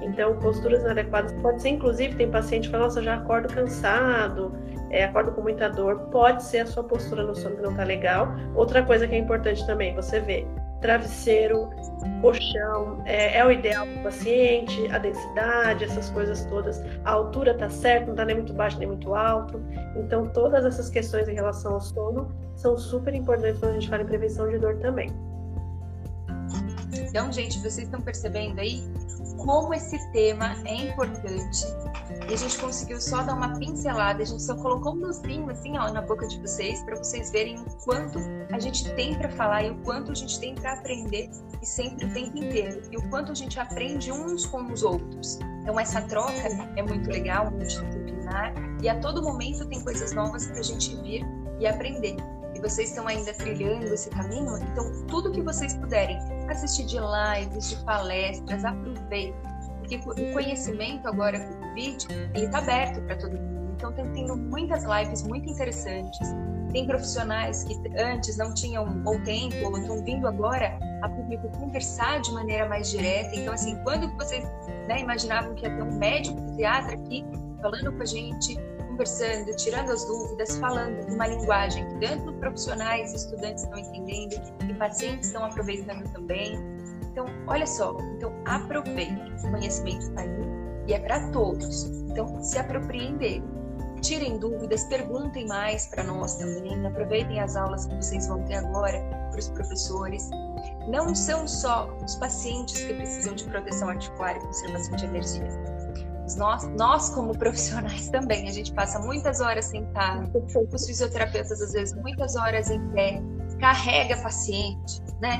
Então, posturas inadequadas pode ser, inclusive, tem paciente que fala, nossa, já acordo cansado, é, acordo com muita dor, pode ser a sua postura no sono que não tá legal. Outra coisa que é importante também, você vê travesseiro, colchão, é, é o ideal para o paciente, a densidade, essas coisas todas. A altura está certa, não está nem muito baixo nem muito alto. Então, todas essas questões em relação ao sono são super importantes quando a gente fala em prevenção de dor também. Então, gente, vocês estão percebendo aí como esse tema é importante. E a gente conseguiu só dar uma pincelada, a gente só colocou um docinho assim, ó, na boca de vocês, para vocês verem o quanto a gente tem para falar e o quanto a gente tem para aprender, e sempre o tempo inteiro, e o quanto a gente aprende uns com os outros. Então, essa troca é muito legal, multidisciplinar, e a todo momento tem coisas novas para a gente vir e aprender vocês estão ainda trilhando esse caminho, então tudo que vocês puderem assistir de lives, de palestras, aproveitem. Porque o conhecimento agora com o Covid, ele está aberto para todo mundo. Então tem tendo muitas lives muito interessantes. Tem profissionais que antes não tinham ou tempo ou estão vindo agora a público conversar de maneira mais direta. Então assim, quando vocês né, imaginavam que ia ter um médico psiquiatra aqui falando com a gente, conversando, tirando as dúvidas, falando uma linguagem que tanto profissionais e estudantes estão entendendo e pacientes estão aproveitando também. Então, olha só, então aproveite, o conhecimento está aí e é para todos. Então, se apropriem dele. Tirem dúvidas, perguntem mais para nós também, aproveitem as aulas que vocês vão ter agora para os professores. Não são só os pacientes que precisam de proteção articular e conservação de energia nós, nós como profissionais também, a gente passa muitas horas sentado, os fisioterapeutas às vezes muitas horas em pé, carrega paciente, né?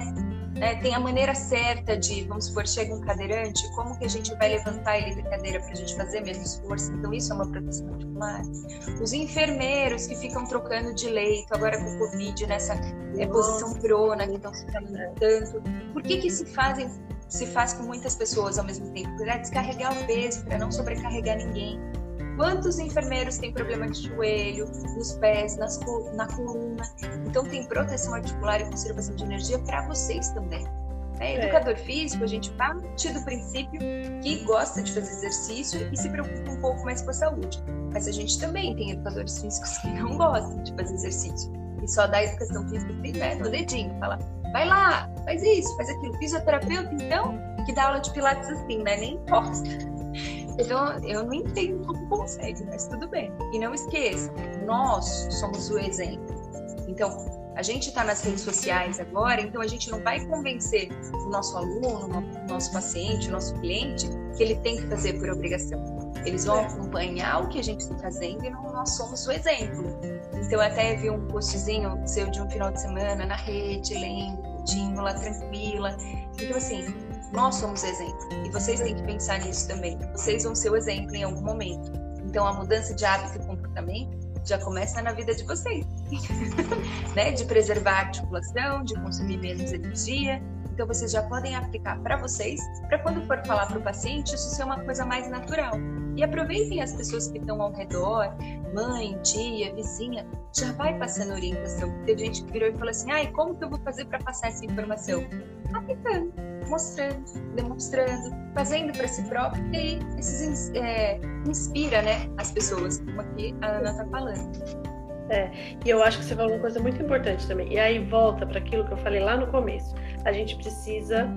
É, tem a maneira certa de, vamos supor, chega um cadeirante, como que a gente vai levantar ele da cadeira para a gente fazer menos esforço? Então, isso é uma proteção articular. Os enfermeiros que ficam trocando de leito, agora com o Covid, nessa é, posição prona, que estão se tanto. Por que que se fazem se faz com muitas pessoas ao mesmo tempo, para descarregar o peso, para não sobrecarregar ninguém. Quantos enfermeiros têm problema de joelho, nos pés, nas, na coluna? Então, tem proteção articular e conservação de energia para vocês também. É, educador físico, a gente parte do princípio que gosta de fazer exercício e se preocupa um pouco mais com a saúde. Mas a gente também tem educadores físicos que não gostam de fazer exercício e só dá educação física né, no dedinho, fala, vai lá, faz isso, faz aquilo. Fisioterapeuta, então, que dá aula de pilates assim, né? Nem posta. Então, eu não entendo como consegue, mas tudo bem. E não esqueça, nós somos o exemplo. Então, a gente está nas redes sociais agora, então a gente não vai convencer o nosso aluno, o nosso paciente, o nosso cliente, que ele tem que fazer por obrigação. Eles vão acompanhar o que a gente está fazendo e nós somos o exemplo. Então, eu até vi um postzinho seu de um final de semana na rede, lendo, curtindo lá tranquila. Então, assim, nós somos exemplo. E vocês têm que pensar nisso também. Vocês vão ser o exemplo em algum momento. Então, a mudança de hábito e comportamento já começa na vida de vocês, né? De preservar a articulação, de consumir menos energia. Então vocês já podem aplicar para vocês, para quando for falar para o paciente, isso ser uma coisa mais natural. E aproveitem as pessoas que estão ao redor, mãe, tia, vizinha, já vai passando orientação. Teve gente que virou e falou assim: ai, como que eu vou fazer para passar essa informação? Aplicando, mostrando, demonstrando, fazendo para si próprio, e isso é, inspira né, as pessoas, como aqui a Ana está falando. É, e eu acho que você falou uma coisa muito importante também. E aí volta para aquilo que eu falei lá no começo. A gente precisa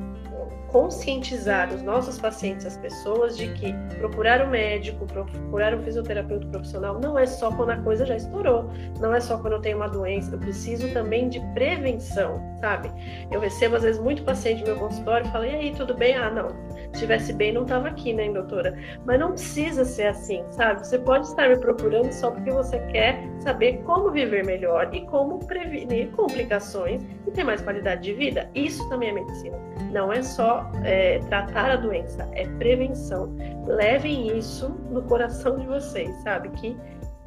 conscientizar os nossos pacientes, as pessoas, de que procurar um médico, procurar um fisioterapeuta profissional não é só quando a coisa já estourou, não é só quando eu tenho uma doença, eu preciso também de prevenção, sabe? Eu recebo às vezes muito paciente no meu consultório e falo, e aí, tudo bem? Ah, não, estivesse bem não estava aqui, né, doutora? Mas não precisa ser assim, sabe? Você pode estar me procurando só porque você quer saber como viver melhor e como prevenir complicações e ter mais qualidade de vida. Isso também é medicina. Não é só é, tratar a doença, é prevenção. Levem isso no coração de vocês, sabe? Que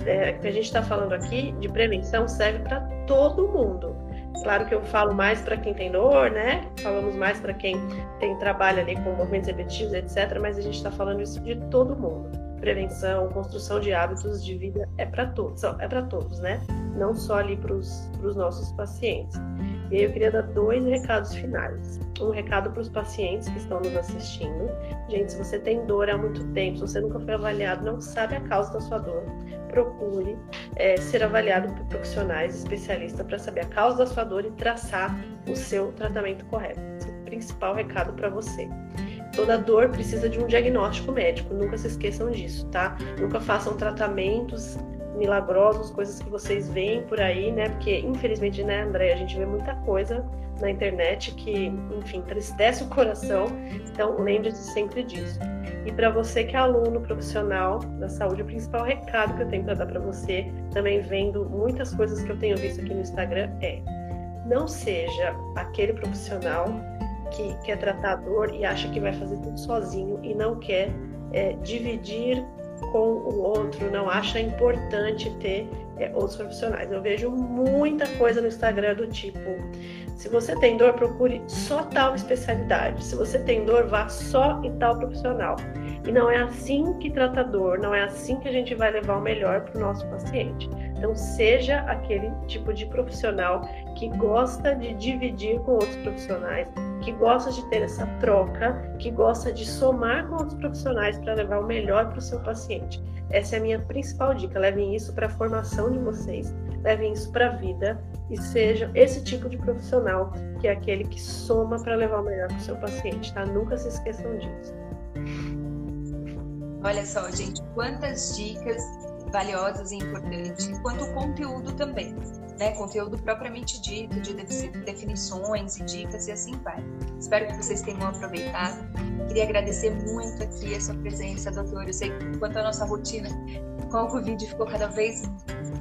é, que a gente está falando aqui de prevenção serve para todo mundo. Claro que eu falo mais para quem tem dor, né? Falamos mais para quem tem trabalho ali com movimentos repetitivos, etc. Mas a gente está falando isso de todo mundo. Prevenção, construção de hábitos de vida é para todos, é para todos, né? Não só ali para os nossos pacientes. E aí eu queria dar dois recados finais. Um recado para os pacientes que estão nos assistindo. Gente, se você tem dor há muito tempo, se você nunca foi avaliado, não sabe a causa da sua dor, procure é, ser avaliado por profissionais especialistas para saber a causa da sua dor e traçar o seu tratamento correto. Esse é o principal recado para você. Toda dor precisa de um diagnóstico médico, nunca se esqueçam disso, tá? Nunca façam tratamentos milagrosos, coisas que vocês veem por aí, né? Porque, infelizmente, né, André, a gente vê muita coisa na internet que, enfim, entristece o coração. Então, lembre-se sempre disso. E para você que é aluno profissional da saúde, o principal recado que eu tenho para dar para você, também vendo muitas coisas que eu tenho visto aqui no Instagram, é: não seja aquele profissional que quer tratar a dor e acha que vai fazer tudo sozinho e não quer é, dividir com o outro, não acha importante ter é, outros profissionais. Eu vejo muita coisa no Instagram do tipo: se você tem dor, procure só tal especialidade. Se você tem dor, vá só em tal profissional. E não é assim que trata dor, não é assim que a gente vai levar o melhor para o nosso paciente. Então, seja aquele tipo de profissional que gosta de dividir com outros profissionais, que gosta de ter essa troca, que gosta de somar com outros profissionais para levar o melhor para o seu paciente. Essa é a minha principal dica. Levem isso para a formação de vocês, levem isso para a vida e sejam esse tipo de profissional que é aquele que soma para levar o melhor para o seu paciente, tá? Nunca se esqueçam disso. Olha só, gente, quantas dicas valiosas e importantes, quanto o conteúdo também né, conteúdo propriamente dito, de definições e dicas e assim vai. Espero que vocês tenham aproveitado. Queria agradecer muito aqui a sua presença, doutor. Eu sei que enquanto a nossa rotina com o Covid ficou cada vez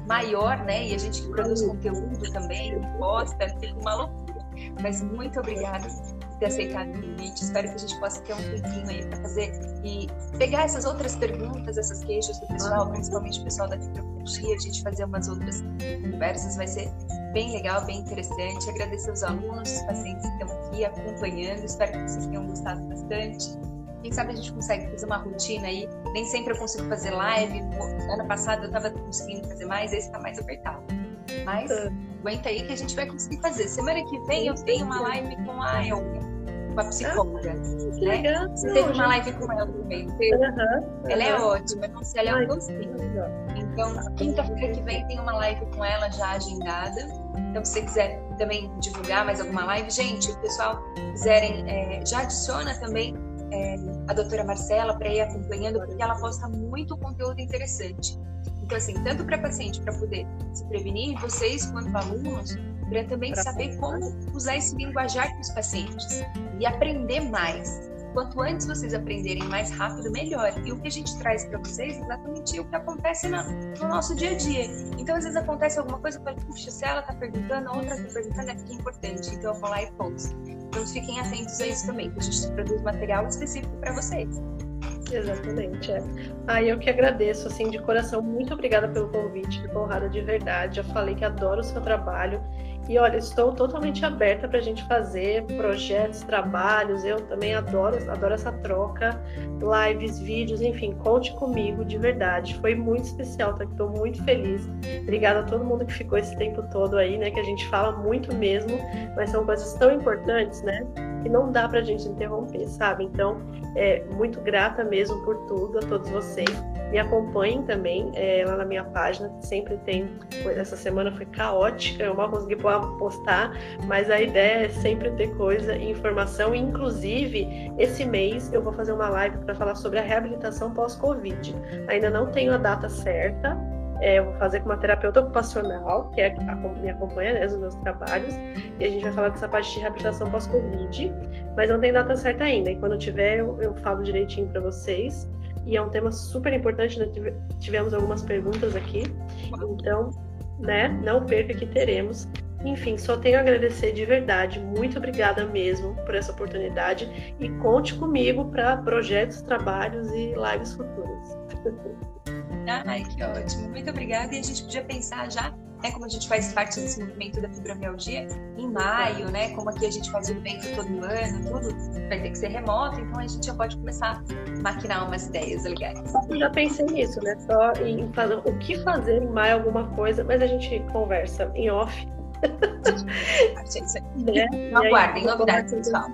maior, né, e a gente que produz conteúdo também, posta, fica uma loucura. Mas muito obrigada ter aceitado o convite. Espero que a gente possa ter um tempinho aí para fazer e pegar essas outras perguntas, essas queixas do pessoal, principalmente o pessoal da fibromialgia, a gente fazer umas outras conversas, vai ser bem legal, bem interessante. Agradecer os alunos, os pacientes que estão aqui acompanhando. Espero que vocês tenham gostado bastante. Quem sabe a gente consegue fazer uma rotina aí. Nem sempre eu consigo fazer live. Ano passado eu estava conseguindo fazer mais, esse está mais apertado. Mas aguenta aí que a gente vai conseguir fazer. Semana que vem eu tenho uma live com a Elga, com a psicóloga. Ah, né? Você teve uma live com ela também. Uhum, ela é ótima, não se ela é um docinho. Então, quinta-feira que vem tem uma live com ela já agendada. Então, se você quiser também divulgar mais alguma live, gente, o pessoal quiserem, é, já adiciona também é, a doutora Marcela para ir acompanhando, porque ela posta muito conteúdo interessante. Então, assim, tanto para paciente, para poder se prevenir, vocês, quanto alunos, para também pra saber como usar esse linguajar com os pacientes e aprender mais. Quanto antes vocês aprenderem mais rápido, melhor. E o que a gente traz para vocês é exatamente o que acontece no, no, nosso dia a dia. Então, às vezes acontece alguma coisa, falo, puxa, se ela está perguntando, a outra está perguntando, é que é importante. Então, eu vou lá e posto. Então, fiquem atentos a isso também, que a gente produz material específico para vocês. Exatamente, é. Ah, eu que agradeço, assim, de coração. Muito obrigada pelo convite, fico honrada de verdade. Já falei que adoro o seu trabalho. E olha, estou totalmente aberta para a gente fazer projetos, trabalhos. Eu também adoro, adoro essa troca, lives, vídeos, enfim, conte comigo de verdade. Foi muito especial, tá? Estou muito feliz. Obrigada a todo mundo que ficou esse tempo todo aí, né? Que a gente fala muito mesmo, mas são coisas tão importantes, né? Que não dá para a gente interromper, sabe? Então, é, muito grata mesmo por tudo a todos vocês. Me acompanhem também é, lá na minha página, sempre tem. Essa semana foi caótica, eu mal consegui postar, mas a ideia é sempre ter coisa e informação. Inclusive, esse mês eu vou fazer uma live para falar sobre a reabilitação pós-Covid. Ainda não tenho a data certa, é, eu vou fazer com uma terapeuta ocupacional, que é a, me acompanha né, nos meus trabalhos, e a gente vai falar dessa parte de reabilitação pós-Covid, mas não tem data certa ainda. E quando tiver, eu, eu falo direitinho para vocês. E é um tema super importante, né? tivemos algumas perguntas aqui, então, né, não perca que teremos. Enfim, só tenho a agradecer de verdade. Muito obrigada mesmo por essa oportunidade e conte comigo para projetos, trabalhos e lives futuras. Ai, que ótimo. Muito obrigada. E a gente podia pensar já, né, como a gente faz parte desse movimento da fibromialgia, em maio, né, como aqui a gente faz o evento todo ano, tudo vai ter que ser remoto, então a gente já pode começar a maquinar umas ideias legais. Eu já pensei nisso, né, só em fazer, o que fazer em maio, alguma coisa, mas a gente conversa em off. né? Aguardem novidades, pessoal.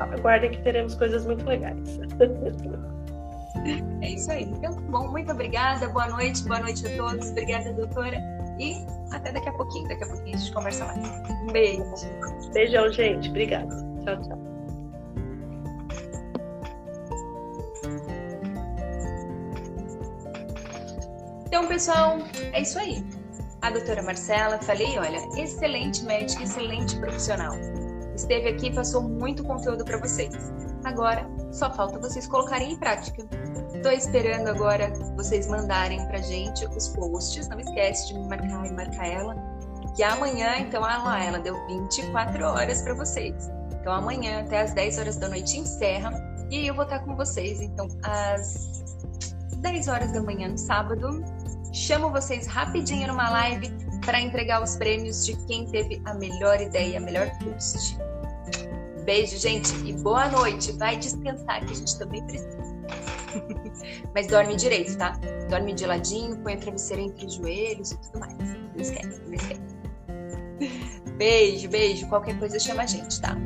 Aguardem que teremos coisas muito legais. É isso aí. Então, bom, muito obrigada. Boa noite, boa noite a todos. Obrigada, doutora. E até daqui a pouquinho. Daqui a pouquinho a gente conversa mais. Um beijo. Beijão, gente. Obrigada. Tchau, tchau. Então, pessoal, é isso aí. A doutora Marcela, falei, olha, excelente médica, excelente profissional. Esteve aqui e passou muito conteúdo para vocês. Agora, só falta vocês colocarem em prática. Estou esperando agora vocês mandarem pra gente os posts. Não esquece de me marcar e marcar ela. Que amanhã, então, ah lá, ela deu 24 horas para vocês. Então amanhã, até as 10 horas da noite, encerra. E eu vou estar com vocês, então, às 10 horas da manhã no sábado. Chamo vocês rapidinho numa live para entregar os prêmios de quem teve a melhor ideia, a melhor post. Beijo, gente, e boa noite. Vai descansar, que a gente também precisa. Mas dorme direito, tá? Dorme de ladinho, põe a travesseira entre os joelhos e tudo mais. Não esquece, não esquece. Beijo, beijo. Qualquer coisa chama a gente, tá?